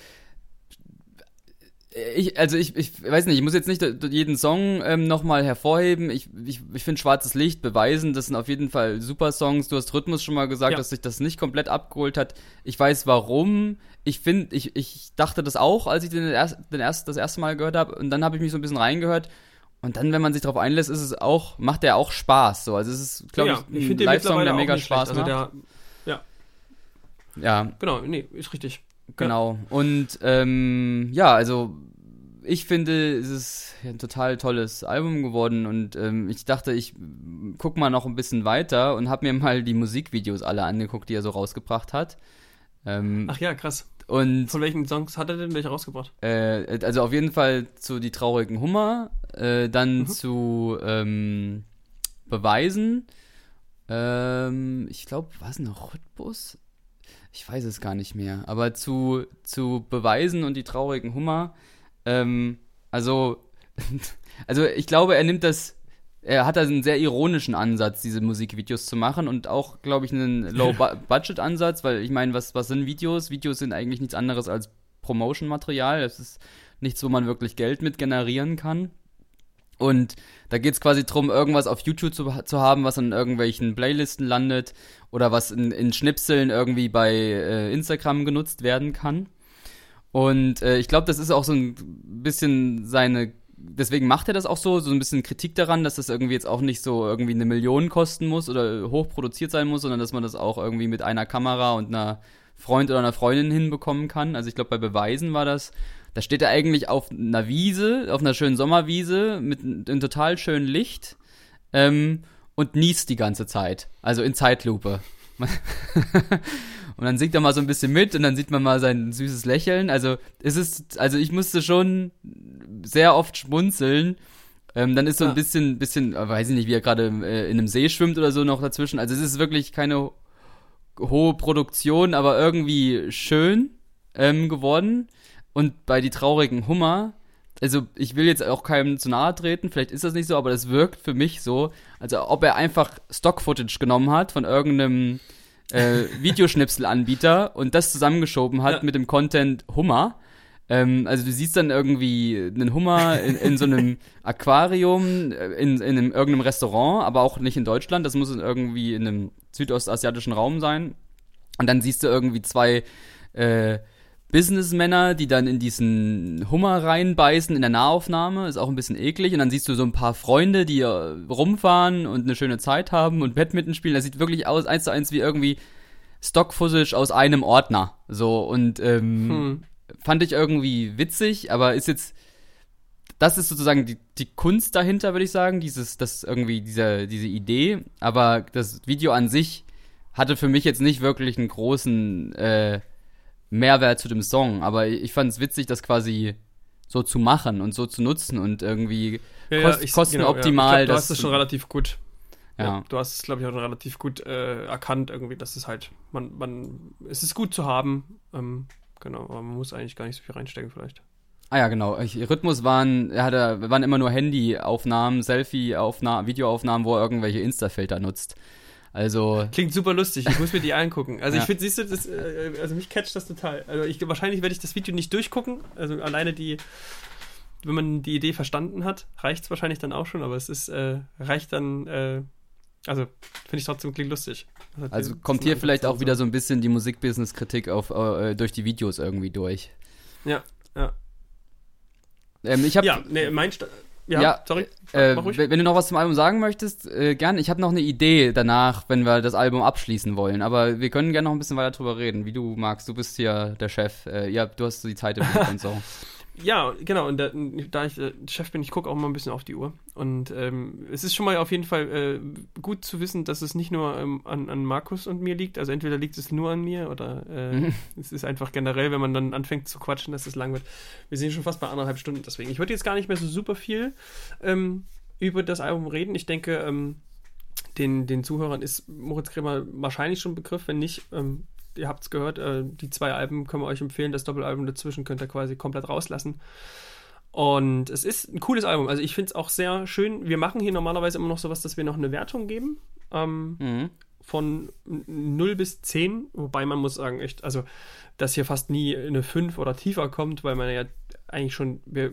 ich, also ich, ich weiß nicht, ich muss jetzt nicht jeden Song ähm, nochmal hervorheben. Ich, ich, ich finde Schwarzes Licht beweisen, das sind auf jeden Fall super Songs. Du hast Rhythmus schon mal gesagt, ja. dass sich das nicht komplett abgeholt hat. Ich weiß warum. Ich finde, ich, ich dachte das auch, als ich den, erst, den erst, das erste Mal gehört habe. Und dann habe ich mich so ein bisschen reingehört und dann, wenn man sich darauf einlässt, ist es auch, macht der auch Spaß. So. Also es ist, glaube ja, ich, ein Live-Song, der mega Spaß also macht. Der, ja. Ja. Genau, nee, ist richtig. Genau. Ja. Und ähm, ja, also ich finde, es ist ein total tolles Album geworden und ähm, ich dachte, ich guck mal noch ein bisschen weiter und habe mir mal die Musikvideos alle angeguckt, die er so rausgebracht hat. Ähm, Ach ja, krass. Und Von welchen Songs hat er denn welche rausgebracht? Äh, also auf jeden Fall zu Die traurigen Hummer, äh, dann mhm. zu ähm, Beweisen. Ähm, ich glaube, war es noch Rhythmus? Ich weiß es gar nicht mehr. Aber zu, zu Beweisen und die traurigen Hummer. Ähm, also, also ich glaube, er nimmt das er hat da einen sehr ironischen Ansatz, diese Musikvideos zu machen und auch, glaube ich, einen Low-Budget-Ansatz, weil ich meine, was, was sind Videos? Videos sind eigentlich nichts anderes als Promotion-Material. Das ist nichts, wo man wirklich Geld mit generieren kann. Und da geht es quasi darum, irgendwas auf YouTube zu, zu, haben, was in irgendwelchen Playlisten landet oder was in, in Schnipseln irgendwie bei äh, Instagram genutzt werden kann. Und äh, ich glaube, das ist auch so ein bisschen seine deswegen macht er das auch so, so ein bisschen Kritik daran, dass das irgendwie jetzt auch nicht so irgendwie eine Million kosten muss oder hoch produziert sein muss, sondern dass man das auch irgendwie mit einer Kamera und einer Freund oder einer Freundin hinbekommen kann. Also ich glaube, bei Beweisen war das, da steht er eigentlich auf einer Wiese, auf einer schönen Sommerwiese mit einem total schönen Licht ähm, und niest die ganze Zeit. Also in Zeitlupe. und dann singt er mal so ein bisschen mit und dann sieht man mal sein süßes Lächeln. Also es ist, also ich musste schon sehr oft schmunzeln. Ähm, dann ist so ein bisschen, bisschen, äh, weiß ich nicht, wie er gerade äh, in einem See schwimmt oder so noch dazwischen. Also es ist wirklich keine hohe Produktion, aber irgendwie schön ähm, geworden. Und bei die traurigen Hummer, also ich will jetzt auch keinem zu nahe treten, vielleicht ist das nicht so, aber das wirkt für mich so, also ob er einfach Stock-Footage genommen hat von irgendeinem äh, Videoschnipselanbieter und das zusammengeschoben hat ja. mit dem Content Hummer. Ähm, also du siehst dann irgendwie einen Hummer in, in so einem Aquarium, äh, in, in einem, irgendeinem Restaurant, aber auch nicht in Deutschland, das muss irgendwie in einem südostasiatischen Raum sein. Und dann siehst du irgendwie zwei äh, Businessmänner, die dann in diesen Hummer reinbeißen in der Nahaufnahme, ist auch ein bisschen eklig. Und dann siehst du so ein paar Freunde, die rumfahren und eine schöne Zeit haben und Badminton spielen. Das sieht wirklich aus, eins zu eins wie irgendwie Stock-Footage aus einem Ordner. So, und ähm, hm. fand ich irgendwie witzig, aber ist jetzt, das ist sozusagen die, die Kunst dahinter, würde ich sagen, dieses, das irgendwie, dieser, diese Idee. Aber das Video an sich hatte für mich jetzt nicht wirklich einen großen, äh, Mehrwert zu dem Song. Aber ich fand es witzig, das quasi so zu machen und so zu nutzen und irgendwie ja, kost ja, ich, kostenoptimal. Genau, ja. du hast es schon relativ gut. Ja. ja du hast es, glaube ich, auch relativ gut äh, erkannt, irgendwie, dass es halt, man, man, es ist gut zu haben. Ähm, genau, aber man muss eigentlich gar nicht so viel reinstecken, vielleicht. Ah ja, genau. Ich, Rhythmus waren, er hatte, waren immer nur Handyaufnahmen, Selfie-Aufnahmen, Videoaufnahmen, wo er irgendwelche Insta-Filter nutzt. Also. Klingt super lustig, ich muss mir die angucken. Also ja. ich finde, siehst du, das, äh, also mich catcht das total. Also ich, wahrscheinlich werde ich das Video nicht durchgucken. Also alleine die, wenn man die Idee verstanden hat, reicht es wahrscheinlich dann auch schon, aber es ist, äh, reicht dann, äh, also finde ich trotzdem klingt lustig. Also kommt hier vielleicht auch wieder so ein bisschen die Musikbusiness-Kritik auf äh, durch die Videos irgendwie durch. Ja, ja. Ähm, ich habe ja, nee, mein St ja, ja sorry. Äh, wenn du noch was zum Album sagen möchtest, äh, gern. Ich habe noch eine Idee danach, wenn wir das Album abschließen wollen. Aber wir können gerne noch ein bisschen weiter drüber reden, wie du magst. Du bist hier der Chef. Äh, ja, du hast die Zeit im und so. Ja, genau. Und da, da ich äh, Chef bin, ich gucke auch mal ein bisschen auf die Uhr. Und ähm, es ist schon mal auf jeden Fall äh, gut zu wissen, dass es nicht nur ähm, an, an Markus und mir liegt. Also entweder liegt es nur an mir oder äh, mhm. es ist einfach generell, wenn man dann anfängt zu quatschen, dass es lang wird. Wir sind schon fast bei anderthalb Stunden. Deswegen, ich würde jetzt gar nicht mehr so super viel ähm, über das Album reden. Ich denke, ähm, den, den Zuhörern ist Moritz Kremer wahrscheinlich schon ein Begriff. Wenn nicht, ähm, ihr habt es gehört, äh, die zwei Alben können wir euch empfehlen. Das Doppelalbum dazwischen könnt ihr quasi komplett rauslassen. Und es ist ein cooles Album. Also ich finde es auch sehr schön. Wir machen hier normalerweise immer noch sowas, dass wir noch eine Wertung geben. Ähm, mhm. Von 0 bis 10. Wobei man muss sagen, echt, also dass hier fast nie eine 5 oder tiefer kommt, weil man ja eigentlich schon, wir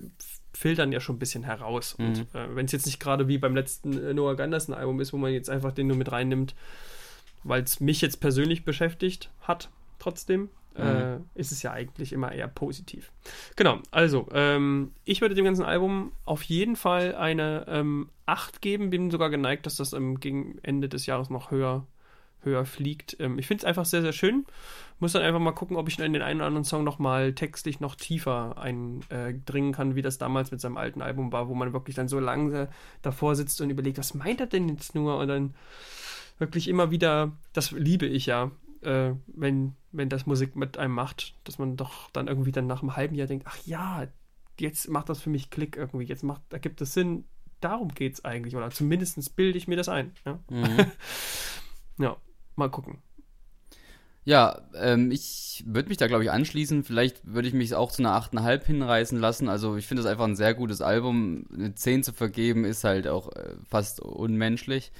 filtern ja schon ein bisschen heraus. Mhm. Und äh, wenn es jetzt nicht gerade wie beim letzten äh, Noah Ganderson Album ist, wo man jetzt einfach den nur mit reinnimmt, weil es mich jetzt persönlich beschäftigt hat, trotzdem, mhm. äh, ist es ja eigentlich immer eher positiv. Genau, also, ähm, ich würde dem ganzen Album auf jeden Fall eine ähm, 8 geben, bin sogar geneigt, dass das ähm, gegen Ende des Jahres noch höher, höher fliegt. Ähm, ich finde es einfach sehr, sehr schön. Muss dann einfach mal gucken, ob ich in den einen oder anderen Song nochmal textlich noch tiefer eindringen kann, wie das damals mit seinem alten Album war, wo man wirklich dann so lange davor sitzt und überlegt, was meint er denn jetzt nur? Und dann wirklich immer wieder, das liebe ich ja, äh, wenn, wenn das Musik mit einem macht, dass man doch dann irgendwie dann nach einem halben Jahr denkt, ach ja, jetzt macht das für mich Klick irgendwie, jetzt macht, ergibt es Sinn, darum geht es eigentlich, oder zumindest bilde ich mir das ein. Ja, mhm. ja mal gucken. Ja, ähm, ich würde mich da, glaube ich, anschließen. Vielleicht würde ich mich auch zu einer 8,5 hinreißen lassen. Also ich finde es einfach ein sehr gutes Album. Eine 10 zu vergeben ist halt auch äh, fast unmenschlich.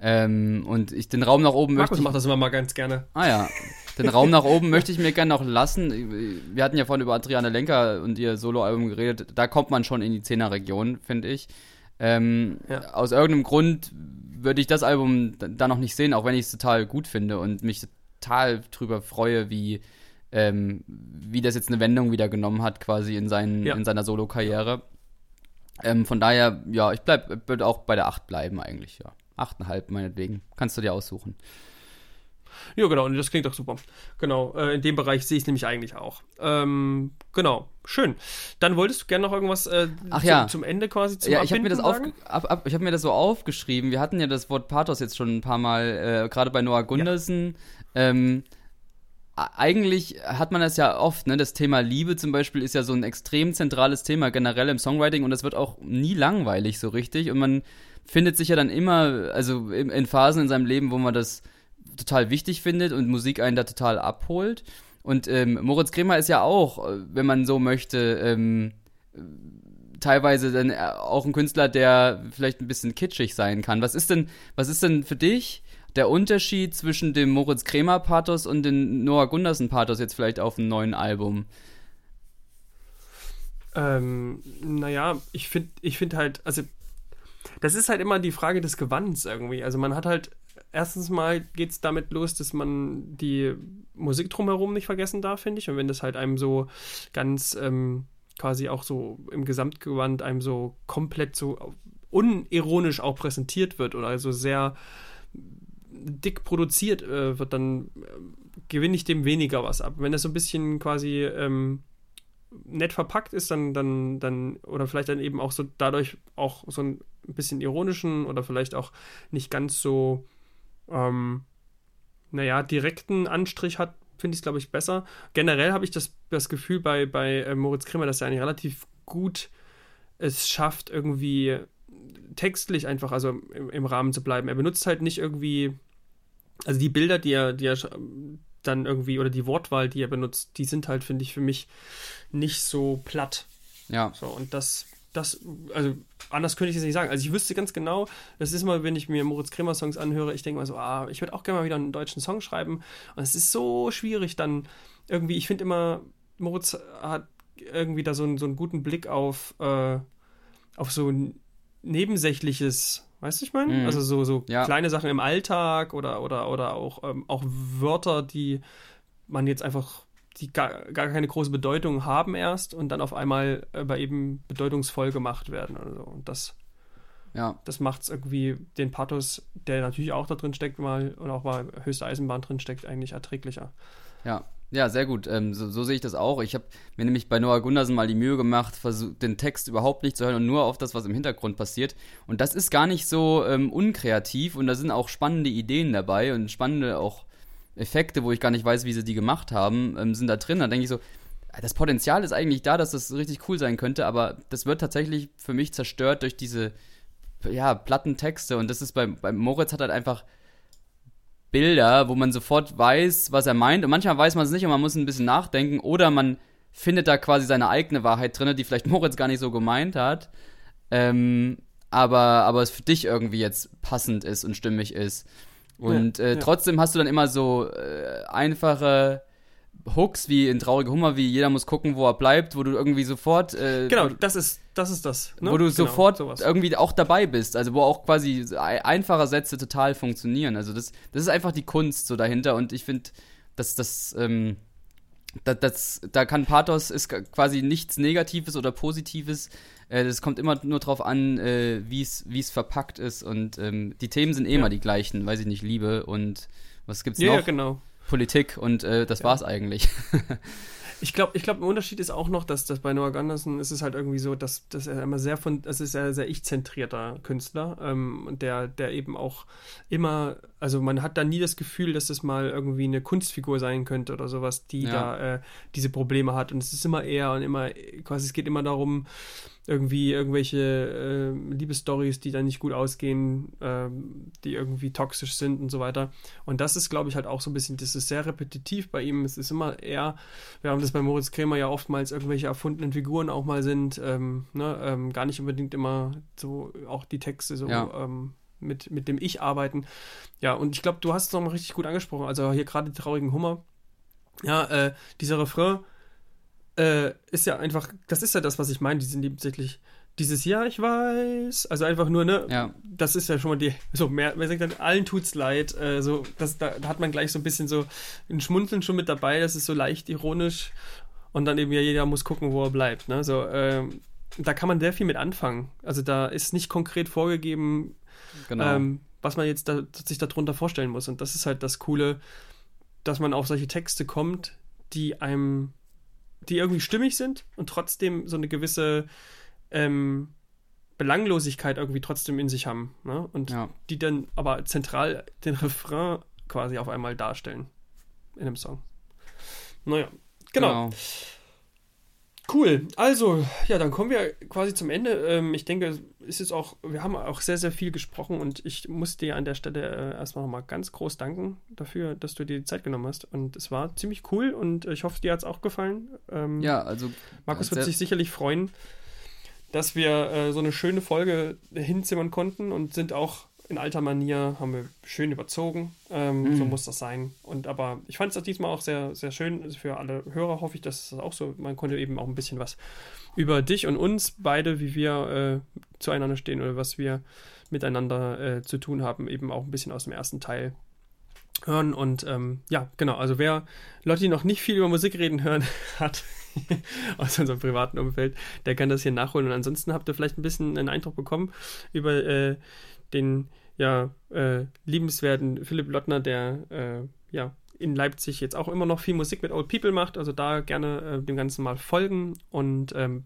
Ähm, und ich den Raum nach oben Markus möchte. macht das immer mal ganz gerne. Ah ja. Den Raum nach oben möchte ich mir gerne noch lassen. Wir hatten ja vorhin über Adriane Lenker und ihr Soloalbum geredet. Da kommt man schon in die 10er Region, finde ich. Ähm, ja. Aus irgendeinem Grund würde ich das Album da noch nicht sehen, auch wenn ich es total gut finde und mich total drüber freue, wie, ähm, wie das jetzt eine Wendung wieder genommen hat, quasi in, seinen, ja. in seiner Solo-Karriere. Ähm, von daher, ja, ich bleib, würde auch bei der 8 bleiben eigentlich, ja. 8,5 meinetwegen. Kannst du dir aussuchen. Ja, genau, und das klingt doch super. Genau, äh, in dem Bereich sehe ich es nämlich eigentlich auch. Ähm, genau, schön. Dann wolltest du gerne noch irgendwas äh, Ach, ja. zum, Ende quasi zum Ja, ich habe mir, das auf, ab, ab, hab mir das so aufgeschrieben. Wir hatten ja das Wort Pathos jetzt schon ein paar Mal, äh, gerade bei Noah Gundersen. Ja. Ähm, eigentlich hat man das ja oft, ne? Das Thema Liebe zum Beispiel ist ja so ein extrem zentrales Thema generell im Songwriting und das wird auch nie langweilig so richtig. Und man findet sich ja dann immer, also in, Phasen in seinem Leben, wo man das total wichtig findet und Musik einen da total abholt. Und ähm, Moritz Kremer ist ja auch, äh, wenn man so möchte, ähm, teilweise dann äh, auch ein Künstler, der vielleicht ein bisschen kitschig sein kann. Was ist denn, was ist denn für dich der Unterschied zwischen dem Moritz Kremer Pathos und dem Noah Gundersen Pathos jetzt vielleicht auf einem neuen Album? Ähm, naja, ich finde ich find halt, also das ist halt immer die Frage des Gewands irgendwie. Also man hat halt erstens mal geht es damit los, dass man die Musik drumherum nicht vergessen darf, finde ich. Und wenn das halt einem so ganz ähm, quasi auch so im Gesamtgewand einem so komplett so unironisch auch präsentiert wird oder also sehr dick produziert äh, wird, dann äh, gewinne ich dem weniger was ab. Wenn das so ein bisschen quasi ähm, nett verpackt ist, dann, dann, dann, oder vielleicht dann eben auch so dadurch auch so ein bisschen ironischen oder vielleicht auch nicht ganz so ähm, naja, direkten Anstrich hat, finde ich es, glaube ich, besser. Generell habe ich das, das Gefühl bei, bei äh, Moritz Krimmer, dass er eigentlich relativ gut es schafft, irgendwie textlich einfach, also im, im, Rahmen zu bleiben. Er benutzt halt nicht irgendwie, also die Bilder, die er, die er dann irgendwie, oder die Wortwahl, die er benutzt, die sind halt, finde ich, für mich nicht so platt. Ja. So, und das das, also anders könnte ich es nicht sagen. Also ich wüsste ganz genau, das ist mal, wenn ich mir Moritz Kremer Songs anhöre, ich denke mal so, ah, ich würde auch gerne mal wieder einen deutschen Song schreiben. Und es ist so schwierig dann irgendwie, ich finde immer, Moritz hat irgendwie da so einen, so einen guten Blick auf, äh, auf so nebensächliches, weißt du, ich meine? Mm. Also so, so ja. kleine Sachen im Alltag oder, oder, oder auch, ähm, auch Wörter, die man jetzt einfach die gar, gar keine große Bedeutung haben erst und dann auf einmal aber eben bedeutungsvoll gemacht werden oder so. Und das, ja. das macht es irgendwie den Pathos, der natürlich auch da drin steckt, mal und auch mal höchste Eisenbahn drin steckt, eigentlich erträglicher. Ja, ja, sehr gut. Ähm, so, so sehe ich das auch. Ich habe mir nämlich bei Noah Gundersen mal die Mühe gemacht, versucht, den Text überhaupt nicht zu hören und nur auf das, was im Hintergrund passiert. Und das ist gar nicht so ähm, unkreativ und da sind auch spannende Ideen dabei und spannende auch Effekte, wo ich gar nicht weiß, wie sie die gemacht haben, ähm, sind da drin. Dann denke ich so, das Potenzial ist eigentlich da, dass das richtig cool sein könnte, aber das wird tatsächlich für mich zerstört durch diese ja, platten Texte. Und das ist bei, bei Moritz hat halt einfach Bilder, wo man sofort weiß, was er meint. Und manchmal weiß man es nicht und man muss ein bisschen nachdenken. Oder man findet da quasi seine eigene Wahrheit drin, die vielleicht Moritz gar nicht so gemeint hat. Ähm, aber, aber es für dich irgendwie jetzt passend ist und stimmig ist. Und ja, äh, ja. trotzdem hast du dann immer so äh, einfache Hooks wie in Traurige Hummer, wie jeder muss gucken, wo er bleibt, wo du irgendwie sofort. Äh, genau, das ist das. Ist das ne? Wo du genau, sofort sowas. irgendwie auch dabei bist. Also wo auch quasi einfache Sätze total funktionieren. Also das, das ist einfach die Kunst so dahinter und ich finde, dass das. Ähm, das, das, da kann Pathos ist quasi nichts Negatives oder Positives. Äh, das kommt immer nur drauf an, äh, wie es verpackt ist. Und ähm, die Themen sind eh ja. immer die gleichen, weiß ich nicht, Liebe und was gibt's ja, noch? Ja, genau. Politik und äh, das ja. war's eigentlich. Ich glaube, ich glaube, ein Unterschied ist auch noch, dass das bei Noah Gunderson ist es halt irgendwie so, dass, dass er immer sehr von, es ist ein sehr ich-zentrierter Künstler, ähm, der, der eben auch immer, also man hat da nie das Gefühl, dass das mal irgendwie eine Kunstfigur sein könnte oder sowas, die ja. da äh, diese Probleme hat. Und es ist immer eher und immer, quasi, es geht immer darum, irgendwie irgendwelche äh, Liebesstories, die dann nicht gut ausgehen, äh, die irgendwie toxisch sind und so weiter. Und das ist, glaube ich, halt auch so ein bisschen, das ist sehr repetitiv bei ihm. Es ist immer eher, wir haben das bei Moritz Krämer ja oftmals irgendwelche erfundenen Figuren auch mal sind, ähm, ne, ähm, gar nicht unbedingt immer so auch die Texte so ja. ähm, mit, mit dem Ich arbeiten. Ja, und ich glaube, du hast es nochmal richtig gut angesprochen. Also hier gerade die traurigen Hummer. Ja, äh, dieser Refrain, äh, ist ja einfach, das ist ja das, was ich meine, die sind nebensächlich dieses Jahr, ich weiß, also einfach nur, ne, ja. das ist ja schon mal die, so, mehr, wer sagt dann, allen tut's leid, äh, so, das, da, da, hat man gleich so ein bisschen so ein Schmunzeln schon mit dabei, das ist so leicht ironisch und dann eben ja jeder muss gucken, wo er bleibt, ne, so, ähm, da kann man sehr viel mit anfangen. Also da ist nicht konkret vorgegeben, genau. ähm, was man jetzt da, sich darunter vorstellen muss. Und das ist halt das Coole, dass man auf solche Texte kommt, die einem, die irgendwie stimmig sind und trotzdem so eine gewisse ähm, Belanglosigkeit irgendwie trotzdem in sich haben. Ne? Und ja. die dann aber zentral den Refrain quasi auf einmal darstellen in einem Song. Naja, genau. genau. Cool. Also, ja, dann kommen wir quasi zum Ende. Ähm, ich denke, es ist auch, wir haben auch sehr, sehr viel gesprochen und ich muss dir an der Stelle äh, erstmal nochmal ganz groß danken dafür, dass du dir die Zeit genommen hast. Und es war ziemlich cool und ich hoffe, dir hat es auch gefallen. Ähm, ja, also. Markus wird sich sicherlich freuen, dass wir äh, so eine schöne Folge hinzimmern konnten und sind auch in alter Manier, haben wir schön überzogen. Ähm, mhm. So muss das sein. Und aber ich fand es diesmal auch sehr, sehr schön. Also für alle Hörer hoffe ich, dass es auch so, man konnte eben auch ein bisschen was über dich und uns beide, wie wir äh, zueinander stehen oder was wir miteinander äh, zu tun haben, eben auch ein bisschen aus dem ersten Teil hören. Und ähm, ja, genau, also wer die noch nicht viel über Musik reden hören hat, aus unserem privaten Umfeld, der kann das hier nachholen. Und ansonsten habt ihr vielleicht ein bisschen einen Eindruck bekommen über äh, den ja, äh, liebenswerten Philipp Lottner, der äh, ja in Leipzig jetzt auch immer noch viel Musik mit Old People macht. Also da gerne äh, dem Ganzen mal folgen und ähm,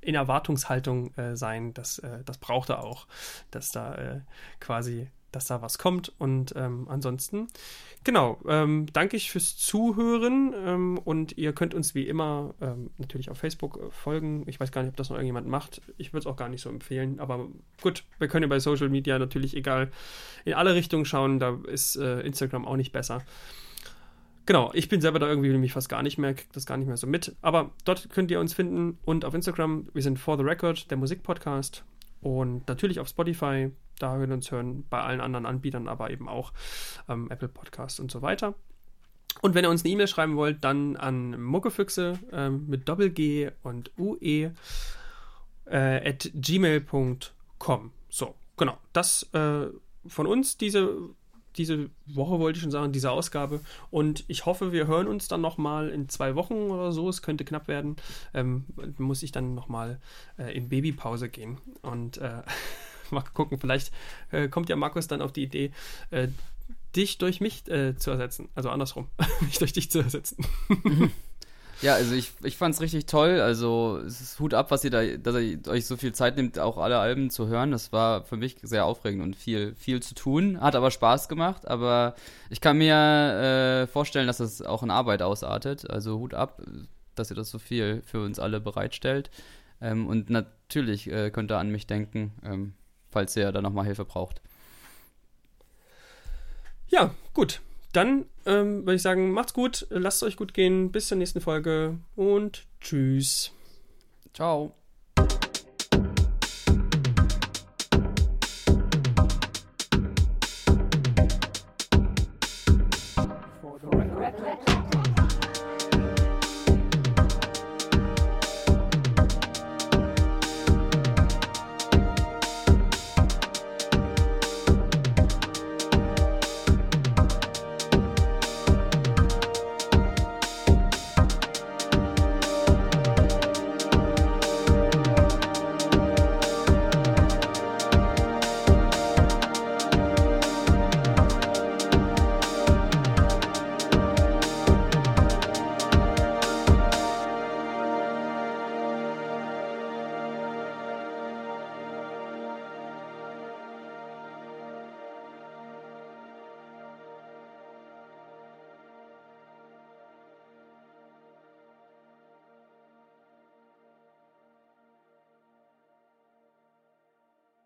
in Erwartungshaltung äh, sein. Das, äh, das braucht er auch, dass da äh, quasi dass da was kommt. Und ähm, ansonsten, genau, ähm, danke ich fürs Zuhören ähm, und ihr könnt uns wie immer ähm, natürlich auf Facebook äh, folgen. Ich weiß gar nicht, ob das noch irgendjemand macht. Ich würde es auch gar nicht so empfehlen, aber gut, wir können ja bei Social Media natürlich egal in alle Richtungen schauen. Da ist äh, Instagram auch nicht besser. Genau, ich bin selber da irgendwie nämlich fast gar nicht mehr, krieg das gar nicht mehr so mit. Aber dort könnt ihr uns finden und auf Instagram, wir sind For the Record, der Musikpodcast. Und natürlich auf Spotify, da hören uns hören, bei allen anderen Anbietern, aber eben auch ähm, Apple Podcast und so weiter. Und wenn ihr uns eine E-Mail schreiben wollt, dann an muckefüchse ähm, mit Doppel-G und UE äh, at gmail.com. So, genau. Das äh, von uns, diese, diese Woche wollte ich schon sagen, diese Ausgabe. Und ich hoffe, wir hören uns dann nochmal in zwei Wochen oder so. Es könnte knapp werden. Ähm, muss ich dann nochmal äh, in Babypause gehen. Und äh, mal gucken, vielleicht äh, kommt ja Markus dann auf die Idee, äh, dich durch mich äh, zu ersetzen. Also andersrum, mich durch dich zu ersetzen. Ja, also ich, ich fand es richtig toll. Also es ist Hut ab, was ihr da, dass ihr euch so viel Zeit nimmt, auch alle Alben zu hören. Das war für mich sehr aufregend und viel, viel zu tun. Hat aber Spaß gemacht. Aber ich kann mir äh, vorstellen, dass das auch in Arbeit ausartet. Also Hut ab, dass ihr das so viel für uns alle bereitstellt. Ähm, und natürlich äh, könnt ihr an mich denken. Ähm, falls ihr da nochmal Hilfe braucht. Ja, gut. Dann ähm, würde ich sagen, macht's gut, lasst es euch gut gehen, bis zur nächsten Folge und tschüss. Ciao.